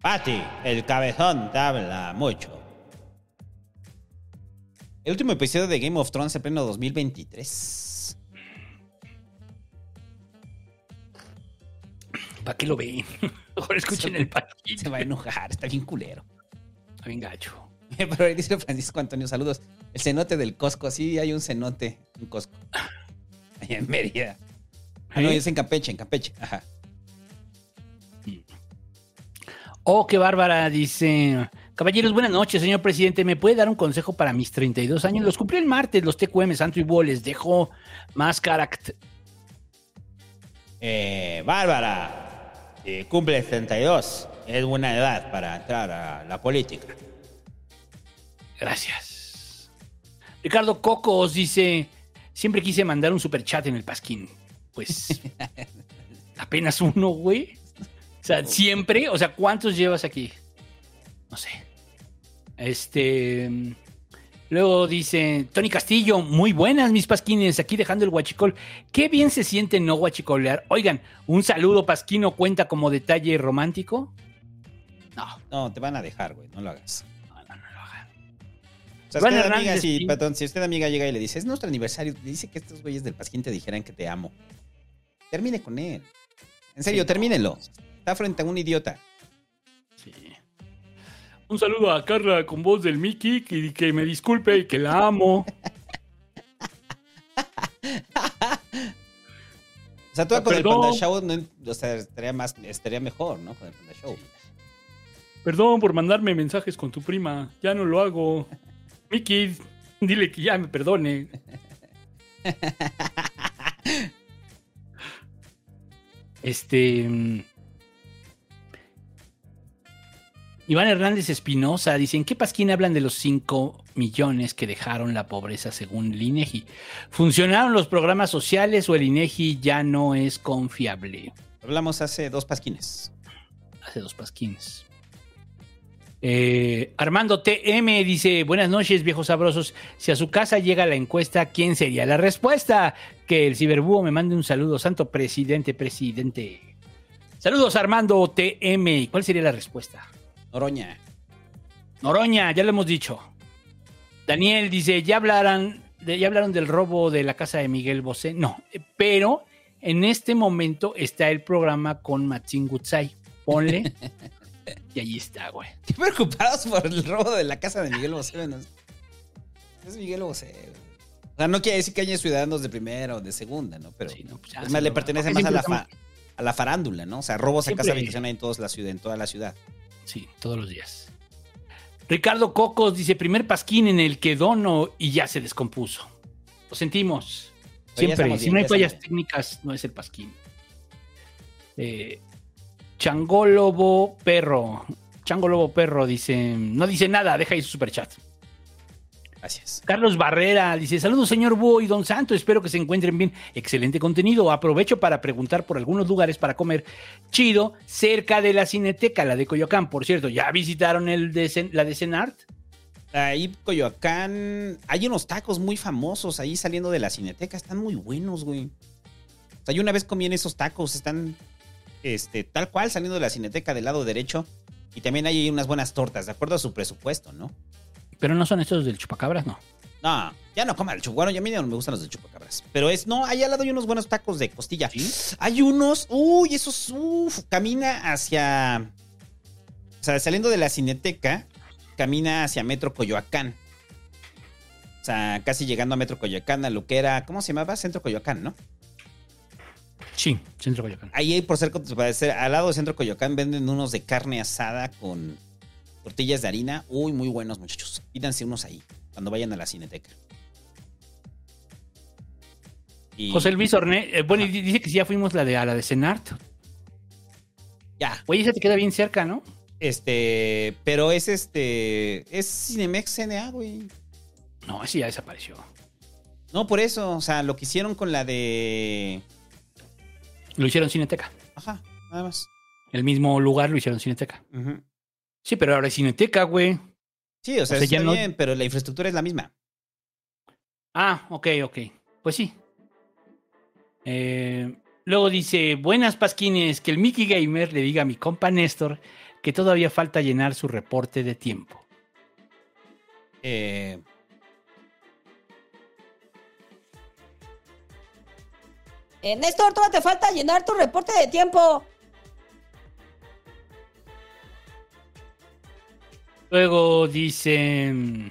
Pati, el cabezón te habla mucho. El último episodio de Game of Thrones en pleno 2023. ¿Para qué lo ven? Mejor escuchen el paquín. Se va a enojar, está bien culero. Está bien gacho. Pero ahí dice Francisco Antonio, saludos. El cenote del Costco, sí, hay un cenote, un Costco. Allá en Mérida. Ah, no, ¿Eh? es en Campeche, en Campeche. Ajá. Oh, qué bárbara, dice. Caballeros, buenas noches, señor presidente. ¿Me puede dar un consejo para mis 32 años? Los cumplí el martes, los TQM, Santo y Búho, les dejo más carácter. Eh, Bárbara, si cumple 32, es buena edad para entrar a la política. Gracias. Ricardo Cocos dice: Siempre quise mandar un super chat en el Pasquín. Pues apenas uno, güey. O sea, siempre. O sea, ¿cuántos llevas aquí? No sé. Este. Luego dice Tony Castillo, muy buenas mis pasquines, aquí dejando el guachicol. Qué bien se siente no guachicolear. Oigan, un saludo pasquino cuenta como detalle romántico. No, te van a dejar, güey, no lo hagas. No, no, no lo hagan. O sea, amiga, si, sí. perdón, si usted amiga llega y le dice, es nuestro aniversario, dice que estos güeyes del Pasquín te dijeran que te amo. Termine con él. En serio, Sí, termínenlo. Está frente a un idiota. Un saludo a Carla con voz del Mickey y que me disculpe y que la amo. O sea, tú Ah, con perdón. el Panda Show, no- o sea, estaría, más, estaría mejor, ¿no? Con el Panda Show. Perdón por mandarme mensajes con tu prima. Ya no lo hago. Mickey, dile que ya me perdone. Este. mm, Iván Hernández Espinosa dice: ¿En qué pasquín hablan de los 5 millones que dejaron la pobreza según el INEGI? ¿Funcionaron los programas sociales o el INEGI ya no es confiable? Hablamos hace dos pasquines. Hace dos pasquines. Eh, Armando TM dice: Buenas noches, viejos sabrosos. Si a su casa llega la encuesta, ¿quién sería la respuesta? Que el ciberbúho me mande un saludo. Santo presidente, presidente. Saludos, Armando TM. ¿Cuál sería la respuesta? Noroña. Noroña, ya lo hemos dicho. Daniel dice: ¿Ya hablarán, ya hablaron del robo de la casa de Miguel Bosé? No, pero en este momento está el programa con Matsin Gutzai. Ponle. y ahí está, güey. Qué preocupados por el robo de la casa de Miguel Bosé. ¿no? Es Miguel Bosé. güey. O sea, no quiere decir que haya ciudadanos de primera o de segunda, ¿no? Pero ya es se más, le pertenece más a la, fa- a la farándula, ¿no? O sea, robos a casa habitación hay en, todas la ciudad, en toda la ciudad. Sí, todos los días. Ricardo Cocos dice: primer pasquín en el que dono y ya se descompuso. Lo sentimos. Siempre. Si no hay fallas técnicas, no es el pasquín. Eh, Changólobo Perro. Changólobo Perro dice: No dice nada, deja ahí su superchat. Gracias. Carlos Barrera dice: Saludos, señor Búho y Don Santo. Espero que se encuentren bien. Excelente contenido. Aprovecho para preguntar por algunos lugares para comer chido cerca de la Cineteca, la de Coyoacán. Por cierto, ¿ya visitaron el de la de Cenart? Ahí, Coyoacán, hay unos tacos muy famosos ahí saliendo de la cineteca. Están muy buenos, güey. O sea, yo una vez comí en esos tacos. Están, este, tal cual saliendo de la cineteca del lado derecho. Y también hay unas buenas tortas, de acuerdo a su presupuesto, ¿no? Pero no son estos del chupacabras, no. No, ya no coman el chup. Bueno, ya a mí no me gustan los de chupacabras. Pero es, no, ahí al lado hay unos buenos tacos de costilla. Hay unos, uy, esos, uff, camina hacia. O sea, saliendo de la cineteca, camina hacia Metro Coyoacán. O sea, casi llegando a Metro Coyoacán, a lo que era, ¿cómo se llamaba? Centro Coyoacán, ¿no? Sí, Centro Coyoacán. Ahí por cerca, ser, al lado de Centro Coyoacán venden unos de carne asada con tortillas de harina. Uy, muy buenos, muchachos. Pídanse unos ahí, cuando vayan a la cineteca. Y- José Luis Orné, eh, bueno, dice que sí, ya fuimos la de, a la de Senart. Ya. Oye, esa te queda bien cerca, ¿no? Este, pero es este, es Cinemex CNA, güey. No, ese ya desapareció. No, por eso, o sea, lo que hicieron con la de... Lo hicieron Cineteca. Ajá, nada más. El mismo lugar lo hicieron Cineteca. Sí, pero ahora es Cineteca, güey. Sí, o sea, O sea, está ya no- bien, pero la infraestructura es la misma. Ah, ok, ok. Pues sí. Eh, luego dice, buenas pasquines, que el Mickey Gamer le diga a mi compa Néstor que todavía falta llenar su reporte de tiempo. Eh, Eh, Néstor, todavía te falta llenar tu reporte de tiempo. Luego dice... mm,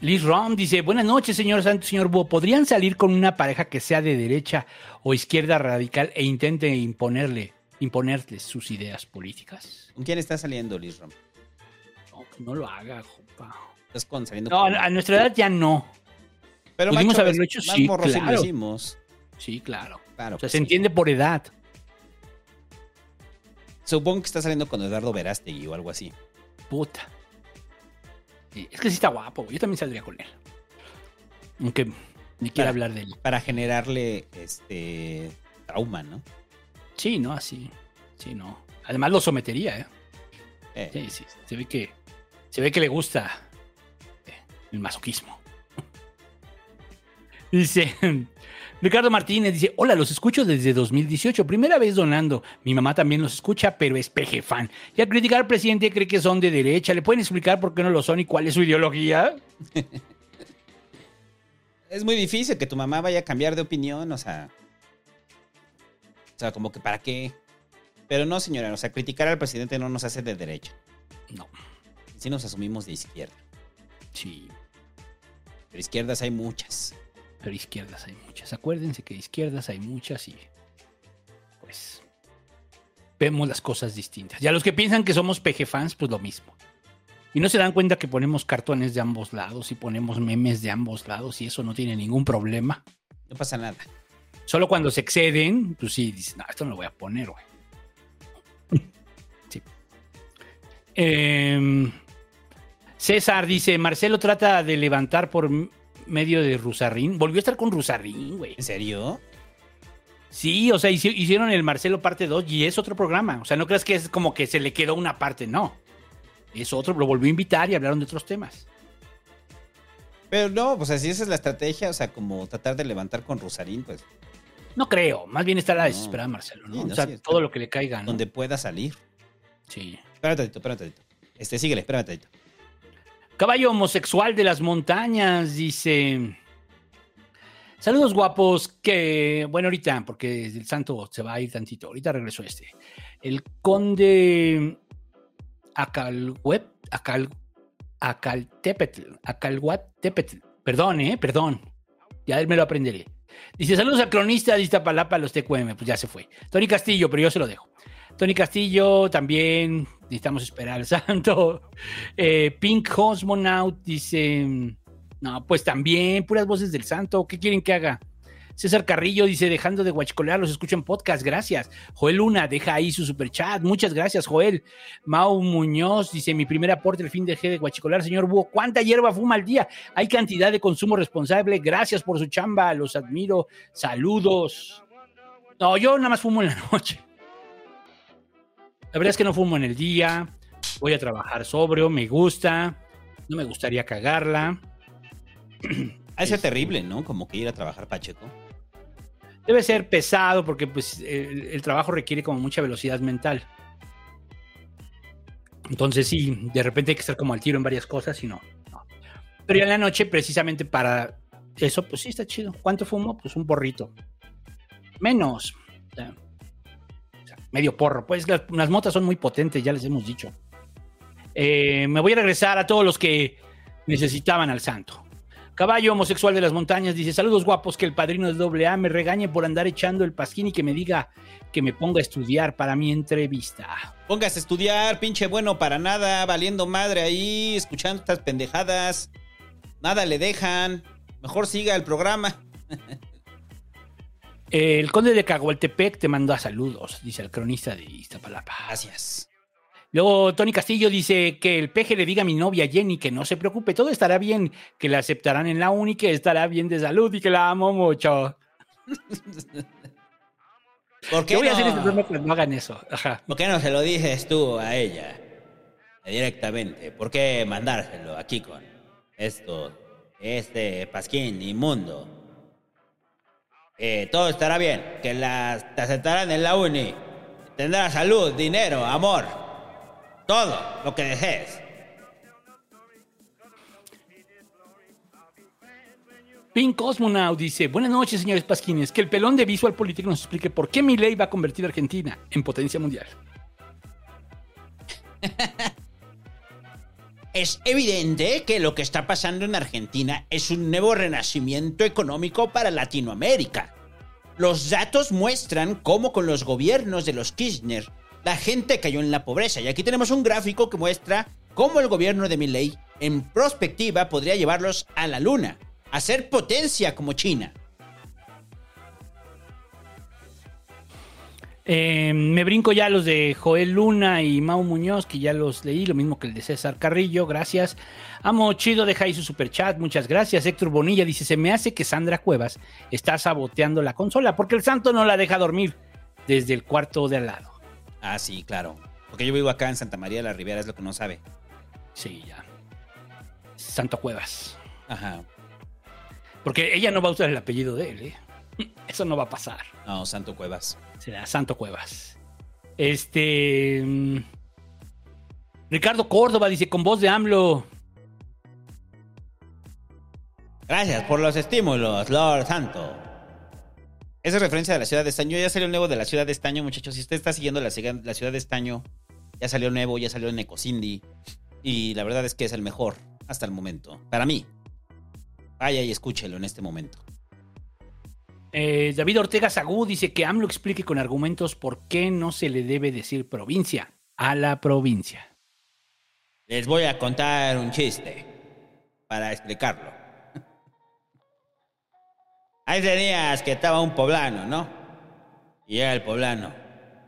Liz Rom dice, buenas noches, señor Santos, señor Búho. ¿Podrían salir con una pareja que sea de derecha o izquierda radical e intente imponerle, imponerles sus ideas políticas? ¿Con quién está saliendo, Liz Rom? No, que no lo haga, compa. Estás con saliendo No, con- a nuestra edad ya no. Pero Pudimos macho, haberlo es- hecho, más sí, morros sí lo claro. hicimos. Sí, claro. Claro, O sea, pues se sí. entiende por edad. Supongo que está saliendo con Eduardo Verástegui o algo así. Puta. Sí, es que sí está guapo. Yo también saldría con él. Aunque ni quiera Para- hablar de él. Para generarle este trauma, ¿no? Sí, no, así. Sí, no. Además lo sometería, ¿eh? Eh. Sí, sí. Se ve que, se ve que le gusta eh, el masoquismo. Dice Ricardo Martínez, dice, hola, los escucho desde 2018, primera vez donando. Mi mamá también los escucha, pero es peje fan. Y al criticar al presidente cree que son de derecha. ¿Le pueden explicar por qué no lo son y cuál es su ideología? Es muy difícil que tu mamá vaya a cambiar de opinión, o sea. O sea, como que para qué. Pero no, señora, o sea, criticar al presidente no nos hace de derecha. No. Sí nos asumimos de izquierda. Sí. Pero izquierdas hay muchas. Pero izquierdas hay muchas. Acuérdense que izquierdas hay muchas y pues vemos las cosas distintas. Y a los que piensan que somos PG fans, pues lo mismo. Y no se dan cuenta que ponemos cartones de ambos lados y ponemos memes de ambos lados y eso no tiene ningún problema. No pasa nada. Solo cuando se exceden, pues sí, dices, no, esto no lo voy a poner, güey. Sí. Em, César dice, Marcelo trata de levantar por medio de Rusarrín. Volvió a estar con Rusarrín, güey. ¿En serio? Sí, o sea, hici- hicieron el Marcelo parte 2 y es otro programa. O sea, no creas que es como que se le quedó una parte, no. Es otro, lo volvió a invitar y hablaron de otros temas. Pero no, pues así esa es la estrategia, o sea, como tratar de levantar con Rosarín, pues. No creo, más bien está la No. desesperada Marcelo, ¿no? Sí, no, o sea, sí, todo lo que le caiga, ¿no? Donde pueda salir. Sí. Espérate, espérate. Este, síguele, espérate. Caballo homosexual de las montañas, dice. Saludos guapos, que bueno, ahorita, porque el santo se va a ir tantito, ahorita regreso este. El conde Acalweb, Acal, Acaltepetl, Acalhuatepetl, perdón, eh, perdón, ya me lo aprenderé. Dice, saludos al cronista de Iztapalapa, los TQM, pues ya se fue. Tony Castillo, pero yo se lo dejo. Tony Castillo, también necesitamos esperar al santo. Eh, Pink Cosmonaut dice, no, pues también, puras voces del santo, ¿qué quieren que haga? César Carrillo dice, dejando de guachicolear, los escucho en podcast, gracias. Joel Luna deja ahí su super chat, muchas gracias, Joel. Mau Muñoz dice, mi primer aporte, el fin dejé de guachicolear, señor Búho, ¿cuánta hierba fuma al día? Hay cantidad de consumo responsable, gracias por su chamba, los admiro, saludos. No, yo nada más fumo en la noche. La verdad es que no fumo en el día, voy a trabajar sobrio, me gusta, no me gustaría cagarla. Ha de ser terrible, ¿no? Como que ir a trabajar Pacheco. Debe ser pesado porque pues, el, el trabajo requiere como mucha velocidad mental. Entonces sí, de repente hay que estar como al tiro en varias cosas y no. no. Pero ya en la noche, precisamente para eso, pues sí está chido. ¿Cuánto fumo? Pues un porrito. Menos. O sea, medio porro. Pues las, motas son muy potentes, ya les hemos dicho. Eh, me voy a regresar a todos los que necesitaban al santo. Caballo homosexual de las montañas dice: Saludos guapos, que el padrino de AA me regañe por andar echando el pasquín y que me diga que me ponga a estudiar para mi entrevista. Póngase a estudiar, pinche bueno para nada, valiendo madre ahí, escuchando estas pendejadas. Nada le dejan. Mejor siga el programa. El conde de Cagualtepec te manda saludos, dice el cronista de Iztapalapa. Gracias. Luego Tony Castillo dice que el peje le diga a mi novia Jenny que no se preocupe, todo estará bien, que la aceptarán en la uni, que estará bien de salud y que la amo mucho. ¿Por qué Yo voy a hacer este programa cuando no hagan eso. Ajá. ¿Por qué no se lo dices tú a ella directamente? ¿Por qué mandárselo aquí con esto, este pasquín inmundo? Eh, todo estará bien, que las, te aceptarán en la uni. Tendrás salud, dinero, amor, todo lo que desees. Pink Cosmonaut dice, buenas noches, señores Pasquines, que el pelón de Visual Político nos explique por qué mi ley va a convertir a Argentina en potencia mundial. Es evidente que lo que está pasando en Argentina es un nuevo renacimiento económico para Latinoamérica. Los datos muestran cómo con los gobiernos de los Kirchner la gente cayó en la pobreza. Y aquí tenemos un gráfico que muestra cómo el gobierno de Milei en prospectiva podría llevarlos a la luna, a ser potencia como China. Eh, me brinco ya los de Joel Luna y Mau Muñoz, que ya los leí, lo mismo que el de César Carrillo, gracias. Amo Chido, deja ahí su superchat, muchas gracias. Héctor Bonilla dice, se me hace que Sandra Cuevas está saboteando la consola, porque el santo no la deja dormir desde el cuarto de al lado. Ah, sí, claro. Porque yo vivo acá en Santa María de la Ribera, es lo que no sabe. Sí, ya. Santo Cuevas. Ajá. Porque ella no va a usar el apellido de él, ¿eh? Eso no va a pasar. No, Santo Cuevas. Será Santo Cuevas. Este. mm, Ricardo Córdoba dice: con voz de AMLO. Gracias por los estímulos, Lord Santo. Esa es referencia de la ciudad de Estaño. Ya salió el nuevo de la ciudad de Estaño, muchachos. Si usted está siguiendo la, la ciudad de Estaño, ya salió nuevo, ya salió en Ecosindi. Y la verdad es que es el mejor hasta el momento. Para mí. Vaya y escúchelo en este momento. Eh, David Ortega Sagú dice que AMLO explique con argumentos por qué no se le debe decir provincia a la provincia. Les voy a contar un chiste para explicarlo. Hay días que estaba un poblano, ¿no? Y llega el poblano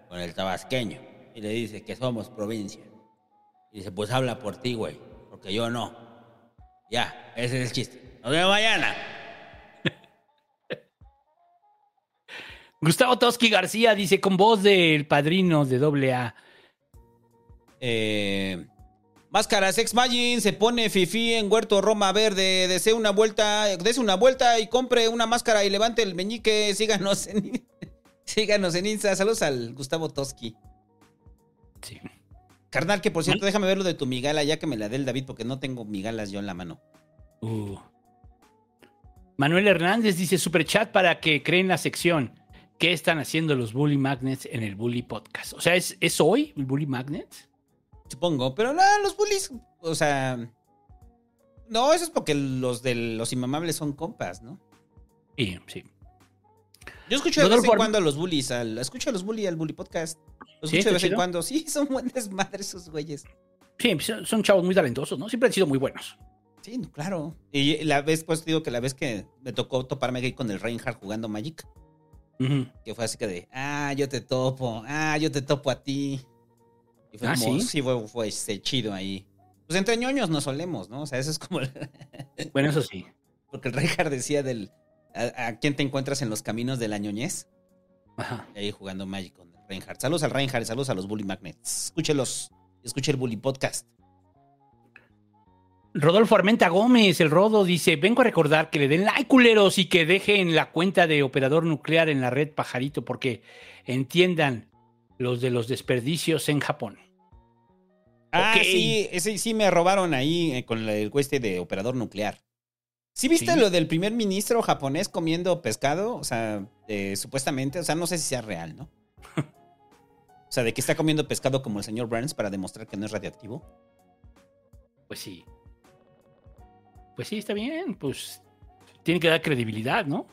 con el tabasqueño y le dice que somos provincia. Y dice, pues habla por ti, güey, porque yo no. Ya, ese es el chiste. Nos vemos mañana. Gustavo Toski García dice con voz del padrino de AA. Eh, máscaras Ex Magin se pone Fifi en Huerto Roma Verde. Desee una vuelta, dese una vuelta y compre una máscara y levante el meñique. Síganos en, síganos en Insta. Saludos al Gustavo Toski. Sí. Carnal, que por cierto, déjame ver lo de tu migala ya que me la dé el David porque no tengo migalas yo en la mano. Uh. Manuel Hernández dice superchat para que creen la sección. ¿Qué están haciendo los Bully Magnets en el Bully Podcast? O sea, ¿es, ¿es hoy el Bully Magnets? Supongo, pero no, los bullies, o sea... No, eso es porque los de los inmamables son compas, ¿no? Sí, sí. Yo escucho de vez en cuando a los bullies, al, escucho a los bullies al bully podcast. Los ¿Sí? escucho de ¿Está vez en cuando. Sí, son buen desmadre esos güeyes. Sí, son chavos muy talentosos, ¿no? Siempre han sido muy buenos. Sí, claro. Y la vez, pues digo que la vez que me tocó toparme ahí con el Reinhardt jugando Magic, Que fue así que de, ah, yo te topo, ah, yo te topo a ti. Y fue Ah, como, ¿sí? fue, fue este, chido ahí. Pues entre ñoños nos solemos, ¿no? O sea, eso es como... Bueno, eso sí. Porque el Reinhardt decía del, a, a quién te encuentras en los caminos de la ñoñez. Ajá. Y ahí jugando Magic con Reinhardt. Saludos al Reinhardt, saludos a los Bully Magnets. Escúchelos, escuche el Bully Podcast. Rodolfo Armenta Gómez, el Rodo, dice: Vengo a recordar que le den like, culeros, y que dejen la cuenta de operador nuclear en la red Pajarito, porque entiendan los de los desperdicios en Japón. Ah, sí, ese sí me robaron ahí eh, con el cueste de operador nuclear. ¿Sí viste Sí. lo del primer ministro japonés comiendo pescado? O sea, eh, supuestamente, o sea, no sé si sea real, ¿no? O sea, de que está comiendo pescado como el señor Burns para demostrar que no es radiactivo. Pues sí. Pues sí, está bien. Pues tiene que dar credibilidad, ¿no?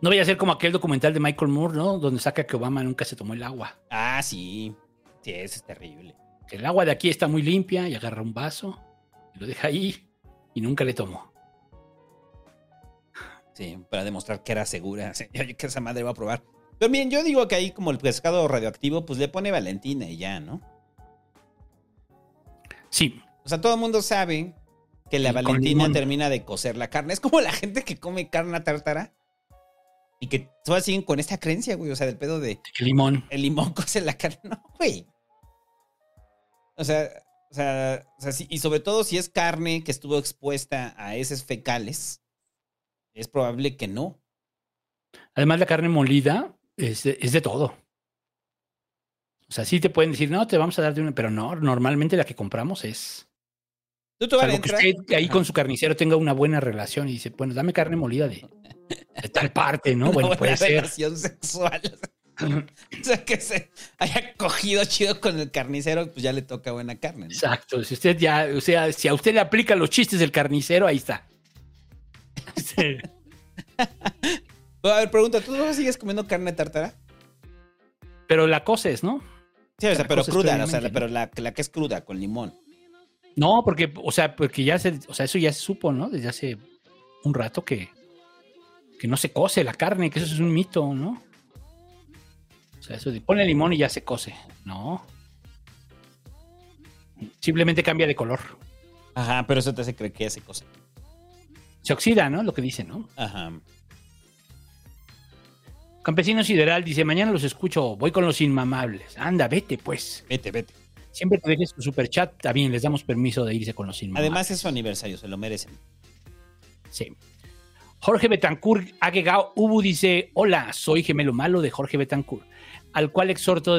No vaya a ser como aquel documental de Michael Moore, ¿no? Donde saca que Obama nunca se tomó el agua. Ah, sí. Sí, eso es terrible. El agua de aquí está muy limpia y agarra un vaso y lo deja ahí y nunca le tomó. Sí, para demostrar que era segura. Sí, que esa madre va a probar. Pero miren, yo digo que ahí como el pescado radioactivo, pues le pone Valentina y ya, ¿no? Sí. O sea, todo el mundo sabe que la Y Valentina termina de cocer la carne. Es como la gente que come carne a tártara y que todas siguen con esta creencia, güey. O sea, del pedo de El limón. el limón cose la carne. No, güey. O sea, o sea, o sea, sí, y sobre todo si es carne que estuvo expuesta a heces fecales, es probable que no. Además, la carne molida es de, es de todo. O sea, sí te pueden decir, no, te vamos a dar de una, pero no, normalmente la que compramos es. Tú te vas a Salvo que usted ahí con su carnicero tenga una buena relación y dice, bueno, dame carne molida de, de tal parte, ¿no? Una Bueno, buena puede ser. relación sexual. o sea, que se haya cogido chido con el carnicero, pues ya le toca buena carne. ¿no? Exacto. Si usted ya, o sea, si a usted le aplica los chistes del carnicero, ahí está. Sí. A ver, pregunta, ¿tú no sigues comiendo carne tártara? Pero la coces, ¿no? Sí, o sea, pero cruda, o sea, pero la, la que es cruda, con limón. No, porque, o sea, porque ya se, o sea, eso ya se supo, ¿no? Desde hace un rato que, que no se cose la carne, que eso es un mito, ¿no? O sea, eso de ponle limón y ya se cose. No. Simplemente cambia de color. Ajá, pero eso te hace creer que hace cosa. Se oxida, ¿no? Lo que dice, ¿no? Ajá. Campesino Sideral dice, mañana los escucho, voy con los inmamables. Anda, vete pues. Vete, vete. Siempre que dejes tu superchat, está bien, les damos permiso de irse con los inmamables. Además es su aniversario, se lo merecen. Sí. Jorge Betancourt Agegao Ubu dice: Hola, soy gemelo malo de Jorge Betancourt, al cual exhorto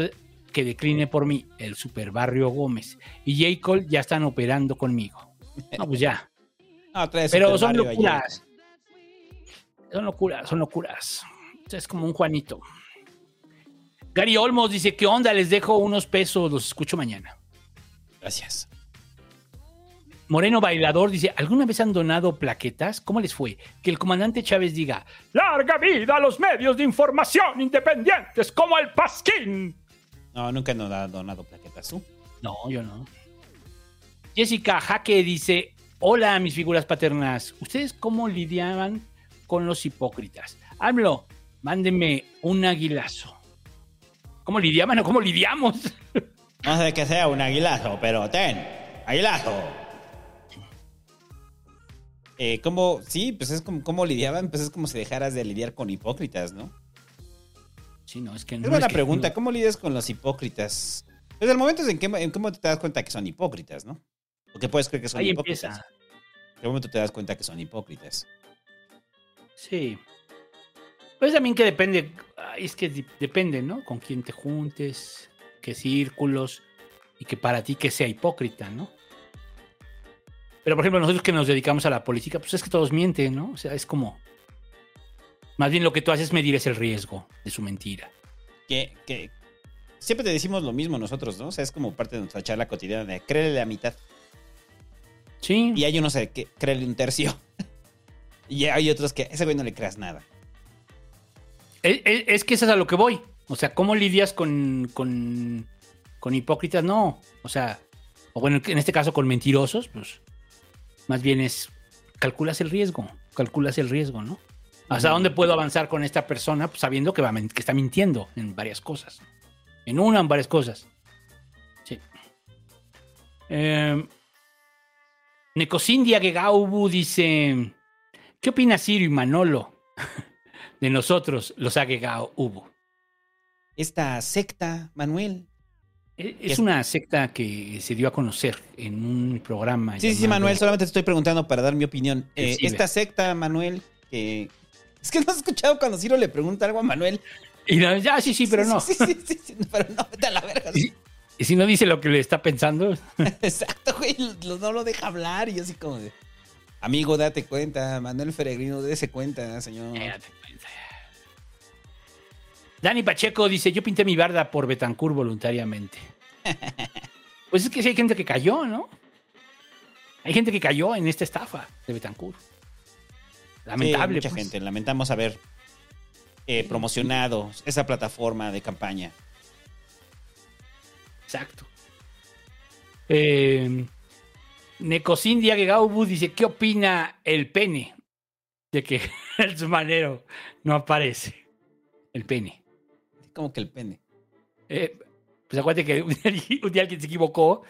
que decline por mí el Super Barrio Gómez. Y J. Cole ya están operando conmigo. No, pues ya. No, trae Pero Super son ayer. locuras. Son locuras, son locuras. Es como un Juanito. Gary Olmos dice: ¿Qué onda? Les dejo unos pesos, los escucho mañana. Gracias. Moreno Bailador dice, ¿alguna vez han donado plaquetas? ¿Cómo les fue? Que el comandante Chávez diga, ¡Larga vida a los medios de información independientes como el Pasquín! No, nunca nos ha donado plaquetas. ¿Tú? No, yo no. Jessica Jaque dice, hola mis figuras paternas, ¿ustedes cómo lidiaban con los hipócritas? AMLO, mándenme un aguilazo. ¿Cómo lidiaban o cómo lidiamos? No sé que sea un aguilazo, pero ten, aguilazo. Eh, ¿Cómo? Sí, pues es como cómo lidiaban, pues es como si dejaras de lidiar con hipócritas, ¿no? Sí, no, es que Es no. buena es que- pregunta, ¿cómo lidias con los hipócritas? Desde el momento en que en cómo te das cuenta que son hipócritas, ¿no? Porque puedes creer que son Ahí hipócritas. empieza. ¿En qué momento te das cuenta que son hipócritas? Sí. Pues también que depende, es que depende, ¿no? Con quién te juntes, qué círculos y que para ti que sea hipócrita, ¿no? Pero por ejemplo, nosotros que nos dedicamos a la política, pues es que todos mienten, ¿no? O sea, es como... Más bien lo que tú haces medir es el riesgo de su mentira. Que, que siempre te decimos lo mismo nosotros, ¿no? O sea, es como parte de nuestra charla cotidiana de créele la mitad. Sí. Y hay unos que créele un tercio. y hay otros que ese güey no le creas nada. Es, que eso es a lo que voy. O sea, ¿cómo lidias con, con, con hipócritas? No. O sea, o bueno, en este caso con mentirosos, pues más bien es, calculas el riesgo, calculas el riesgo, ¿no? ¿Hasta dónde puedo avanzar con esta persona? Pues sabiendo que, va, que está mintiendo en varias cosas. En una, en varias cosas. Sí. Eh, Necosindia Gegaubu dice, ¿qué opina Sirio y Manolo de nosotros, los Agegao Ubu? Esta secta, Manuel. E- Es una secta que se dio a conocer en un programa. Sí, sí, Manuel, solamente te estoy preguntando para dar mi opinión. Eh, esta secta, Manuel, que... Es que no has escuchado cuando Ciro le pregunta algo a Manuel. Y no, ya, sí, sí, pero no. Sí, sí, sí, sí, pero no, vete a la verga. Y si no dice lo que le está pensando. Exacto, güey. No lo deja hablar. Y así como de. Amigo, date cuenta. Manuel Peregrino, dése cuenta, señor. Dani Pacheco dice, yo pinté mi barda por Betancourt voluntariamente. Pues es que sí hay gente que cayó, ¿no? Hay gente que cayó en esta estafa de Betancourt. Lamentable. Sí, mucha pues. gente. Lamentamos haber eh, promocionado esa plataforma de campaña. Exacto. Eh, Necosindia Gegaubu dice, ¿qué opina el pene? De que el manero no aparece. El pene. Como que el pene. Eh, pues acuérdate que un día, un día alguien se equivocó,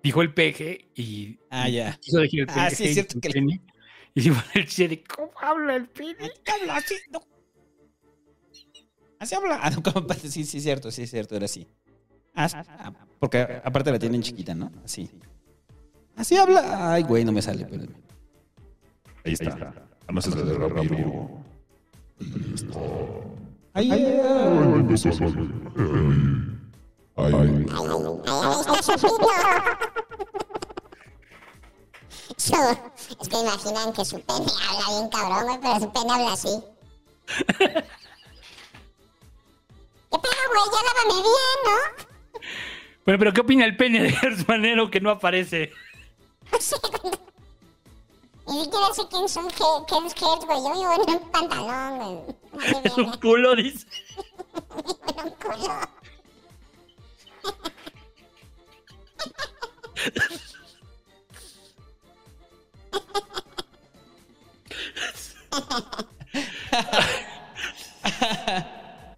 dijo el peje y... Ah, ya. Quiso decir el Ah, sí, es cierto que el- pene. Y se pone el chiste de, ¿cómo habla el pene? ¿Qué habla así? No. Así habla. Ah, no, como- sí, sí, es cierto, sí, es cierto, era así. Ah, ah, porque aparte la tienen chiquita, ¿no? Así. Así habla. Ay, güey, no me sale. Pero... Ahí está. Se de Ramiro. Listo. Es que imaginan que su pene habla bien cabrón, güey, pero su pene habla así. ¿Qué pedo, güey? Ya lávame bien, ¿no? Bueno, pero ¿qué opina el pene de Gers Manero que no aparece? Ni siquiera sé quién son, qué, qué es Gert, güey. Yo vivo en un pantalón, güey. Nadie Es un culo, dice. en un culo.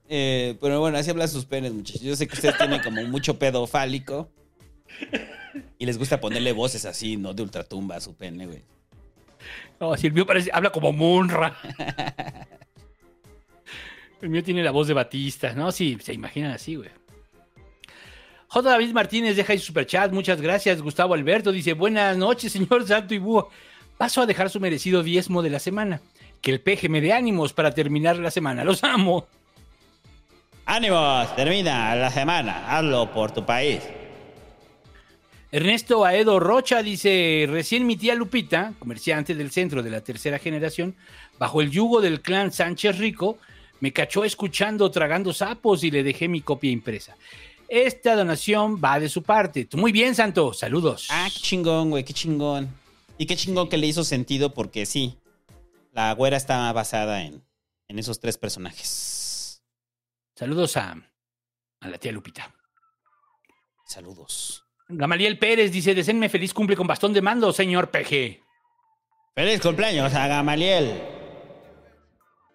Eh, pero bueno, así hablan sus penes, muchachos. Yo sé que ustedes tienen como mucho pedo fálico. Y les gusta ponerle voces así, ¿no? De ultratumba a su pene, güey. No, si el mío parece, habla como Munra. El mío tiene la voz de Batista, ¿no? Sí, se imaginan así, güey. J. David Martínez deja ahí su superchat. Muchas gracias. Gustavo Alberto dice: Buenas noches, señor Santo y Búho. Paso a dejar su merecido diezmo de la semana. Que el peje me dé ánimos para terminar la semana. Los amo. ¡Ánimos! Termina la semana. Hazlo por tu país. Ernesto Aedo Rocha dice, recién mi tía Lupita, comerciante del centro de la tercera generación, bajo el yugo del clan Sánchez Rico, me cachó escuchando tragando sapos y le dejé mi copia impresa. Esta donación va de su parte. Muy bien, Santo. Saludos. Ah, qué chingón, güey, qué chingón. Y qué chingón que le hizo sentido porque sí, la güera está basada en, en esos tres personajes. Saludos a, a la tía Lupita. Saludos. Gamaliel Pérez dice, deseenme feliz cumple con bastón de mando, señor PG. Feliz cumpleaños a Gamaliel.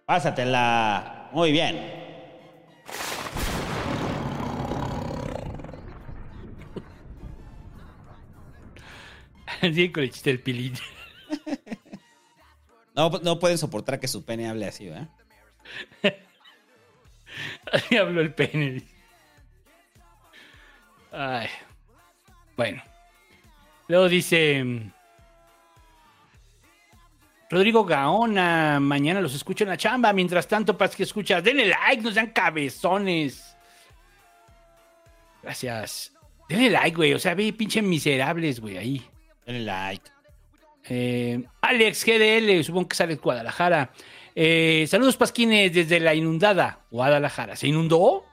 Pásatela muy bien. Sí, con el chiste del pilín. No, no pueden soportar que su pene hable así, ¿verdad? Así habló el pene. Ay. Bueno. Luego dice. Rodrigo Gaona, mañana los escucho en la chamba. Mientras tanto, para que escuchas, denle like, no sean cabezones. Gracias. Denle like, güey. O sea, ve pinche miserables, güey, ahí. Denle like. Eh, Alex GDL, supongo que sale de Guadalajara. Eh, saludos, Pasquines, desde la inundada Guadalajara. ¿Se inundó?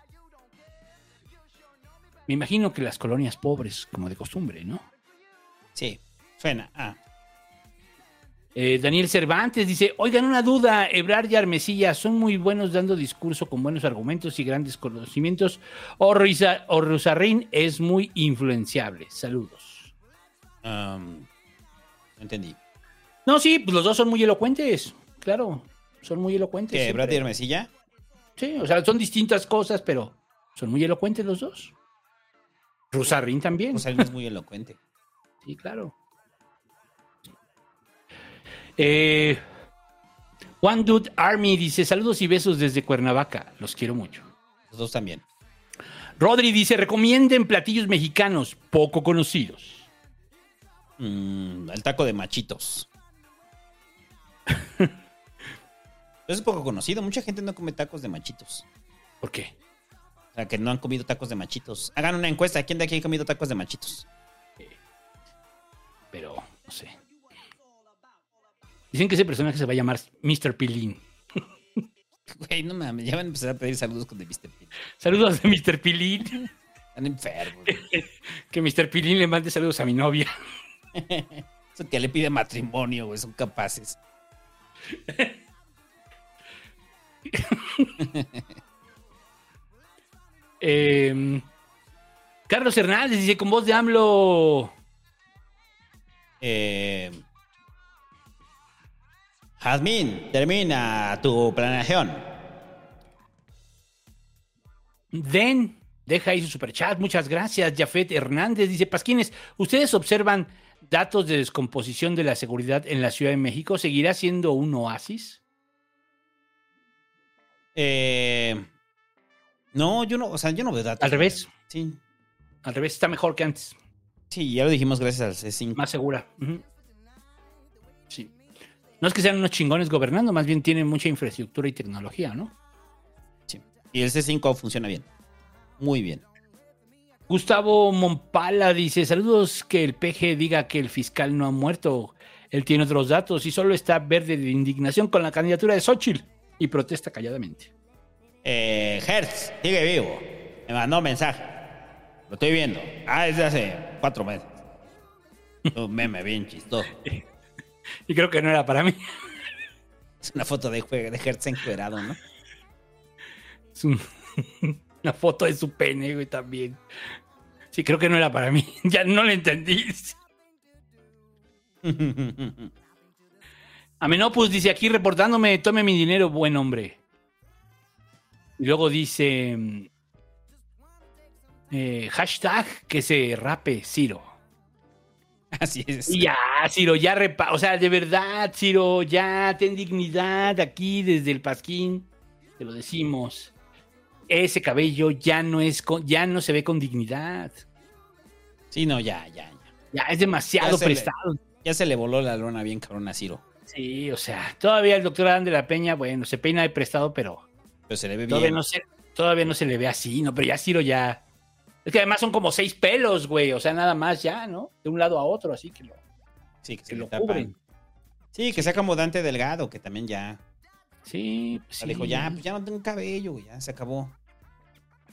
Me imagino que las colonias pobres, como de costumbre, ¿no? Sí, suena. Ah. Eh, Daniel Cervantes dice, oigan, una duda, Ebrar y Armesilla son muy buenos dando discurso con buenos argumentos y grandes conocimientos, o, Rusarrín es muy influenciable. Saludos. Um, no entendí. No, sí, pues los dos son muy elocuentes, claro, son muy elocuentes. ¿Qué, siempre. Brad y Hermesilla? Sí, o sea, son distintas cosas, pero son muy elocuentes los dos. Rusarrín también. Rosalín es muy elocuente. Sí, claro. Eh, One Dude Army dice: Saludos y besos desde Cuernavaca. Los quiero mucho. Los dos también. Rodri dice: Recomienden platillos mexicanos poco conocidos. Mm, el taco de machitos. es poco conocido. Mucha gente no come tacos de machitos. ¿Por qué? Sea, que no han comido tacos de machitos. Hagan una encuesta. ¿Quién de aquí ha comido tacos de machitos? Pero, no sé. Dicen que ese personaje se va a llamar Mr. Pilín. Güey, no mames, ya van a empezar a pedir saludos con de Mr. Pilín. Saludos de Mr. Pilín. Están enfermos. que Mr. Pilín le mande saludos a mi novia. Eso que le pide matrimonio, güey, son capaces. Eh, Carlos Hernández dice con voz de AMLO. Eh, Jazmín, termina tu planeación. Den, deja ahí su superchat. Muchas gracias. Jafet Hernández dice: Pasquines, ¿ustedes observan datos de descomposición de la seguridad en la Ciudad de México? ¿Seguirá siendo un oasis? Eh, no, yo no, o sea, yo no veo datos. Al revés. Sí. Al revés, está mejor que antes. Sí, ya lo dijimos gracias al C5. Más segura. Sí. No es que sean unos chingones gobernando, más bien tienen mucha infraestructura y tecnología, ¿no? Sí. Y el C5 funciona bien. Muy bien. Gustavo Mompala dice: Saludos, que el PG diga que el fiscal no ha muerto. Él tiene otros datos y solo está verde de indignación con la candidatura de Xochitl y protesta calladamente. Eh, Hertz, sigue vivo. Me mandó un mensaje. Lo estoy viendo. Ah, desde hace cuatro meses. Un meme bien chistoso. Y creo que no era para mí. Es una foto de, de Hertz encuerado, ¿no? Es un- una foto de su pene, güey, también. Sí, creo que no era para mí. Ya no lo entendí. Amenopus dice aquí reportándome, tome mi dinero, buen hombre. Y luego dice mm, eh, hashtag que se rape Ciro. Así es. Y ya, Ciro, ya repa, o sea, de verdad, Ciro, ya ten dignidad aquí desde el Pasquín, te lo decimos. Ese cabello ya no es con- ya no se ve con dignidad. Sí, no, ya, ya, ya. Ya es demasiado Ya se le- prestado. Ya se le voló la lona bien cabrón a Ciro. Sí, o sea, todavía el doctor Adán de la Peña, bueno, se peina de prestado, pero Pero se le ve todavía bien. no, se, todavía no se le ve así, ¿no? Pero ya Ciro ya... Es que además son como seis pelos, güey, o sea, nada más ya, ¿no? De un lado a otro, así que lo, Sí, que se que lo tapan. cubren. Sí, que sea como Dante Delgado, que también ya. Sí, pues sea, dijo, sí. ya, pues ya no tengo cabello, güey, ya se acabó.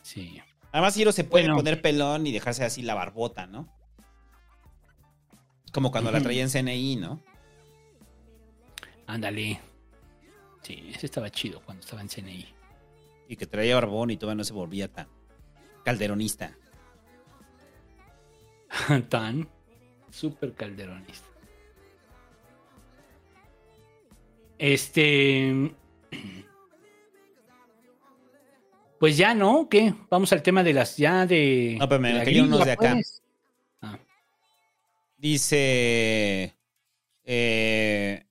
Sí. Además, Ciro se puede Bueno. poner pelón y dejarse así la barbota, ¿no? Como cuando la traía en CNI, ¿no? Ándale. Sí, ese estaba chido cuando estaba en CNI. Y que traía barbón y todavía no se volvía tan calderonista. Tan súper calderonista. Este. Pues ya, ¿no? ¿Qué? Vamos al tema de las ya de. No, pero me cayeron unos de acá. pues. Ah. Dice. eh,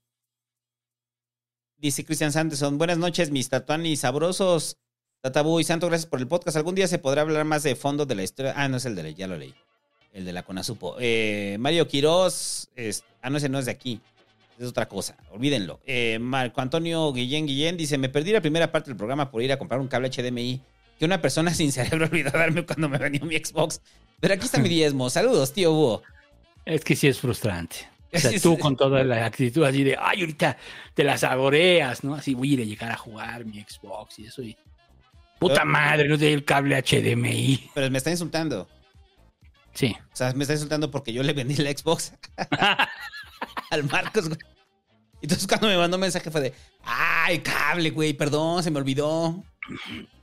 dice Cristian Sanderson. Buenas noches, mis tatuanis sabrosos. Tatabú y Santo, gracias por el podcast. Algún día se podrá hablar más de fondo de la historia. Ah, no es el de la, ya lo leí. El de la Conasupo. Eh, Mario Quiroz. es- ah, no, ese no es de aquí. Es otra cosa. Olvídenlo. Eh, Marco Antonio Guillén Guillén dice: Me perdí la primera parte del programa por ir a comprar un cable HDMI que una persona sin cerebro olvidó darme cuando me venía mi Xbox. Pero aquí está mi diezmo. Saludos, tío Búho. Es que sí es frustrante. O sea, tú con toda la actitud así de, ay, ahorita te la saboreas, ¿no? Así voy a ir a llegar a jugar mi Xbox y eso. Y... Puta madre, no te el cable HDMI. Pero me está insultando. Sí. O sea, me está insultando porque yo le vendí la Xbox al Marcos, güey. Entonces cuando me mandó un mensaje fue de, ay, cable, güey, perdón, se me olvidó.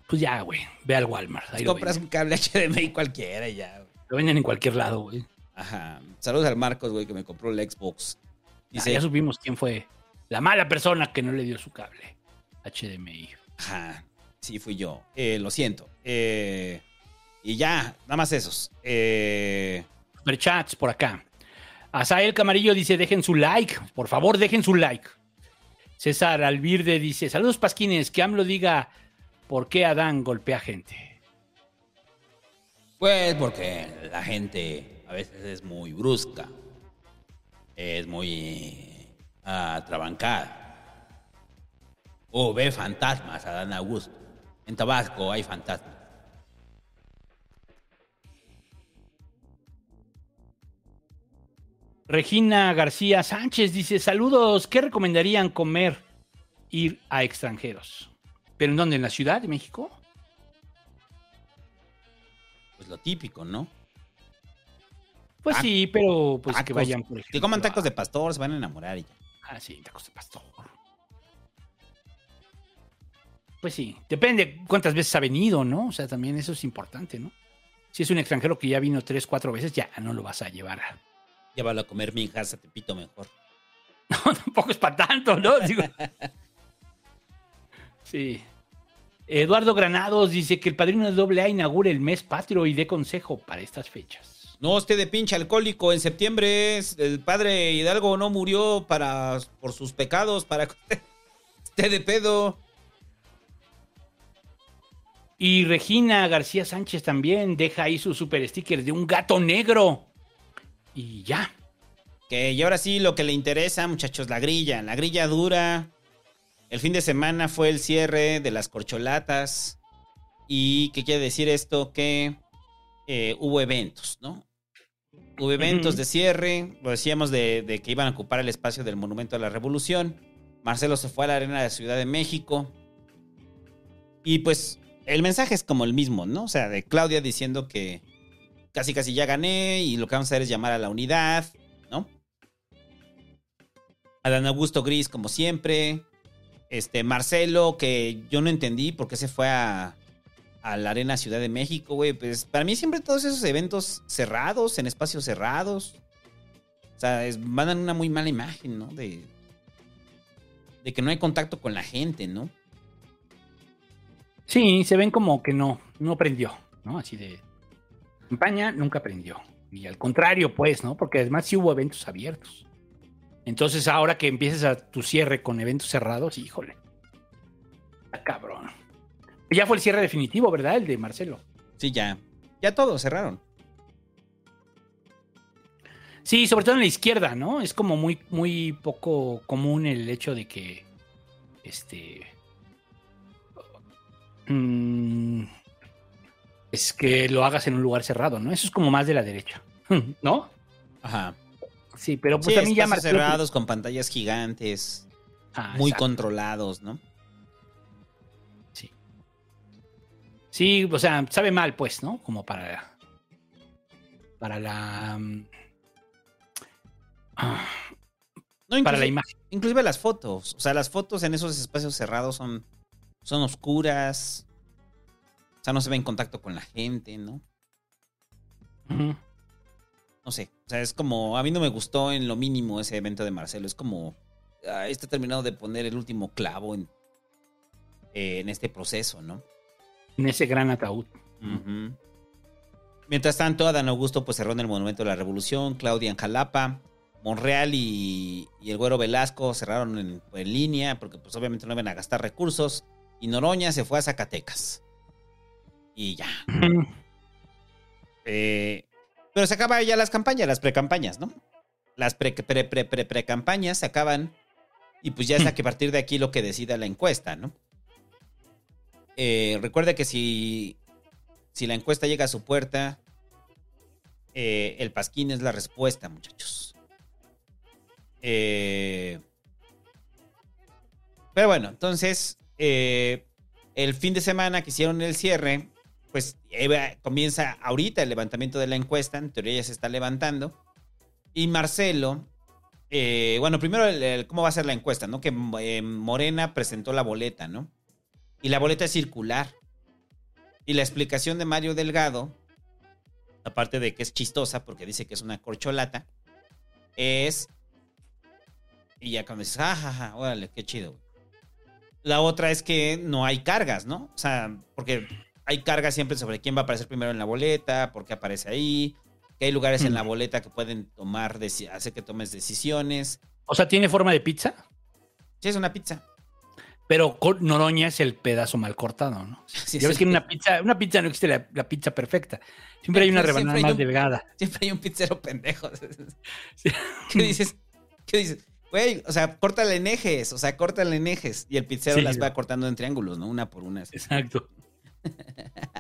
Pues ya, güey, ve al Walmart. Ahí compras un cable HDMI cualquiera y ya. güey. Lo venden en cualquier lado, güey. Ajá. Saludos al Marcos, güey, que me compró la Xbox. Ya, Dice, ya supimos quién fue la mala persona que no le dio su cable HDMI. ajá, sí, fui yo. Eh, lo siento. Eh, y ya, nada más esos. Eh, Superchats por acá. Asael Camarillo dice, dejen su like. Por favor, dejen su like. César Alvirde dice, saludos Pasquines, que AMLO diga por qué Adán golpea gente. Pues porque la gente a veces es muy brusca, es muy atrabancada. O ve fantasmas, Adán Augusto. En Tabasco hay fantasmas. Regina García Sánchez dice, saludos, ¿qué recomendarían comer? Ir a extranjeros. ¿Pero en dónde? ¿En la Ciudad de México? Pues lo típico, ¿no? Pues ah, sí, pero pues que vayan por ejemplo, Que coman tacos de pastor, se van a enamorar y ya. Ah, sí, tacos de pastor. Pues sí, depende cuántas veces ha venido, ¿no? O sea, también eso es importante, ¿no? Si es un extranjero que ya vino tres, cuatro veces, ya no lo vas a llevar a... Llévalo a comer minjas a Tepito mejor. Tampoco es para tanto, ¿no? Digo- sí. Eduardo Granados dice que el padrino de AA inaugure el mes patrio y dé consejo para estas fechas. No, usted de pinche alcohólico. En septiembre es- el padre Hidalgo no murió para, por sus pecados, para esté de pedo. Y Regina García Sánchez también deja ahí su super sticker de un gato negro. Y ya. Que y ahora sí lo que le interesa, muchachos, la grilla. La grilla dura. El fin de semana fue el cierre de las corcholatas. ¿Y qué quiere decir esto? Que eh, hubo eventos, ¿no? Hubo eventos de cierre. Lo decíamos de, de que iban a ocupar el espacio del Monumento a la Revolución. Marcelo se fue a la Arena de la Ciudad de México. Y pues el mensaje es como el mismo, ¿no? O sea, de Claudia diciendo que casi casi ya gané y lo que vamos a hacer es llamar a la unidad, ¿no? Adán Augusto Gris, como siempre. Este, Marcelo, que yo no entendí por qué se fue a, la Arena Ciudad de México, güey. Pues para mí siempre todos esos eventos cerrados, en espacios cerrados. O sea, mandan una muy mala imagen, ¿no? De, de que no hay contacto con la gente, ¿no? Sí, se ven como que no, no prendió, ¿no? Así de campaña nunca prendió. Y al contrario, pues, ¿no? Porque además sí hubo eventos abiertos. Entonces, ahora que empieces a tu cierre con eventos cerrados, híjole. Está cabrón. Ya fue el cierre definitivo, ¿verdad? El de Marcelo. Sí, ya. Ya todos cerraron. Sí, sobre todo en la izquierda, ¿no? Es como muy, muy poco común el hecho de que. Este. Mm, es que lo hagas en un lugar cerrado, ¿no? Eso es como más de la derecha. ¿No? Ajá. Sí, pero pues sí, también ya cerrados con pantallas gigantes, Ah, muy exacto. controlados, ¿no? Sí, o sea, sabe mal, pues, ¿no? Como para. Para la. mm, ah, No, Para la imagen. Inclusive las fotos. O sea, las fotos en esos espacios cerrados son, son oscuras. O sea, no se ve en contacto con la gente, ¿no? No sé. O sea, es como. A mí no me gustó en lo mínimo ese evento de Marcelo. Es como. ah, está terminado de poner el último clavo en, eh, en este proceso, ¿no? En ese gran ataúd. Mientras tanto, Adán Augusto pues cerró en el Monumento de la Revolución, Claudia en Jalapa, Monreal y, y el Güero Velasco cerraron en, en línea porque pues obviamente no iban a gastar recursos y Noroña se fue a Zacatecas. Y ya. Eh, pero se acaban ya las campañas, las precampañas, ¿no? Las pre, pre, pre, pre, precampañas se acaban y pues ya es a que a partir de aquí lo que decida la encuesta, ¿no? Eh, recuerde que si, si la encuesta llega a su puerta, eh, el pasquín es la respuesta, muchachos. Eh, pero bueno, entonces, eh, el fin de semana que hicieron el cierre, pues eh, comienza ahorita el levantamiento de la encuesta, en teoría ya se está levantando. Y Marcelo, eh, bueno, primero, el- el- ¿cómo va a ser la encuesta? ¿no? Que eh, Morena presentó la boleta, ¿no? Y la boleta es circular. Y la explicación de Mario Delgado, aparte de que es chistosa porque dice que es una corcholata, es... Y ya cuando dices, ah, ja, ja, órale, qué chido. Güey". La otra es que no hay cargas, ¿no? O sea, porque hay cargas siempre sobre quién va a aparecer primero en la boleta, por qué aparece ahí, que hay lugares en la boleta que pueden tomar, hacer que tomes decisiones. O sea, ¿tiene forma de pizza? Sí, es una pizza. Pero Noroña es el pedazo mal cortado, ¿no? Sí, ya ves sí. que en una pizza, una pizza no existe la, la pizza perfecta. Siempre hay una rebanada hay más delgada. Siempre hay un pizzero pendejo. ¿Qué dices? ¿Qué dices? Güey, o sea, córtale en ejes, o sea, córtale en ejes. Y el pizzero Sí. las va cortando en triángulos, ¿no? Una por una. así. Exacto.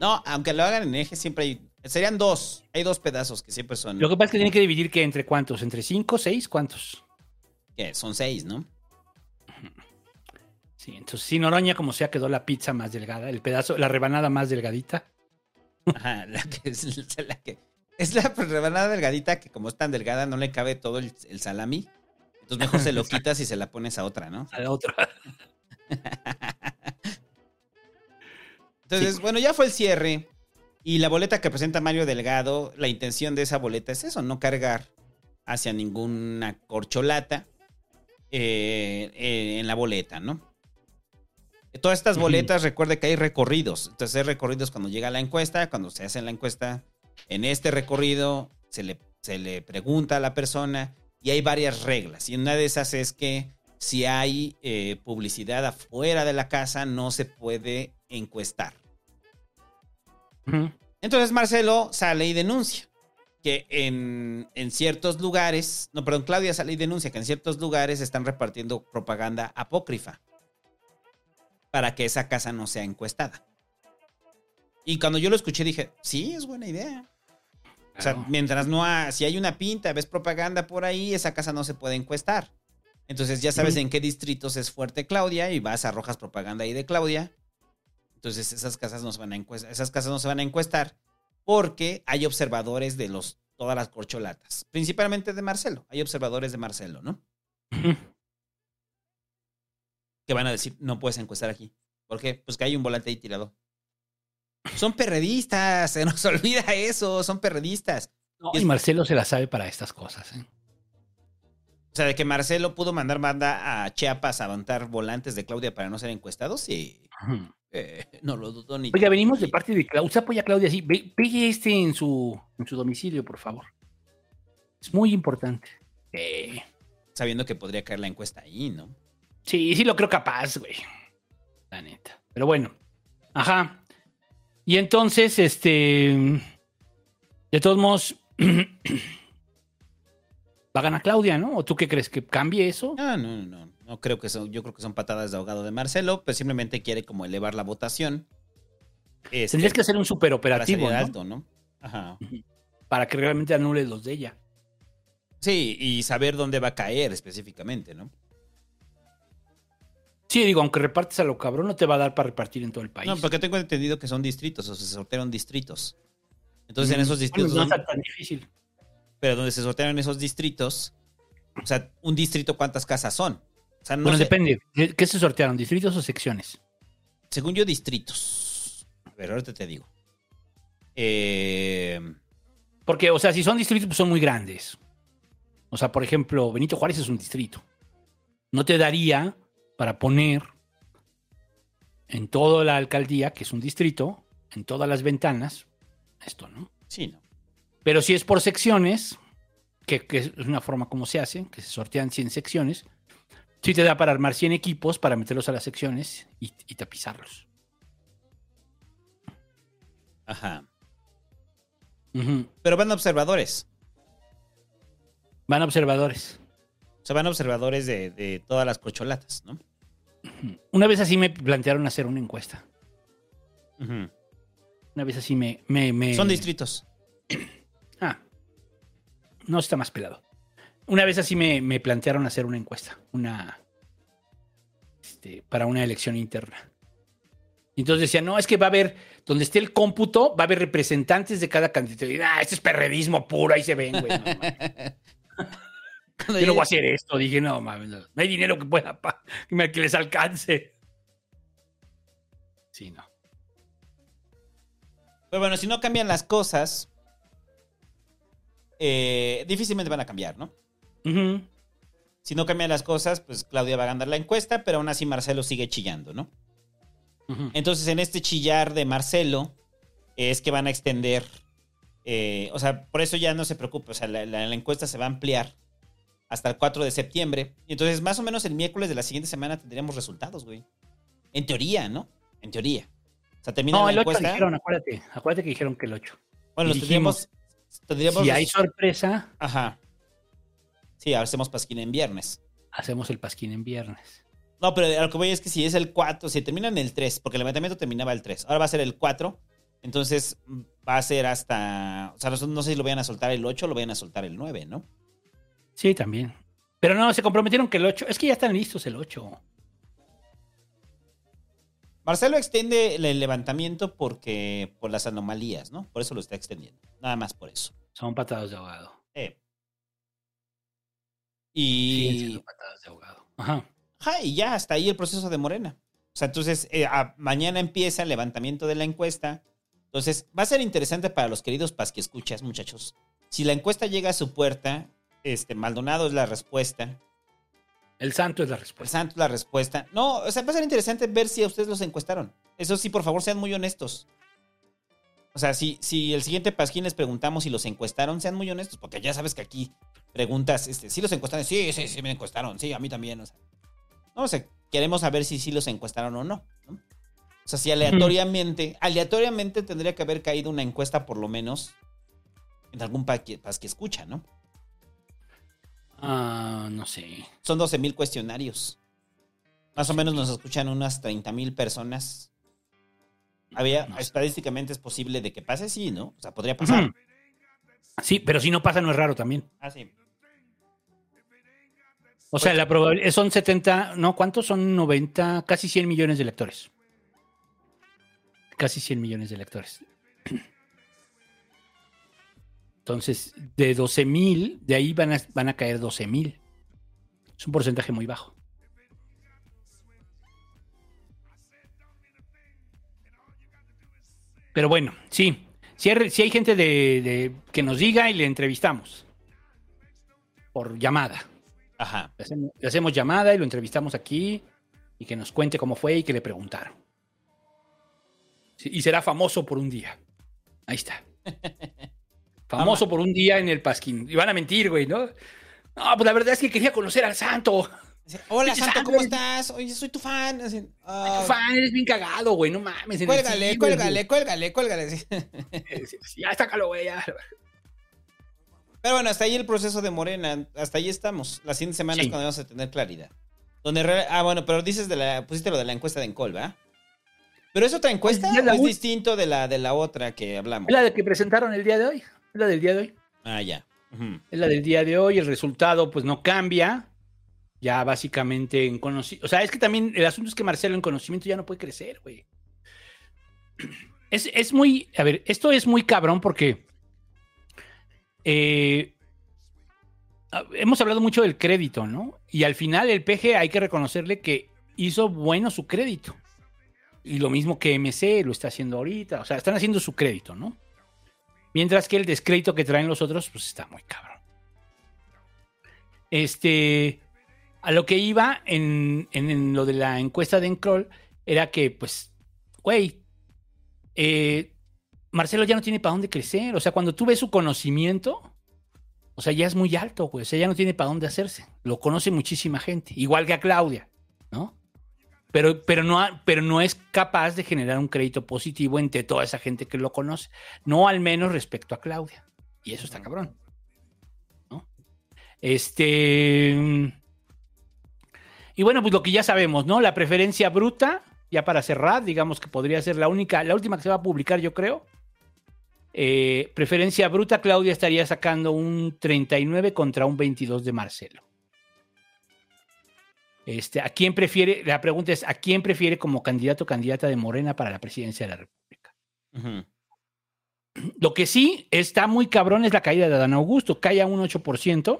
No, aunque lo hagan en ejes, siempre hay. Serían dos. Hay dos pedazos que siempre son. Lo que pasa es que tiene que dividir que entre cuántos, entre cinco, seis, ¿cuántos? ¿Qué? Son seis, ¿no? Sí, entonces sin Noroña como sea quedó la pizza más delgada, el pedazo, la rebanada más delgadita. Ajá, la que es la que. Es la rebanada delgadita que como es tan delgada no le cabe todo el, el salami. Entonces mejor se lo quitas y se la pones a otra, ¿no? A la otra. Entonces, bueno, ya fue el cierre. Y la boleta que presenta Mario Delgado, la intención de esa boleta es eso, no cargar hacia ninguna corcholata eh, eh, en la boleta, ¿no? Todas estas boletas, recuerde que hay recorridos. Entonces hay recorridos cuando llega la encuesta, cuando se hace la encuesta, en este recorrido se le, se le pregunta a la persona y hay varias reglas. Y una de esas es que si hay eh, publicidad afuera de la casa, no se puede encuestar. Entonces Marcelo sale y denuncia que en, en, ciertos lugares, no, perdón, Claudia sale y denuncia que en ciertos lugares están repartiendo propaganda apócrifa para que esa casa no sea encuestada. Y cuando yo lo escuché dije, sí, es buena idea. O sea, mientras no ha, si hay una pinta, ves propaganda por ahí, esa casa no se puede encuestar. Entonces ya sabes en qué distritos es fuerte Claudia y vas, arrojas propaganda ahí de Claudia. Entonces esas casas no se van a encuestar, esas casas no se van a encuestar porque hay observadores de los todas las corcholatas, principalmente de Marcelo. Hay observadores de Marcelo, ¿no? que van a decir, no puedes encuestar aquí. ¿Por qué? Pues que hay un volante ahí tirado. Son perredistas, se nos olvida eso, son perredistas. No, y Marcelo se la sabe para estas cosas. ¿eh? O sea, de que Marcelo pudo mandar banda a Chiapas a levantar volantes de Claudia para no ser encuestados, sí. Eh, no lo dudo ni. Oiga, venimos de parte de Claudia. Usted apoya a Claudia así. Pegue este en su, en su domicilio, por favor. Es muy importante. Eh. Sabiendo que podría caer la encuesta ahí, ¿no? Sí, sí lo creo capaz, güey. La neta. Pero bueno. Ajá. Y entonces, este. De todos modos. va a ganar Claudia, ¿no? ¿O tú qué crees? ¿Que cambie eso? Ah, no, no, no. No creo que son. Yo creo que son patadas de ahogado de Marcelo, pero simplemente quiere como elevar la votación. Este, Tendrías que hacer un super operativo. Para ¿no? alto, ¿no? Ajá. Para que realmente anule los de ella. Sí, y saber dónde va a caer específicamente, ¿no? Sí, digo, aunque repartes a lo cabrón, no te va a dar para repartir en todo el país. No, porque tengo entendido que son distritos, o sea, se sortearon distritos. Entonces, en esos distritos. Bueno, no está tan difícil. Pero donde se sortearon esos distritos, o sea, un distrito, ¿cuántas casas son? O sea, no bueno, sé- depende. ¿Qué qué se sortearon? ¿Distritos o secciones? Según yo, distritos. A ver, ahorita te digo. Eh, Porque, o sea, si son distritos, pues son muy grandes. O sea, por ejemplo, Benito Juárez es un distrito. No te daría para poner en toda la alcaldía, que es un distrito, en todas las ventanas, esto, ¿no? sí, no. Pero si es por secciones, que, que es una forma como se hace, que se sortean 100 secciones, sí te da para armar 100 equipos para meterlos a las secciones y, y tapizarlos. Ajá. Pero van observadores. Van observadores. O sea, van observadores de, de todas las cocholatas, ¿no? Una vez así me plantearon hacer una encuesta. Una vez así me... me- me- Son distritos. Ah, no está más pelado. Una vez así me, me plantearon hacer una encuesta, una este, para una elección interna. Y entonces decían, no, es que va a haber, donde esté el cómputo, va a haber representantes de cada candidato. Y, ah, este es perredismo puro, ahí se ven, güey. no Yo no voy a hacer esto. Dije, no, mames, no, no hay dinero que pueda pa- que les alcance. Sí, no. Pero bueno, si no cambian las cosas, eh, difícilmente van a cambiar, ¿no? Si no cambian las cosas, pues Claudia va a ganar la encuesta, pero aún así Marcelo sigue chillando, ¿no? Entonces, en este chillar de Marcelo, es que van a extender. eh, o sea, por eso ya no se preocupe. O sea, la, la- la encuesta se va a ampliar hasta el 4 de septiembre. Y entonces, más o menos el miércoles de la siguiente semana tendríamos resultados, güey. En teoría, ¿no? En teoría. O sea, termina No, la el 8 encuesta. dijeron, acuérdate. Acuérdate que dijeron que el 8. bueno, los tendríamos. tendríamos si hay sorpresa, Ajá. Sí, hacemos pasquín en viernes. hacemos el pasquín en viernes. No, pero lo que voy es que si es el 4, si termina en el 3, porque el levantamiento terminaba el 3, ahora va a ser el 4, entonces mm, va a ser hasta. O sea, no no sé si lo vayan a soltar el 8 o lo vayan a soltar el 9, ¿no? Sí, también. Pero no, se comprometieron que el 8. Es que ya están listos el 8. Marcelo extiende el levantamiento porque por las anomalías, ¿no? Por eso lo está extendiendo. Nada más por eso. Son patadas de ahogado. Eh. Y. siendo patadas de ahogado. Ajá. Ajá, y ya hasta ahí el proceso de Morena. O sea, entonces eh, a- mañana empieza el levantamiento de la encuesta. Entonces, va a ser interesante para los queridos escuchas, muchachos. Si la encuesta llega a su puerta, este Maldonado es la respuesta. El santo es la El respuesta. santo es la respuesta. No, o sea, va a ser interesante ver si a ustedes los encuestaron. Eso sí, por favor, sean muy honestos. O sea, si, si el siguiente pasquín les preguntamos si los encuestaron, sean muy honestos, porque ya sabes que aquí preguntas, este, ¿sí los encuestaron? Sí, sí, sí me encuestaron, sí, a mí también. O sea, no, o sea, queremos saber si sí los encuestaron o no. ¿no? O sea, si aleatoriamente, aleatoriamente tendría que haber caído una encuesta por lo menos en algún pasqui escucha, ¿no? Ah, no sé. Son 12 mil cuestionarios. Más o menos nos escuchan unas 30 mil personas. Había, estadísticamente es posible de que pase, sí, ¿no? O sea, podría pasar. Sí, pero si no pasa, no es raro también. Ah, sí. O sea, la probabilidad son 70, no, ¿cuántos? Son 90, casi 100 millones de electores. Casi 100 millones de electores. Entonces, de 12 mil, de ahí van a, van a caer 12 mil. Es un porcentaje muy bajo. Pero bueno, sí. Si hay, si hay gente de, de- que nos diga y le entrevistamos. Por llamada. Ajá. Le hacemos, le hacemos llamada y lo entrevistamos aquí y que nos cuente cómo fue y que le preguntaron. Sí, y será famoso por un día. Ahí está. Famoso por un día en el Pasquín. Y van a mentir, güey, ¿no? No, pues la verdad es que quería conocer al santo. Hola, Santo, santo, ¿cómo eres- estás? Oye, soy tu fan. Así, ah, Tu fan, eres bien cagado, güey, no mames. cuélgale, cuélgale, cuélgale, cuélgale. sí. güey. Ya, sácalo, güey, ya. Pero bueno, hasta ahí el proceso de Morena. Hasta ahí estamos. La siguiente semana es cuando vamos a tener claridad. Donde ah, bueno, pero dices de la. Pusiste lo de la encuesta de Encol, ¿verdad? ¿Pero es otra encuesta la o es ul- distinto de la, de la otra que hablamos? Es la de que presentaron el día de hoy. La del día de hoy. Ah, ya. Es la del día de hoy. El resultado, pues no cambia. Ya básicamente en conocimiento. O sea, es que también el asunto es que Marcelo en conocimiento ya no puede crecer, güey. Es, es muy. A ver, esto es muy cabrón porque. eh, ah, hemos hablado mucho del crédito, ¿no? Y al final el PG hay que reconocerle que hizo bueno su crédito. Y lo mismo que MC lo está haciendo ahorita. O sea, están haciendo su crédito, ¿no? Mientras que el descrédito que traen los otros, pues está muy cabrón. Este, a lo que iba en, en- lo de la encuesta de Encroll era que, pues, güey, eh, Marcelo ya no tiene para dónde crecer. O sea, cuando tú ves su conocimiento, o sea, ya es muy alto, güey. O sea, ya no tiene para dónde hacerse. Lo conoce muchísima gente, igual que a Claudia, ¿no? Pero, pero, no, pero no es capaz de generar un crédito positivo entre toda esa gente que lo conoce. No al menos respecto a Claudia. Y eso está cabrón. ¿no? Este. Y bueno, pues lo que ya sabemos, ¿no? La preferencia bruta, ya para cerrar, digamos que podría ser la única, la última que se va a publicar, yo creo. Eh, preferencia bruta, Claudia estaría sacando un 39 contra un 22 de Marcelo. Este, ¿a quién prefiere? La pregunta es, ¿a quién prefiere como candidato o candidata de Morena para la presidencia de la República? Lo que sí está muy cabrón es la caída de Adán Augusto, cae a un 8%.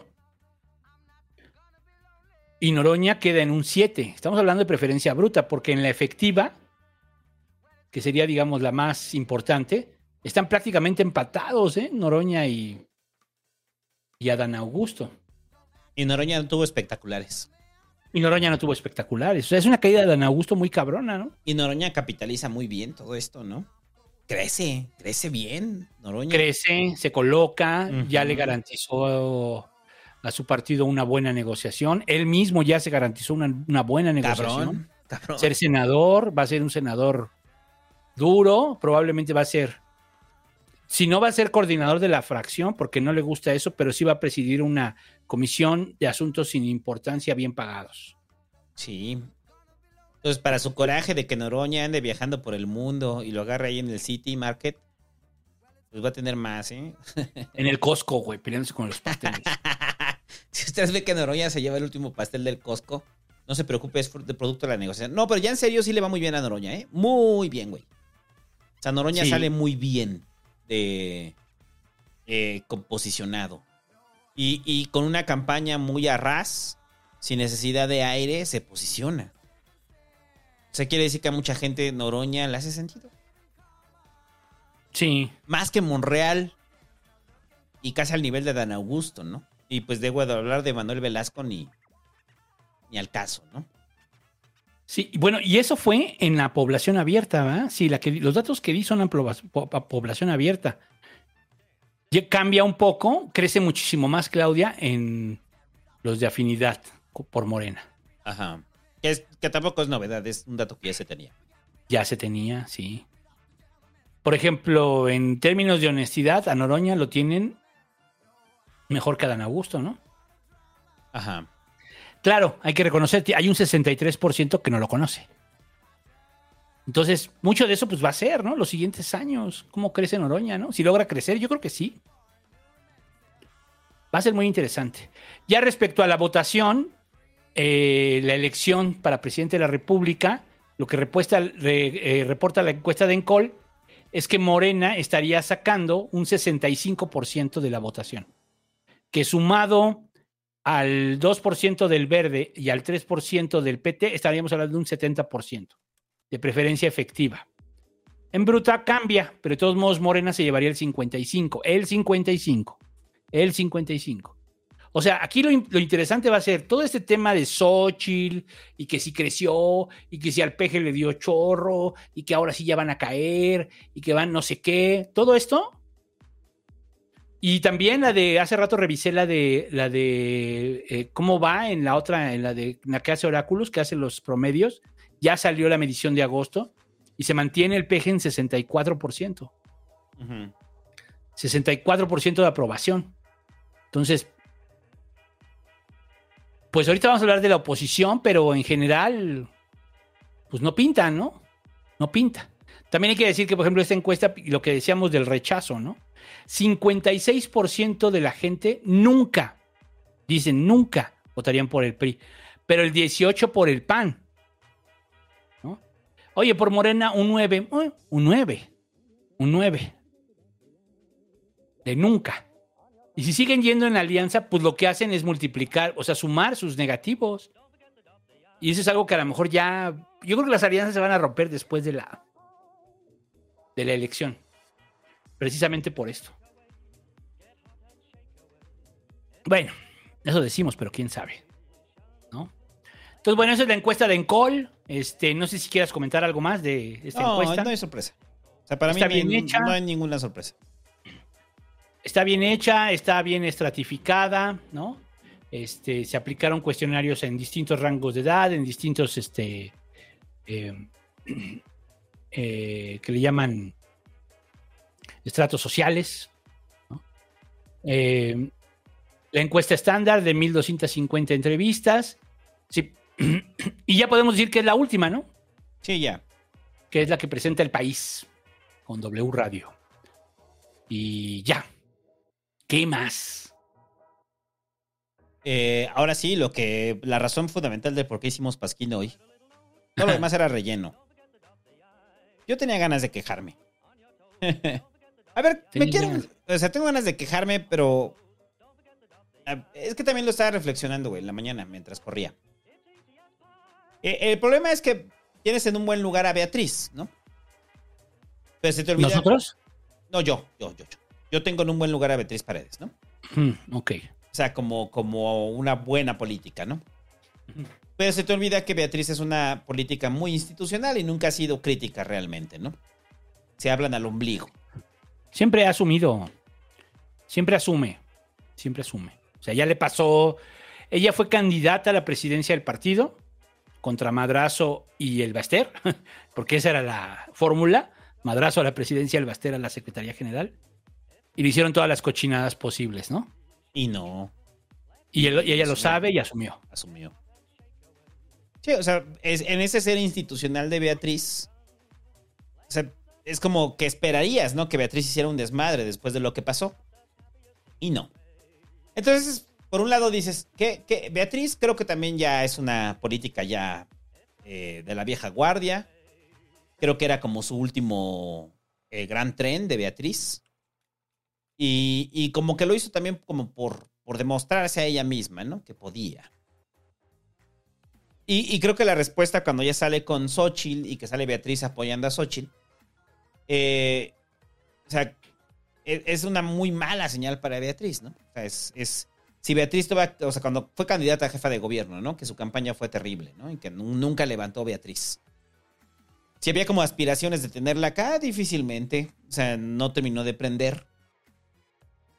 Y Noroña queda en un 7. Estamos hablando de preferencia bruta, porque en la efectiva, que sería, digamos, la más importante, están prácticamente empatados, ¿eh? Noroña y, y Adán Augusto. Y Noroña tuvo espectaculares. Y Noroña no tuvo espectaculares. O sea, es una caída de Augusto muy cabrona, ¿no? Y Noroña capitaliza muy bien todo esto, ¿no? Crece, crece bien, Noroña. crece, se coloca, ya le garantizó a su partido una buena negociación. Él mismo ya se garantizó una, una buena negociación. Cabrón, cabrón. Ser senador, va a ser un senador duro, probablemente va a ser, si no va a ser coordinador de la fracción, porque no le gusta eso, pero sí va a presidir una comisión de asuntos sin importancia bien pagados. Sí. Entonces, para su coraje de que Noroña ande viajando por el mundo y lo agarre ahí en el City Market, Pues va a tener más, ¿eh? En el Costco, güey, peleándose con los pasteles. Si ustedes ven que Noroña se lleva el último pastel del Costco, no se preocupe, es de producto de la negociación. No, pero ya en serio sí le va muy bien a Noroña, ¿eh? Muy bien, güey. O sea, Noroña Sí. sale muy bien de eh, composicionado. Y, y con una campaña muy a ras, sin necesidad de aire, se posiciona. O sea, quiere decir que a mucha gente Noroña le hace sentido. Sí. Más que Monreal y casi al nivel de Dan Augusto, ¿no? Y pues debo de hablar de Manuel Velasco ni, ni al caso, ¿no? Sí, bueno, y eso fue en la población abierta, ¿verdad? Sí, la que, los datos que di son en pobla- po- po- población abierta. Cambia un poco, crece muchísimo más Claudia en los de afinidad por Morena. Ajá. Que, es- que tampoco es novedad, es un dato que ya se tenía. Ya se tenía, sí. Por ejemplo, en términos de honestidad, a Noroña lo tienen mejor que a Dan Augusto, ¿no? Ajá. Claro, hay que reconocer, que hay un 63% que no lo conoce. Entonces, mucho de eso pues va a ser, ¿no? Los siguientes años, cómo crece Noroña, ¿no? Si logra crecer, yo creo que sí. Va a ser muy interesante. Ya respecto a la votación, eh, la elección para presidente de la República, lo que repuesta- re- eh, reporta la encuesta de Encol es que Morena estaría sacando un 65% de la votación, que sumado al 2% del verde y al 3% del PT, estaríamos hablando de un 70% de preferencia efectiva. En bruta cambia, pero de todos modos Morena se llevaría el 55, el 55, el 55. O sea, aquí lo, lo interesante va a ser todo este tema de Xochitl y que si creció y que si al peje le dio chorro y que ahora sí ya van a caer y que van no sé qué. Todo esto y también la de, hace rato revisé la de, la de eh, cómo va en la otra, en la de la que hace oráculos, que hace los promedios. Ya salió la medición de agosto y se mantiene el peje en 64%. 64% de aprobación. Entonces, pues ahorita vamos a hablar de la oposición, pero en general, pues no pinta, ¿no? No pinta. También hay que decir que, por ejemplo, esta encuesta, lo que decíamos del rechazo, ¿no? 56% de la gente nunca, dicen nunca, votarían por el PRI, pero el 18% por el PAN. ¿no? Oye, por Morena, un 9, eh, un 9, un 9. De nunca. Y si siguen yendo en alianza, pues lo que hacen es multiplicar, o sea, sumar sus negativos. Y eso es algo que a lo mejor ya. Yo creo que las alianzas se van a romper después de la. de la elección. Precisamente por esto. Bueno, eso decimos, pero quién sabe. ¿No? Entonces, bueno, esa es la encuesta de Encol. Este, no sé si quieras comentar algo más de esta No, encuesta. no hay sorpresa. O sea, para Está mí bien hecha. no hay ninguna sorpresa. está bien hecha, está bien estratificada, ¿no? Este, se aplicaron cuestionarios en distintos rangos de edad, en distintos, este, eh, eh, que le llaman estratos sociales. ¿no? Eh, la encuesta estándar de 1250 entrevistas. Sí. y ya podemos decir que es la última, ¿no? Sí, ya. Que es la que presenta el país con W Radio. Y ya. ¿Qué más? Eh, ahora sí, lo que. La razón fundamental de por qué hicimos Pasquín hoy. Todo lo demás era relleno. Yo tenía ganas de quejarme. A ver, me quiero. O sea, tengo ganas de quejarme, pero. ah, Es que también lo estaba reflexionando, güey, en la mañana, mientras corría. Eh, el problema es que tienes en un buen lugar a Beatriz, ¿no? Pero se te olvida. ¿Nosotros? No, yo, yo, yo, yo. Yo tengo en un buen lugar a Beatriz Paredes, ¿no? Mm, ok. O sea, como, como una buena política, ¿no? Pero se te olvida que Beatriz es una política muy institucional y nunca ha sido crítica realmente, ¿no? Se hablan al ombligo. Siempre ha asumido. Siempre asume. Siempre asume. O sea, ya le pasó. Ella fue candidata a la presidencia del partido contra Madrazo y el Baster, porque esa era la fórmula. Madrazo a la presidencia, el Baster a la Secretaría General. Y le hicieron todas las cochinadas posibles, ¿no? Y no. Y, él- y ella lo sabe y asumió. Asumió. Sí, o sea, es- en ese ser institucional de Beatriz, o sea, es como que esperarías, ¿no? Que Beatriz hiciera un desmadre después de lo que pasó. Y no. Entonces, por un lado dices, que, Beatriz creo que también ya es una política ya eh, de la vieja guardia. Creo que era como su último eh, gran tren de Beatriz. Y, y como que lo hizo también como por, por demostrarse a ella misma, ¿no? Que podía. Y, y creo que la respuesta cuando ya sale con Xochitl y que sale Beatriz apoyando a Xochitl, eh, o sea, e- es una muy mala señal para Beatriz, ¿no? O sea, es, es si Beatriz o sea, cuando fue candidata a jefa de gobierno, ¿no? Que su campaña fue terrible, ¿no? Y que nu- nunca levantó Beatriz. Si había como aspiraciones de tenerla acá, difícilmente. O sea, no terminó de prender.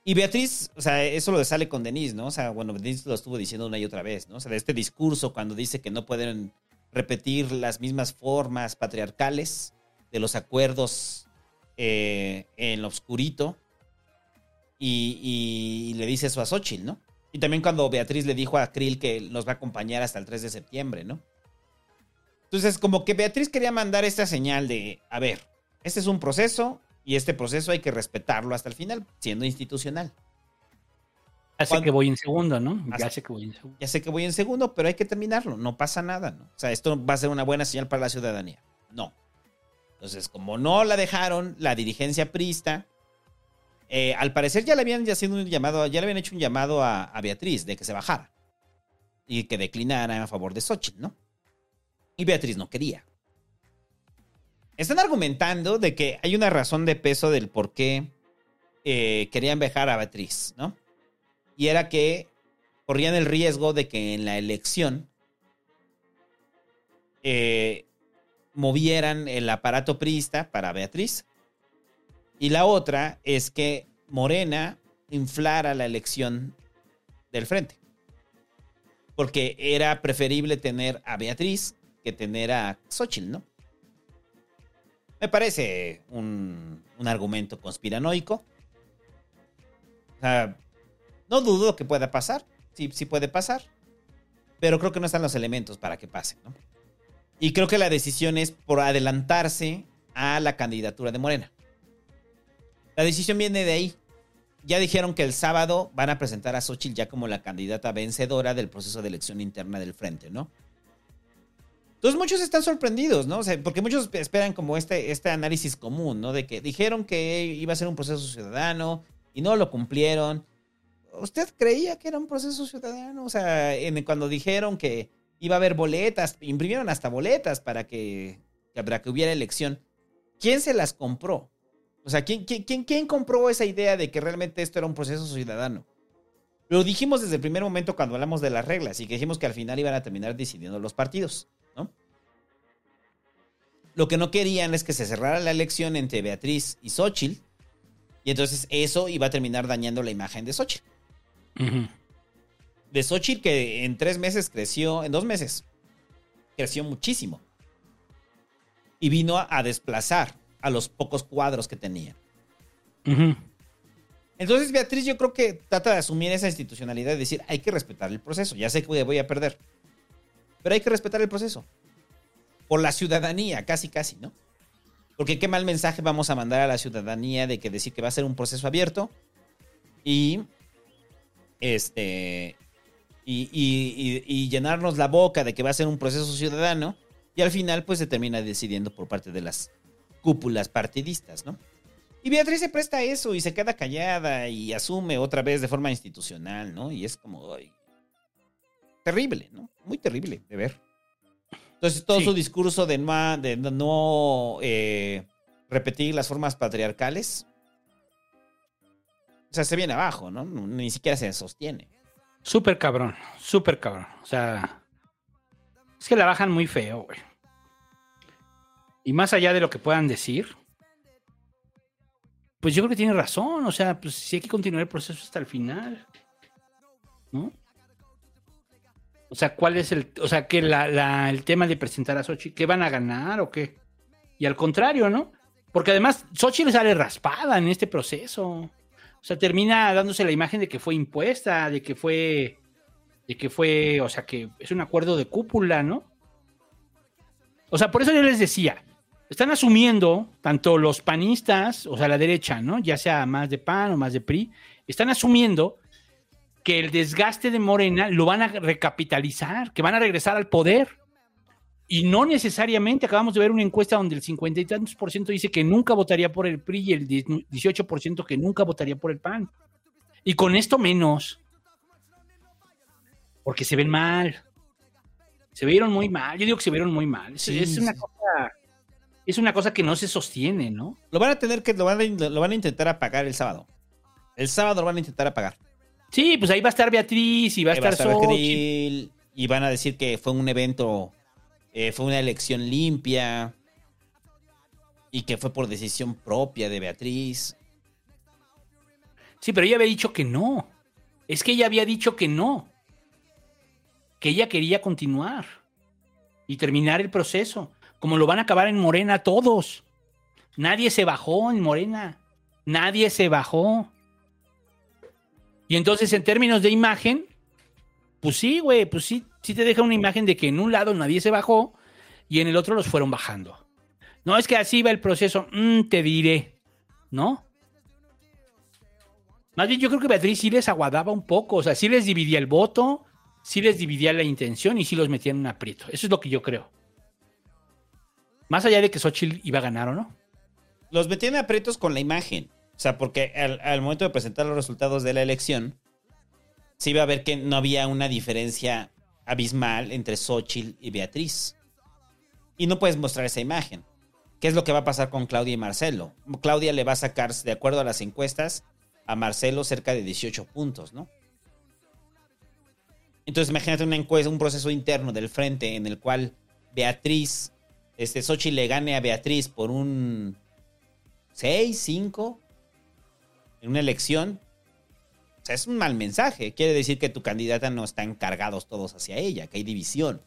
Y Beatriz, o sea, eso lo sale con Denise, ¿no? O sea, bueno, Denise lo estuvo diciendo una y otra vez, ¿no? O sea, de este discurso cuando dice que no pueden repetir las mismas formas patriarcales de los acuerdos eh, en lo oscurito. Y, le dice eso a Xochitl, ¿no? Y también cuando Beatriz le dijo a Krill que nos va a acompañar hasta el 3 de septiembre, ¿no? Entonces, como que Beatriz quería mandar esta señal de, a ver, este es un proceso y este proceso hay que respetarlo hasta el final, siendo institucional. Ya sé Cuando- que voy en segundo, ¿no? Ya Hasta- sé que voy en segundo. Ya sé que voy en segundo, pero hay que terminarlo, no pasa nada, ¿no? O sea, esto va a ser una buena señal para la ciudadanía. No. Entonces, como no la dejaron, la dirigencia prista, eh, al parecer ya le habían ya sido un llamado, ya le habían hecho un llamado a, Beatriz de que se bajara y que declinara a favor de Xochitl, ¿no? Y Beatriz no quería. Están argumentando de que hay una razón de peso del por qué eh, querían dejar a Beatriz, ¿no? Y era que corrían el riesgo de que en la elección eh, movieran el aparato priista para Beatriz. Y la otra es que Morena inflara la elección del frente. Porque era preferible tener a Beatriz que tener a Xochitl, ¿no? Me parece un, un argumento conspiranoico. O sea, no dudo que pueda pasar. Sí, sí puede pasar. Pero creo que no están los elementos para que pase, ¿no? Y creo que la decisión es por adelantarse a la candidatura de Morena. La decisión viene de ahí. Ya dijeron que el sábado van a presentar a Xochitl ya como la candidata vencedora del proceso de elección interna del frente, ¿no? Entonces muchos están sorprendidos, ¿no? O sea, porque muchos esperan como este, este análisis común, ¿no? De que dijeron que iba a ser un proceso ciudadano y no lo cumplieron. ¿Usted creía que era un proceso ciudadano? O sea, cuando dijeron que iba a haber boletas, imprimieron hasta boletas para que, para que hubiera elección. ¿Quién se las compró? O sea, ¿quién, quién, quién, quién compró esa idea de que realmente esto era un proceso ciudadano? Lo dijimos desde el primer momento cuando hablamos de las reglas y dijimos que al final iban a terminar decidiendo los partidos, ¿no? Lo que no querían es que se cerrara la elección entre Beatriz y Xochitl y entonces eso iba a terminar dañando la imagen de Xochitl. De Xochitl que en tres meses creció, en dos meses, creció muchísimo. Y vino a, a desplazar a los pocos cuadros que tenía. Entonces Beatriz yo creo que trata de asumir esa institucionalidad y decir, hay que respetar el proceso. Ya sé que voy a perder. Pero hay que respetar el proceso. Por la ciudadanía, casi, casi, ¿no? Porque qué mal mensaje vamos a mandar a la ciudadanía de que decir que va a ser un proceso abierto y este y, y- y- y llenarnos la boca de que va a ser un proceso ciudadano y al final pues se termina decidiendo por parte de las cúpulas partidistas, ¿no? Y Beatriz se presta a eso y se queda callada y asume otra vez de forma institucional, ¿no? Y es como ay, terrible, ¿no? Muy terrible de ver. Entonces todo Sí. su discurso de no, de no eh, repetir las formas patriarcales, o sea, se viene abajo, ¿no? Ni siquiera se sostiene. Súper cabrón, súper cabrón. O sea, es que la bajan muy feo, güey. Y más allá de lo que puedan decir, pues yo creo que tiene razón. O sea, pues sí hay que continuar el proceso hasta el final. ¿No? O sea, ¿cuál es el. O sea, que la, la- el tema de presentar a Sochi, ¿qué van a ganar o qué? Y al contrario, ¿no? Porque además, Sochi le sale raspada en este proceso. O sea, termina dándose la imagen de que fue impuesta, de que fue. De que fue. O sea, que es un acuerdo de cúpula, ¿no? O sea, por eso yo les decía. están asumiendo, tanto los panistas, o sea, la derecha, ¿no? Ya sea más de PAN o más de PRI, están asumiendo que el desgaste de Morena lo van a recapitalizar, que van a regresar al poder. Y no necesariamente, acabamos de ver una encuesta donde el 50 y tantos por ciento dice que nunca votaría por el PRI y el 18 por ciento que nunca votaría por el PAN. Y con esto menos. Porque se ven mal. Se vieron muy mal. Yo digo que se vieron muy mal. Es, Sí, es una sí. cosa. Es una cosa que no se sostiene, ¿no? Lo van a tener que, lo van a, lo van a intentar apagar el sábado. El sábado lo van a intentar apagar. Sí, pues ahí va a estar Beatriz y va a Ahí estar, Xochitl, Xochitl. y van a decir que fue un evento, eh, fue una elección limpia y que fue por decisión propia de Beatriz. Sí, pero ella había dicho que no. Es que ella había dicho que no. Que ella quería continuar y terminar el proceso. Como lo van a acabar en Morena todos. Nadie se bajó en Morena. Nadie se bajó. Y entonces, en términos de imagen, pues sí, güey, pues sí, sí te deja una imagen de que en un lado nadie se bajó y en el otro los fueron bajando. No es que así va el proceso, mm, te diré, ¿no? Más bien, yo creo que Beatriz sí les aguadaba un poco, o sea, sí les dividía el voto, sí les dividía la intención y sí los metía en aprieto. Eso es lo que yo creo. Más allá de que Xochitl iba a ganar o no. Los metían aprietos con la imagen. O sea, porque al, al momento de presentar los resultados de la elección, se iba a ver que no había una diferencia abismal entre Xochitl y Beatriz. Y no puedes mostrar esa imagen. ¿Qué es lo que va a pasar con Claudia y Marcelo? Claudia le va a sacar, de acuerdo a las encuestas, a Marcelo cerca de 18 puntos, ¿no? Entonces imagínate una encuesta, un proceso interno del frente en el cual Beatriz, este Xochitl le gane a Beatriz por un 6, 5 en una elección. Es un mal mensaje. Quiere decir que tu candidata no están cargados todos hacia ella, que hay división.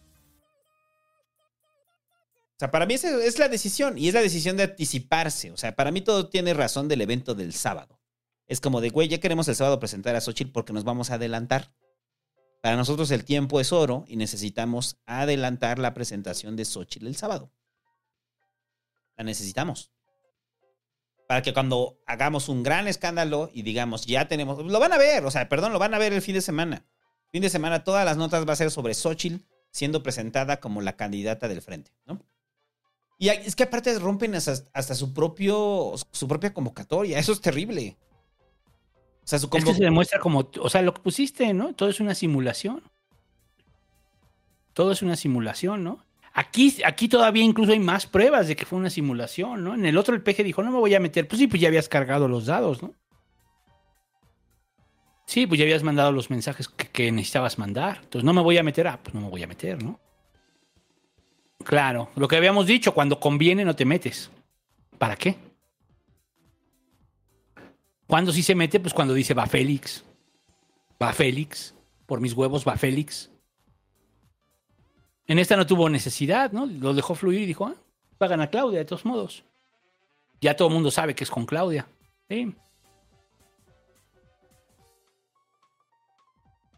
O sea, para mí esa es la decisión y es la decisión de anticiparse. O sea, para mí todo tiene razón del evento del sábado. Es como de, güey, ya queremos el sábado presentar a Xochitl porque nos vamos a adelantar. Para nosotros el tiempo es oro y necesitamos adelantar la presentación de Xochitl el sábado. La necesitamos. Para que cuando hagamos un gran escándalo y digamos, ya tenemos, lo van a ver, o sea, perdón, lo van a ver el fin de semana. Fin de semana todas las notas va a ser sobre Xochitl siendo presentada como la candidata del frente, ¿no? Y es que aparte rompen hasta, hasta su propio su propia convocatoria, eso es terrible. O sea, su Es que se demuestra como, o sea, lo que pusiste, ¿no? Todo es una simulación. Todo es una simulación, ¿no? Aquí, aquí todavía incluso hay más pruebas de que fue una simulación, ¿no? En el otro el peje dijo, no me voy a meter. Pues sí, pues ya habías cargado los dados, ¿no? Sí, pues ya habías mandado los mensajes que, que necesitabas mandar. Entonces no me voy a meter, ah, pues no me voy a meter, ¿no? Claro, lo que habíamos dicho, cuando conviene no te metes. ¿Para qué? Cuando sí se mete, pues cuando dice va Félix. Va Félix. Por mis huevos va Félix. En esta no tuvo necesidad, ¿no? Lo dejó fluir y dijo, ah, va a Claudia, de todos modos. Ya todo el mundo sabe que es con Claudia. ¿sí?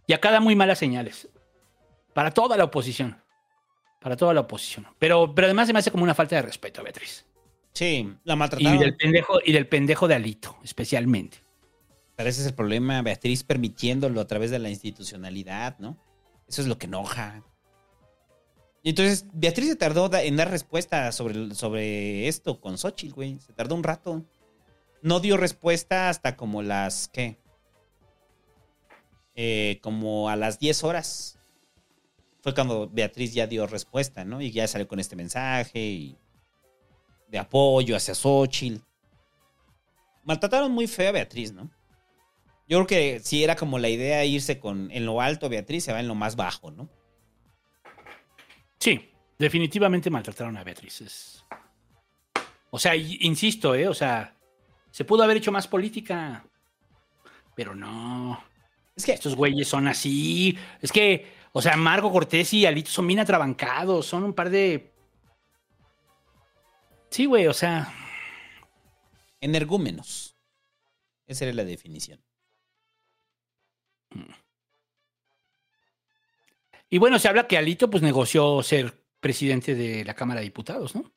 Y acá da muy malas señales. Para toda la oposición. Para toda la oposición. Pero, pero además se me hace como una falta de respeto a Beatriz. Sí, la Y maltrataron. del pendejo, y del pendejo de Alito, especialmente. Pero ese es el problema, Beatriz permitiéndolo a través de la institucionalidad, ¿no? Eso es lo que enoja. Entonces, Beatriz se tardó en dar respuesta sobre, sobre esto con Xochitl, güey. Se tardó un rato. No dio respuesta hasta como las, ¿qué? Eh, como a las 10 horas. Fue cuando Beatriz ya dio respuesta, ¿no? Y ya salió con este mensaje y de apoyo hacia Xochitl. Maltrataron muy feo a Beatriz, ¿no? Yo creo que si era como la idea irse con en lo alto Beatriz, se va en lo más bajo, ¿no? Sí, definitivamente maltrataron a Beatriz. Es- O sea, insisto, ¿eh? O sea, se pudo haber hecho más política. Pero no. Es que estos güeyes son así. Es que, o sea, Marco Cortés y Alito son bien atrabancados. Son un par de. Sí, güey, o sea. Energúmenos. Esa era la definición. Y bueno, se habla que Alito pues negoció ser presidente de la Cámara de Diputados, ¿no?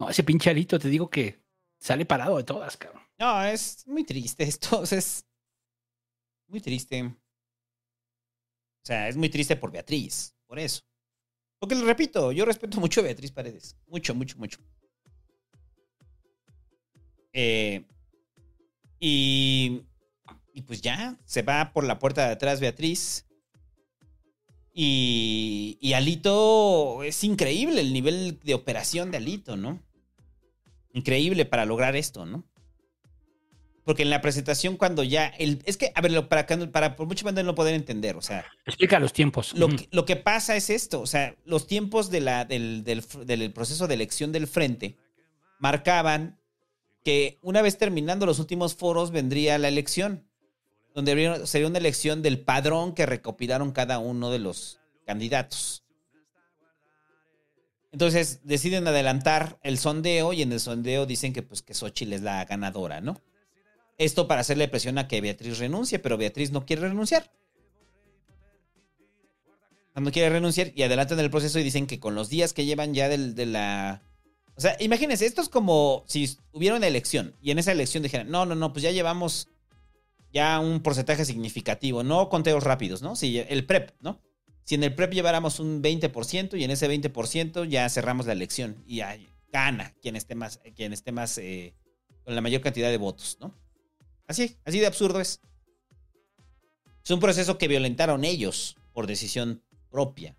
No, ese pinche Alito, te digo que sale parado de todas, cabrón. No, es muy triste esto, es muy triste. O sea, es muy triste por Beatriz, por eso. Porque le repito, yo respeto mucho a Beatriz Paredes, mucho, mucho, mucho. Eh, y y pues ya, se va por la puerta de atrás Beatriz. Y, y Alito, es increíble el nivel de operación de Alito, ¿no? Increíble para lograr esto, ¿no? Porque en la presentación cuando ya... El, es que, a ver, para, para por mucho banda no poder entender, o sea... Explica los tiempos. Lo, que, lo que pasa es esto, o sea, los tiempos de la, del, del del proceso de elección del frente marcaban que una vez terminando los últimos foros vendría la elección, donde sería una elección del padrón que recopilaron cada uno de los candidatos. Entonces deciden adelantar el sondeo y en el sondeo dicen que pues que Xochitl es la ganadora, ¿no? Esto para hacerle presión a que Beatriz renuncie, pero Beatriz no quiere renunciar. No quiere renunciar y adelantan el proceso y dicen que con los días que llevan ya del- de la... O sea, imagínense, esto es como si hubiera una elección y en esa elección dijeran, no, no, no, pues ya llevamos ya un porcentaje significativo, no conteos rápidos, ¿no? Si el PREP, ¿no? Si en el PREP lleváramos un 20% y en ese 20% ya cerramos la elección y gana quien esté más, quien esté más eh, con la mayor cantidad de votos, ¿no? Así, así de absurdo es. Es un proceso que violentaron ellos por decisión propia.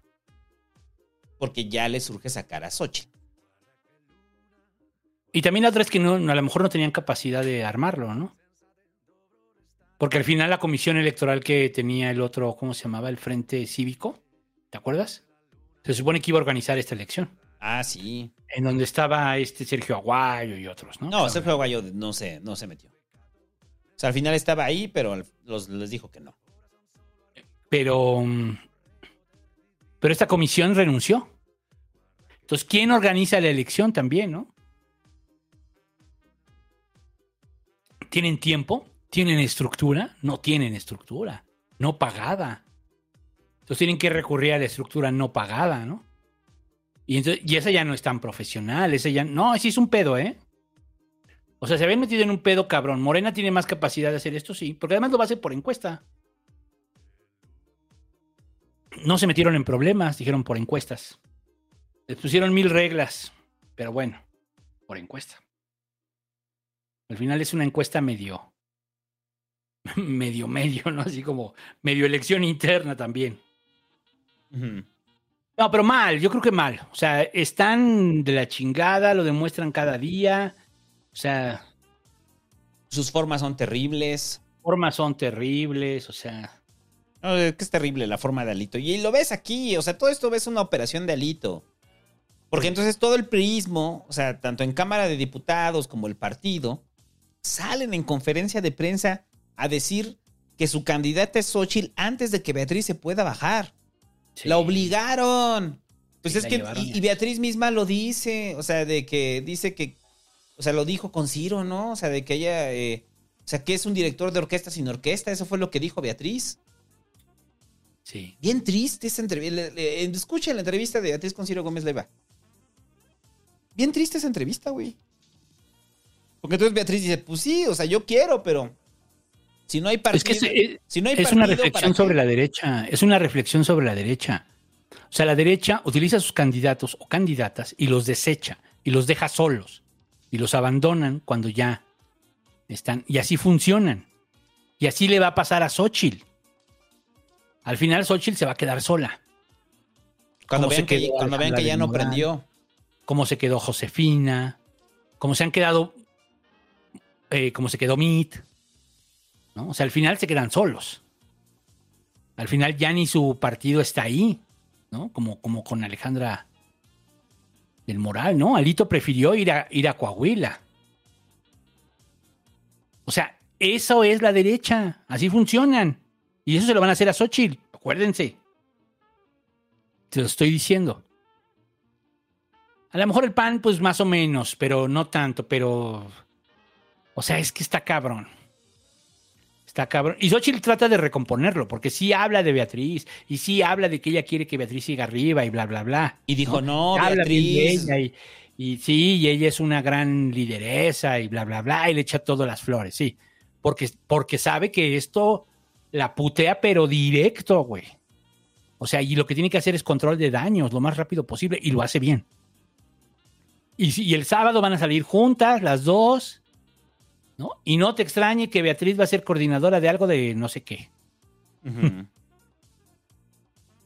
Porque ya les surge sacar a Xochitl. Y también la otra es que no, a lo mejor no tenían capacidad de armarlo, ¿no? Porque al final la comisión electoral que tenía el otro, ¿cómo se llamaba? El Frente Cívico, ¿te acuerdas? Se supone que iba a organizar esta elección. Ah, sí. En donde estaba este Sergio Aguayo y otros, ¿no? No, Sergio Aguayo no se, no se metió. O sea, al final estaba ahí, pero los, les dijo que no. Pero, mm, pero esta comisión renunció. Entonces, ¿quién organiza la elección también, no? ¿Tienen tiempo? ¿Tienen estructura? No tienen estructura, no pagada. Entonces tienen que recurrir a la estructura no pagada, ¿no? Y, entonces, y esa ya no es tan profesional, esa ya... No, sí es un pedo, ¿eh? O sea, se habían metido en un pedo cabrón. Morena tiene más capacidad de hacer esto, sí, porque además lo va a hacer por encuesta. No se metieron en problemas, dijeron por encuestas. Les pusieron mil reglas, pero bueno, por encuesta. Al final es una encuesta medio, medio, medio, ¿no? Así como medio elección interna también. No, pero mal, yo creo que mal. O sea, están de la chingada, lo demuestran cada día. O sea. Sus formas son terribles. Formas son terribles, o sea. No, es que es terrible la forma de Alito. Y lo ves aquí, o sea, todo esto ves una operación de Alito. Porque entonces todo el prismo, o sea, tanto en Cámara de Diputados como el partido, salen en conferencia de prensa a decir que su candidata es Xochitl antes de que Beatriz se pueda bajar. La obligaron. Pues Sí, es que, y, y Beatriz misma lo dice, o sea, de que dice que, o sea, lo dijo con Ciro, ¿no? O sea, de que ella, eh, o sea, que es un director de orquesta sin orquesta, eso fue lo que dijo Beatriz. Sí. Bien triste esa entrevista. Escucha la entrevista de Beatriz con Ciro Gómez Leiva. Bien triste esa entrevista, güey. Porque entonces Beatriz dice, pues sí, o sea, yo quiero, pero si no hay Es partido, que es, si no hay es partido, una ¿para reflexión sobre la derecha. Es una reflexión sobre la derecha. O sea, la derecha utiliza a sus candidatos o candidatas y los desecha y los deja solos y los abandonan cuando ya están. Y así funcionan. Y así le va a pasar a Xochitl. Al final Xochitl se va a quedar sola. Cuando vean que- quedó cuando vean que Alejandra ya no prendió. Cómo se quedó Josefina. Cómo se han quedado. eh, cómo se quedó Mit. ¿No? O sea, al final se quedan solos. Al final ya ni su partido está ahí, ¿no? Como, como con Alejandra del Moral, ¿no? Alito prefirió ir a, ir a Coahuila. O sea, eso es la derecha. Así funcionan. Y eso se lo van a hacer a Xochitl. Acuérdense. Te lo estoy diciendo. A lo mejor el pan, pues más o menos, pero no tanto, pero. O sea, es que está cabrón. Está cabrón. Y Xochitl trata de recomponerlo, porque sí habla de Beatriz, y sí habla de que ella quiere que Beatriz siga arriba y bla, bla, bla. Y dijo, no, Habla de Beatriz. ella y, Y sí, y ella es una gran lideresa y bla, bla, bla, y le echa todas las flores, sí. Porque, porque sabe que esto la putea, pero directo, güey. O sea, y lo que tiene que hacer es control de daños lo más rápido posible y lo hace bien. Y, y el sábado van a salir juntas, las dos, ¿no? Y no te extrañe que Beatriz va a ser coordinadora de algo de no sé qué.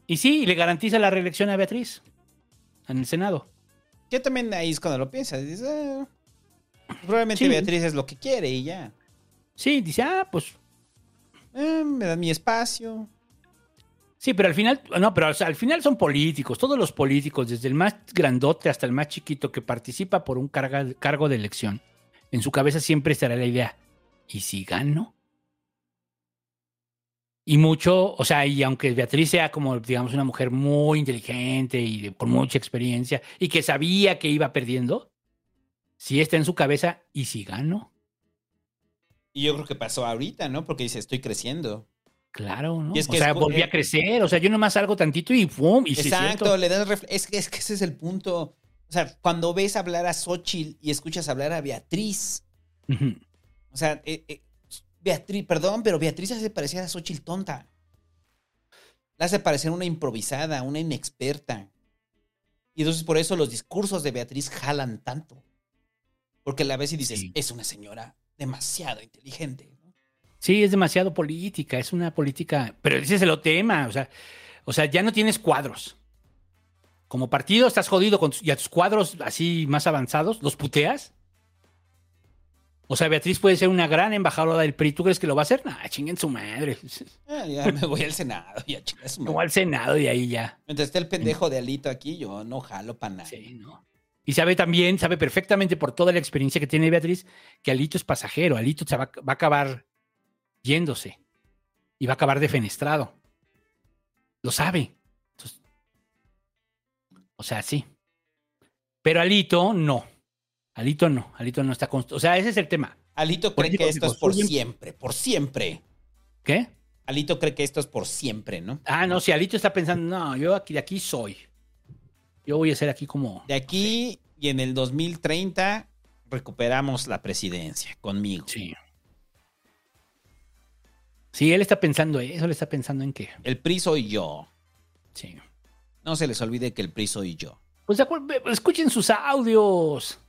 Y sí, le garantiza la reelección a Beatriz en el Senado. Yo también ahí es cuando lo piensas. Dices, ah, probablemente Sí. Beatriz es lo que quiere y ya. Sí, dice, ah, pues Eh, me dan mi espacio. Sí, pero al final, no, pero o sea, al final son políticos, todos los políticos, desde el más grandote hasta el más chiquito que participa por un carga- cargo de elección, en su cabeza siempre estará la idea, ¿y si gano? Y mucho, o sea, y aunque Beatriz sea como, digamos, una mujer muy inteligente y de- con mucha experiencia y que sabía que iba perdiendo, sí está en su cabeza, ¿y si gano? Y yo creo que pasó ahorita, ¿no? Porque dice, estoy creciendo. Claro, ¿no? Es que o sea, volví eh, a crecer, o sea, yo nomás salgo tantito y ¡pum! Y sí Exacto, cierto. le das es, es que ese es el punto. O sea, cuando ves hablar a Xochitl y escuchas hablar a Beatriz, o sea, eh, eh, Beatriz, perdón, pero Beatriz hace parecer a Xochitl tonta. La hace parecer una improvisada, una inexperta. Y entonces por eso los discursos de Beatriz jalan tanto. Porque la ves y dices, es una señora demasiado inteligente. Sí, es demasiado política, es una política, pero ese es el tema, o sea, o sea, ya no tienes cuadros. Como partido estás jodido con tus- y a tus cuadros así más avanzados, los puteas. O sea, Beatriz puede ser una gran embajadora del PRI. ¿Tú crees que lo va a hacer? Nah, chinguen su madre. Ah, ya me voy al Senado, ya chingas su No madre. al Senado y ahí ya. Mientras esté el pendejo de Alito aquí, yo no jalo para nada. Sí, no. Y sabe también, sabe perfectamente por toda la experiencia que tiene Beatriz, que Alito es pasajero. Alito va, va a acabar yéndose. Y va a acabar defenestrado. Lo sabe. O sea, sí. Pero Alito no. Alito no. Alito no está con. O sea, ese es el tema. Alito cree que esto es por siempre, por siempre. ¿Qué? Alito cree que esto es por siempre, ¿no? Ah, no, si Alito está pensando, no, yo aquí de aquí soy. Yo voy a ser aquí como. De aquí y en el 2030 recuperamos la presidencia conmigo. Sí. Sí, él está pensando eso, él está pensando en qué. El PRI soy yo. Sí. No se les olvide que el PRI soy yo. Pues de acuerdo, escuchen sus audios.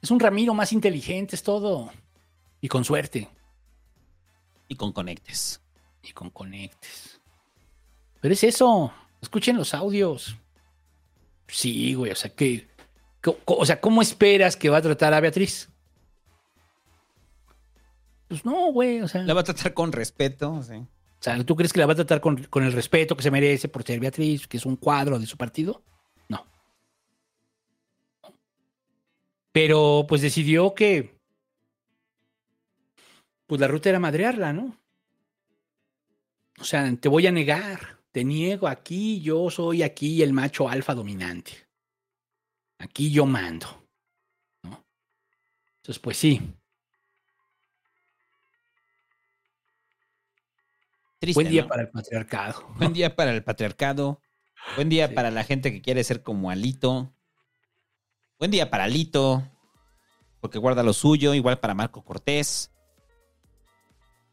Es un Ramiro más inteligente, es todo. Y con suerte. Y con conectes. Y con conectes. Pero es eso. Escuchen los audios. Sí, güey. O sea, que. O sea, ¿cómo esperas que va a tratar a Beatriz? Pues no, güey. O sea. La va a tratar con respeto, sí. O sea, ¿tú crees que la va a tratar con, con el respeto que se merece por ser Beatriz, que es un cuadro de su partido? No. Pero pues decidió que pues la ruta era madrearla, ¿no? O sea, te voy a negar, te niego aquí, yo soy aquí el macho alfa dominante. Aquí yo mando. Entonces, pues sí. Triste, Buen día ¿no? para el patriarcado. Buen día para el patriarcado. Buen día para la gente que quiere ser como Alito. Buen día para Alito. Porque guarda lo suyo. Igual para Marco Cortés.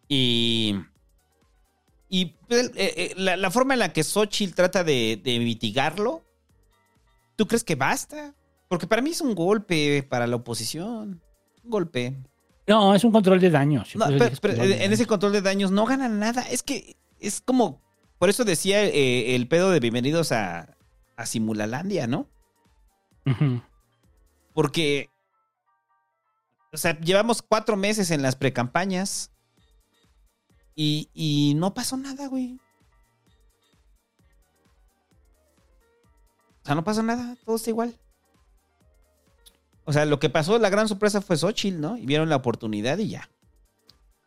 Y. Y pues, eh, eh, la, la forma en la que Xochitl trata de, de mitigarlo. ¿Tú crees que basta? Porque para mí es un golpe para la oposición. Un golpe. No, es un control de daños. No, pero- pero en daños. ese control de daños no ganan nada. Es que es como. Por eso decía eh, el pedo de bienvenidos a, a Simulalandia, ¿no? Porque. O sea, llevamos cuatro meses en las precampañas. Y, y no pasó nada, güey. O sea, no pasó nada. Todo está igual. O sea, lo que pasó, la gran sorpresa fue Xochitl, ¿no? Y vieron la oportunidad y ya.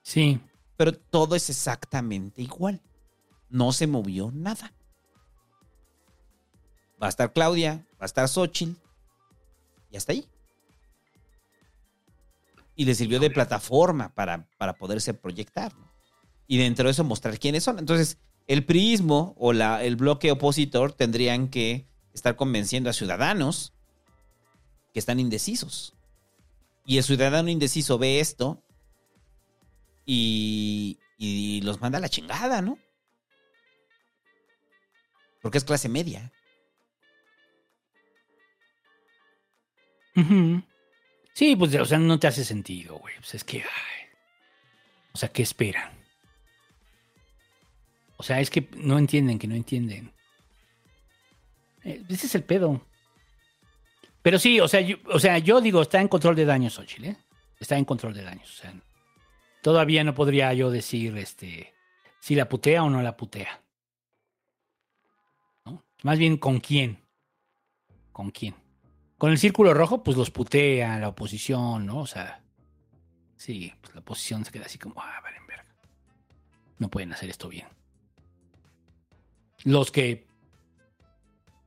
Sí. Pero todo es exactamente igual. No se movió nada. Va a estar Claudia, va a estar Xochitl. Y hasta ahí. Y le sirvió de plataforma para, para poderse proyectar. ¿no? Y dentro de eso mostrar quiénes son. Entonces, el priismo o la, el bloque opositor tendrían que estar convenciendo a ciudadanos que están indecisos. Y el ciudadano indeciso ve esto y, y los manda a la chingada, ¿no? Porque es clase media. Sí, pues, o sea, no te hace sentido, güey. Pues es que, ay. O sea, ¿qué esperan? O sea, es que no entienden, que no entienden. Eh, Ese es el pedo. Pero sí, o sea, yo, o sea, yo digo, está en control de daños, Xochitl, ¿eh? Está en control de daños. O sea, todavía no podría yo decir, este, si la putea o no la putea. ¿No? Más bien, ¿con quién? ¿Con quién? Con el círculo rojo, pues los putea la oposición, ¿no? O sea, sí, pues la oposición se queda así como, ah, valen. No pueden hacer esto bien. Los que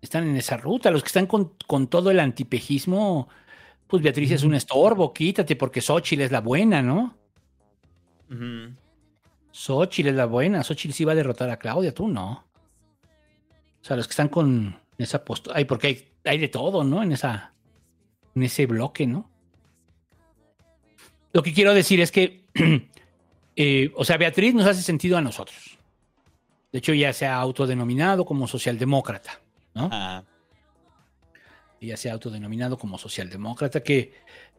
están en esa ruta, los que están con, con todo el antipejismo, pues Beatriz es un estorbo, quítate, porque Xochitl es la buena, ¿no? Xochitl es la buena, Xochitl sí va a derrotar a Claudia, tú no. O sea, los que están con esa postura, ay, porque hay, hay de todo, ¿no? En esa, en ese bloque, ¿no? Lo que quiero decir es que, eh, o sea, Beatriz nos hace sentido a nosotros. De hecho, ya se ha autodenominado como socialdemócrata, ¿no? Ella se ha autodenominado como socialdemócrata, que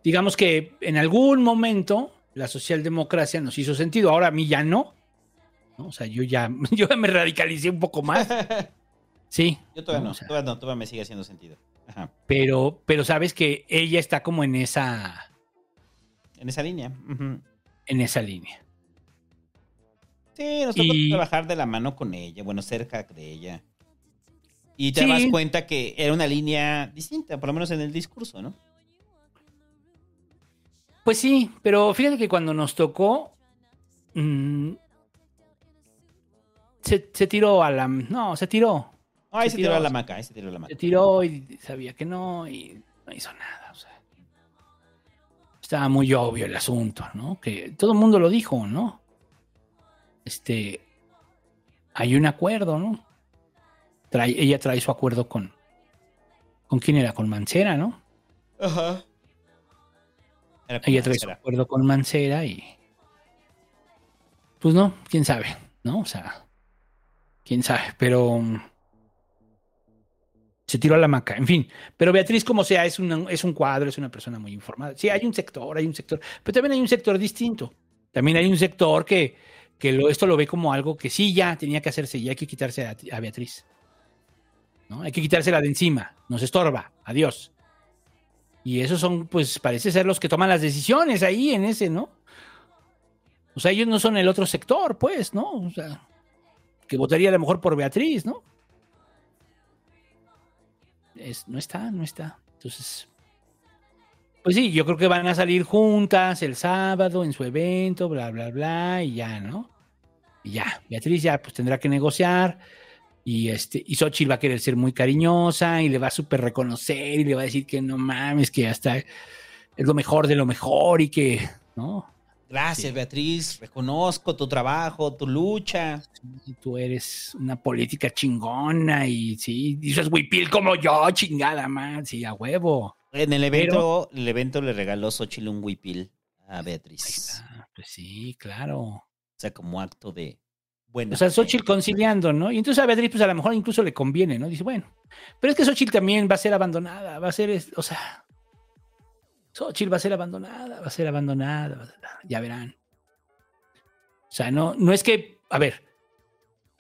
digamos que en algún momento la socialdemocracia nos hizo sentido. Ahora a mí ya no. ¿no? O sea, yo ya, yo me radicalicé un poco más. Sí. Yo todavía no, O sea, todavía no, todavía me sigue haciendo sentido. Ajá. pero, pero sabes que ella está como en esa, En esa línea. En esa línea. Sí, nos tocó Y- trabajar de la mano con ella, bueno, cerca de ella. Y te Sí. das cuenta que era una línea distinta, por lo menos en el discurso, ¿no? Pues sí, pero fíjate que cuando nos tocó, mm, se, se tiró a la... No, se tiró. Ahí se tiró a la maca, ahí se tiró a la maca. Se tiró y sabía que no y no hizo nada. O sea, estaba muy obvio el asunto, ¿no? Que todo el mundo lo dijo, ¿no? Este, hay un acuerdo, ¿no? Trae, ella trae su acuerdo con, ¿con quién era? Con Mancera, ¿no? Ajá. Era Ella trae su acuerdo con Mancera y. Pues no, quién sabe, ¿no? O sea, quién sabe, pero. um, Se tiró a la maca, en fin. Pero Beatriz, como sea, es, una- es un cuadro, es una persona muy informada. Sí, hay un sector, hay un sector, pero también hay un sector distinto. También hay un sector que, que lo, esto lo ve como algo que sí ya tenía que hacerse, ya hay que quitarse a, a Beatriz. ¿No? Hay que quitársela de encima, nos estorba, adiós. Y esos son, pues, parece ser los que toman las decisiones ahí en ese, ¿no? O sea, ellos no son el otro sector, pues, ¿no? O sea, que votaría a lo mejor por Beatriz, ¿no? Es, no está, no está. Entonces, pues sí, yo creo que van a salir juntas el sábado en su evento, bla, bla, bla, y ya, ¿no? Y ya, Beatriz ya pues tendrá que negociar. Y este, y Xochitl va a querer ser muy cariñosa y le va a súper reconocer y le va a decir que no mames, que hasta es lo mejor de lo mejor y que, ¿no? Gracias, Beatriz. Reconozco tu trabajo, tu lucha. Tú eres una política chingona y sí, dices huipil como yo, chingada más, sí, a huevo. En el evento, el evento le regaló Xochitl un huipil a Beatriz. Pues sí, claro. O sea, como acto de O sea. Xochitl conciliando, ¿no? Y entonces a Beatriz, pues a lo mejor incluso le conviene, ¿no? Dice, bueno, pero es que Xochitl también va a ser abandonada, va a ser, o sea, Xochitl va a ser abandonada, va a ser abandonada, va a ser- ya verán. O sea, no, no es que, a ver,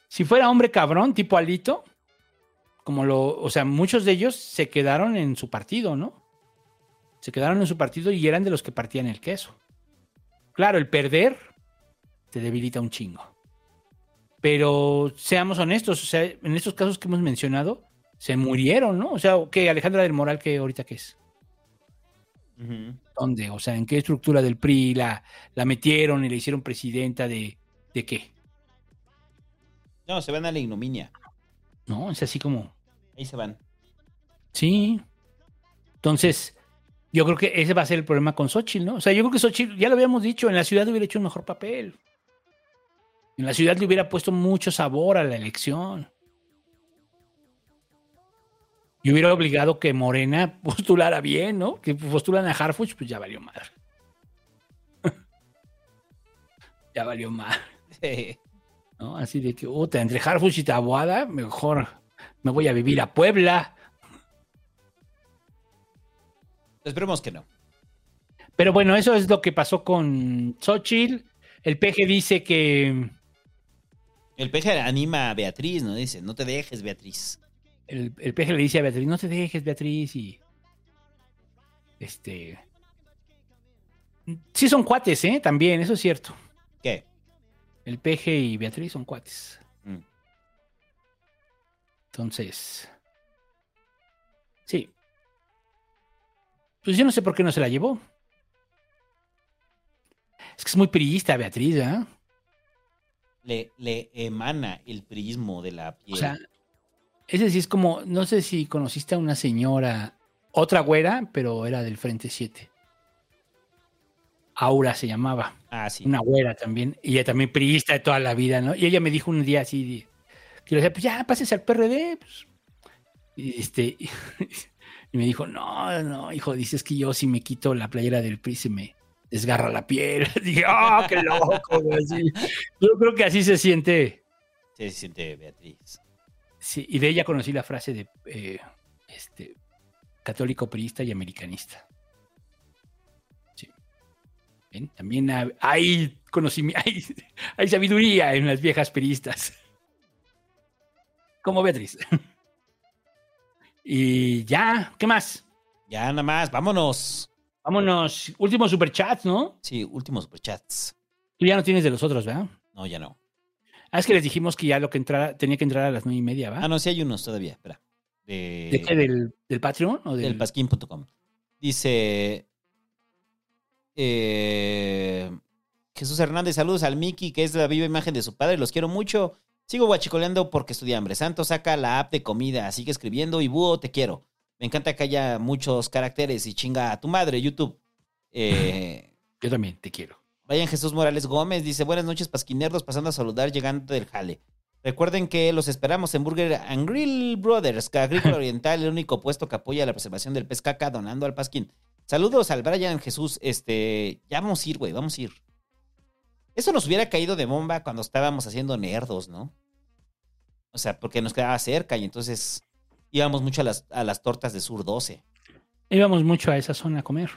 si fuera hombre cabrón, tipo Alito, como lo, o sea, muchos de ellos se quedaron en su partido, ¿no? Se quedaron en su partido y eran de los que partían el queso. Claro, el perder te debilita un chingo. Pero seamos honestos, o sea, en estos casos que hemos mencionado, se murieron, ¿no? O sea, que Alejandra del Moral, que ahorita qué es? ¿Dónde? O sea, ¿en qué estructura del PRI la, la metieron y la hicieron presidenta de, de qué? No, se van a la ignominia. ¿No? Es así como, Ahí se van. sí. Entonces, yo creo que ese va a ser el problema con Xochitl, ¿no? O sea, yo creo que Xochitl, ya lo habíamos dicho, en la ciudad hubiera hecho un mejor papel. En la ciudad le hubiera puesto mucho sabor a la elección. Y hubiera obligado que Morena postulara bien, ¿no? Que postulan a Harfuch, pues ya valió mal. ya valió mal. ¿No? Así de que, puta, entre Harfuch y Taboada, mejor me voy a vivir a Puebla. Esperemos que no. Pero bueno, eso es lo que pasó con Xochitl. El peje dice que. El peje anima a Beatriz, ¿no? Dice, no te dejes, Beatriz. El, el peje le dice a Beatriz, no te dejes, Beatriz, y. Este. Sí son cuates, ¿eh? También, eso es cierto. ¿Qué? El peje y Beatriz son cuates. Mm. Entonces. Sí. Pues yo no sé por qué no se la llevó. Es que es muy priista, Beatriz, ¿eh? Le, le emana el prismo de la piel. O sea, ese sí es como, no sé si conociste a una señora, otra güera, pero era del Frente 7. Aura se llamaba. Ah, sí. Una güera también. Y ella también priista de toda la vida, ¿no? Y ella me dijo un día así, que le decía, pues ya, pases al PRD. pues. Y, este, y me dijo, no, no, hijo, dices que yo si me quito la playera del PRI se me desgarra la piel. Dije, ¡ah, qué loco! güey", así. Yo creo que así se siente. Sí, se siente Beatriz. Sí, y de ella conocí la frase de eh, este, católico priista y americanista. Sí. Ven, También ha- hay conocimiento, hay, hay sabiduría en las viejas peristas. Como Beatriz. Y ya, ¿qué más? Ya nada más, vámonos. Vámonos. Últimos superchats, ¿no? Sí, últimos superchats. Tú ya no tienes de los otros, ¿verdad? No, ya no. Ah, es que les dijimos que ya lo que entrara, tenía que entrar a las nueve y media, ¿va? Ah, no, sí hay unos todavía, espera. De, ¿De qué? ¿Del, del Patreon? O del... del pasquín.com. Dice eh, Jesús Hernández, saludos al Miki, que es la viva imagen de su padre, los quiero mucho. Sigo guachicoleando porque estudié hambre. Santo saca la app de comida, sigue escribiendo y búho, te quiero. Me encanta que haya muchos caracteres y chinga a tu madre, YouTube. Eh, Yo también te quiero. Vayan Jesús Morales Gómez, dice, buenas noches, pasquinerdos, pasando a saludar llegando del jale. Recuerden que los esperamos en Burger and Grill Brothers, que Agrícola Oriental, el único puesto que apoya la preservación del pez caca, donando al pasquín. Saludos al Brian Jesús, este, ya vamos a ir, güey, vamos a ir. Eso nos hubiera caído de bomba cuando estábamos haciendo nerdos, ¿no? O sea, porque nos quedaba cerca y entonces íbamos mucho a las, a las tortas de Sur 12. Íbamos mucho a esa zona a comer.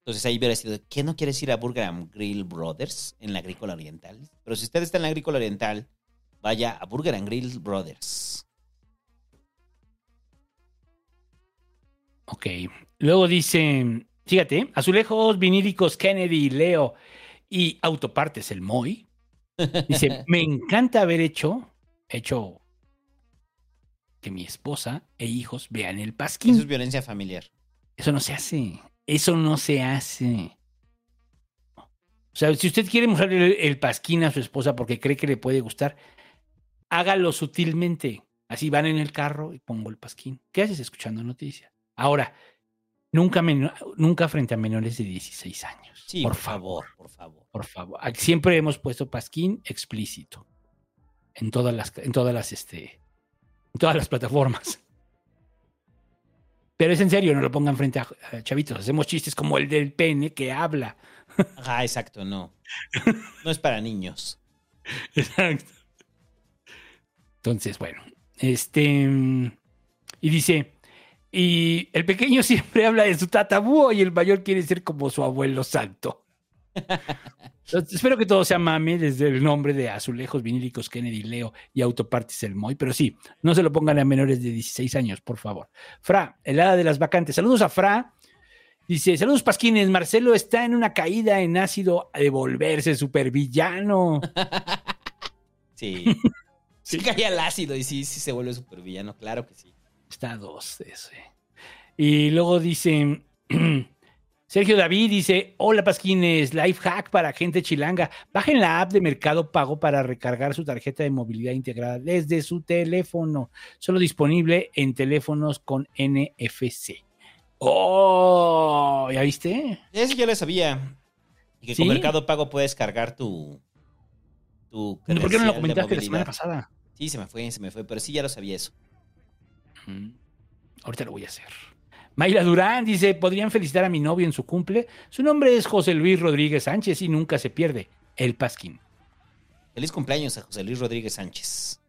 Entonces ahí hubiera sido, ¿qué no quieres ir a Burger and Grill Brothers en la Agrícola Oriental? Pero si usted está en la Agrícola Oriental, vaya a Burger and Grill Brothers. Ok. Luego dice, fíjate, azulejos vinílicos Kennedy, Leo y autopartes el Moy. Dice, me encanta haber hecho, hecho que mi esposa e hijos vean el pasquín. Eso es violencia familiar. Eso no se hace. Eso no se hace. O sea, si usted quiere mostrar el, el pasquín a su esposa porque cree que le puede gustar, hágalo sutilmente. Así van en el carro y pongo el pasquín. ¿Qué haces escuchando noticias? Ahora, nunca, nunca frente a menores de 16 años. Sí, por, por favor, favor, por favor. por favor. Siempre hemos puesto pasquín explícito. En todas las, en todas las, este, en todas las plataformas. Pero es en serio, no lo pongan frente a, a chavitos. Hacemos chistes como el del pene que habla. Ah, exacto, no. No es para niños. Exacto. Entonces, bueno, este. Y dice. Y el pequeño siempre habla de su tatabúo y el mayor quiere ser como su abuelo santo. Espero que todo sea mame desde el nombre de Azulejos Vinílicos Kennedy Leo y Autopartes El Moy, pero sí, no se lo pongan a menores de 16 años, por favor. Fra, el hada de las vacantes. Saludos a Fra. Dice, saludos Pasquines, Marcelo está en una caída en ácido de volverse supervillano. Sí. Sí cae al ácido y sí, sí se vuelve supervillano, claro que sí. Está a dos eso. eh. Y luego dice Sergio David dice: Hola Pasquines, life hack para gente chilanga. Bajen la app de Mercado Pago para recargar su tarjeta de movilidad integrada desde su teléfono. Solo disponible en teléfonos con NFC. ¡Oh! ¿Ya viste? Eso ya lo sabía. Y que ¿Sí? con Mercado Pago puedes cargar tu. tu ¿Por qué no lo comentaste la semana pasada? Sí, se me fue, se me fue, pero sí ya lo sabía eso. Ahorita lo voy a hacer. Mayla Durán dice, ¿podrían felicitar a mi novio en su cumple? Su nombre es José Luis Rodríguez Sánchez y nunca se pierde. El Pasquín. Feliz cumpleaños a José Luis Rodríguez Sánchez.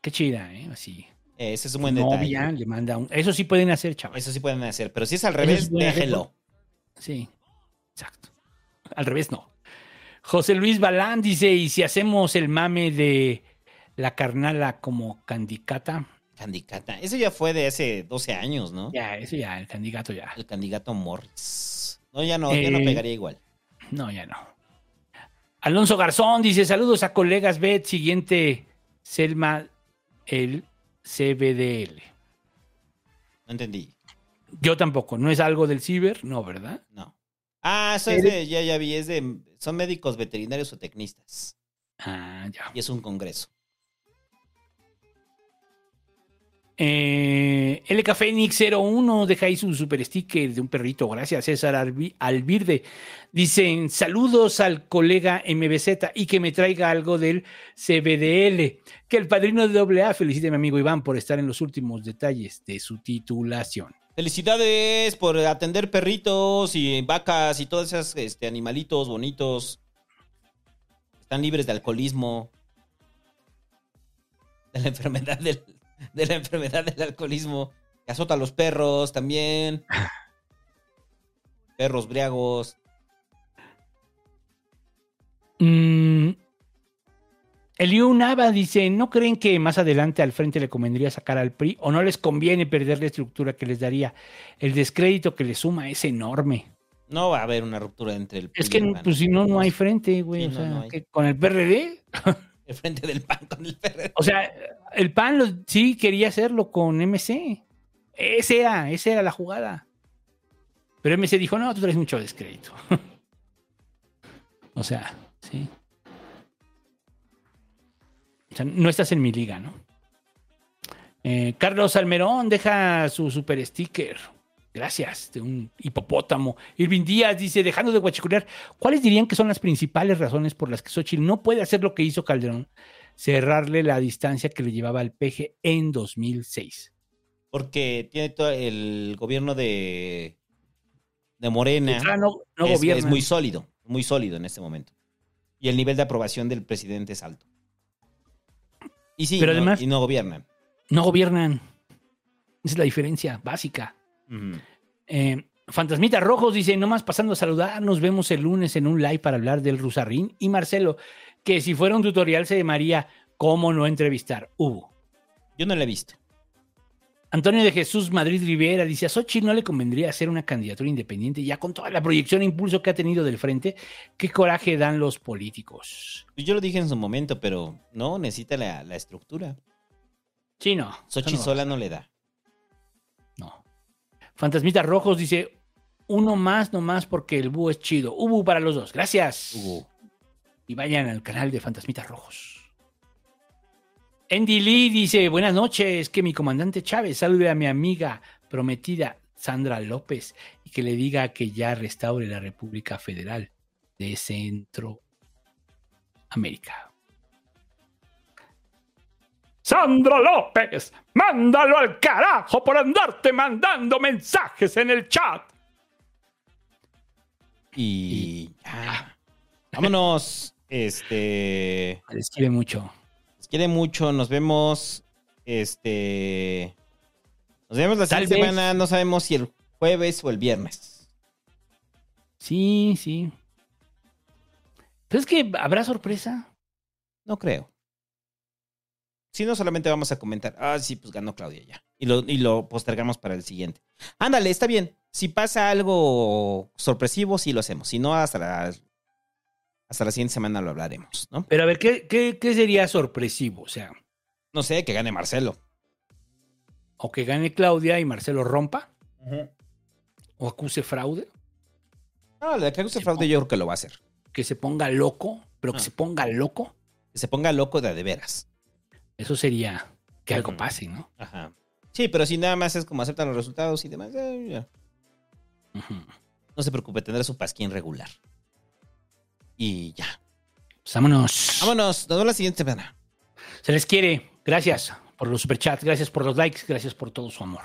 Qué chida, ¿eh? Así. Ese es un buen Novia detalle. le manda un... Eso sí pueden hacer, chavos. Eso sí pueden hacer, pero si es al revés, sí déjelo. Sí, exacto. Al revés, no. José Luis Balán dice, ¿y si hacemos el mame de la carnala como candicata? Candicata. Eso ya fue de hace 12 años, ¿no? Ya, eso ya, el candidato ya. El candidato Morris. No, ya no, ya no Eh, pegaría igual. No, ya no. Alonso Garzón dice, saludos a colegas Bet, siguiente Selma, el CBDL. No entendí. Yo tampoco, no es algo del ciber, no, ¿verdad? No. Ah, eso es de, ya, ya vi, es de, son médicos veterinarios o tecnistas. Ah, ya. Y es un congreso. Eh, LK Fénix 01 deja ahí su super sticker de un perrito. Gracias, César Albirde. Dicen saludos al colega MBZ y que me traiga algo del CBDL. Que el padrino de AA felicite a mi amigo Iván por estar en los últimos detalles de su titulación. Felicidades por atender perritos y vacas y todos esos este, animalitos bonitos. Están libres de alcoholismo. De la enfermedad del, de la enfermedad del alcoholismo. Que azota a los perros también. Perros briagos. Mm, Eliu Nava dice, ¿no creen que más adelante al frente le convendría sacar al PRI o no les conviene perder la estructura que les daría? El descrédito que les suma es enorme. No va a haber una ruptura entre el Es PRI y que el pues, si no, no hay frente, güey. Sí, o no, sea, no hay. que con el PRD. El frente del PAN con el PRD. O sea, el PAN lo- sí quería hacerlo con MC. Ese era, esa era la jugada. Pero MC dijo, no, tú traes mucho descrédito. o sea, sí. O sea, no estás en mi liga, ¿no? Eh, Carlos Almerón deja su super sticker. Gracias, de un hipopótamo. Irving Díaz dice, dejando de guachiculear, ¿cuáles dirían que son las principales razones por las que Xochitl no puede hacer lo que hizo Calderón? Cerrarle la distancia que le llevaba al peje en 2006. Porque tiene todo el gobierno de, de Morena. Ah, no- no es, es muy sólido, muy sólido en este momento. Y el nivel de aprobación del presidente es alto. Y sí, Pero no- además- y no gobiernan. No gobiernan. Esa es la diferencia básica. Eh, Fantasmita Rojos dice, nomás pasando a saludar, nos vemos el lunes en un live para hablar del Rusarrín. Y Marcelo, que si fuera un tutorial se llamaría ¿Cómo no entrevistar? Hubo. Yo no lo he visto. Antonio de Jesús Madrid Rivera dice, a Xochitl no le convendría hacer una candidatura independiente ya con toda la proyección e impulso que ha tenido del frente. ¿Qué coraje dan los políticos? Pues Yo lo dije en su momento, pero no, necesita la, la estructura. Sí, no. No. sola no le da. Fantasmita Rojos dice, uno más nomás porque el búho es chido. Ubu para los dos. Gracias. Y vayan al canal de Fantasmitas Rojos. Andy Lee dice, buenas noches, que mi comandante Chávez salude a mi amiga prometida Sandra López y que le diga que ya restaure la República Federal de Centroamérica. Sandra López, mándalo al carajo por andarte mandando mensajes en el chat. Y ya. Vámonos. Este. Les quiere mucho. Les quiere mucho. Nos vemos. Este. Nos vemos la Tal siguiente vez. semana. No sabemos si el jueves o el viernes. Sí, sí. Pero es que habrá sorpresa. No creo. Si no, solamente vamos a comentar. Ah, sí, pues ganó Claudia ya. Y lo, y lo postergamos para el siguiente. Ándale, está bien. Si pasa algo sorpresivo, sí lo hacemos. Si no, hasta la, hasta la siguiente semana lo hablaremos, ¿no? Pero a ver, ¿qué, qué, qué sería sorpresivo? O sea, No sé, que gane Marcelo. o que gane Claudia y Marcelo rompa, o acuse fraude, No, la que use fraude yo creo que lo va a hacer. que se ponga loco, pero que Ah. se ponga loco. Que se ponga loco de a de veras. Eso sería que algo pase, ¿no? Ajá. Sí, pero si nada más es como aceptan los resultados y demás, eh, ya. No se preocupe, tendrá su pasquín regular. Y ya. Pues vámonos. Vámonos, nos vemos la siguiente semana. Se les quiere. Gracias. por los superchats, gracias por los likes, gracias por todo su amor.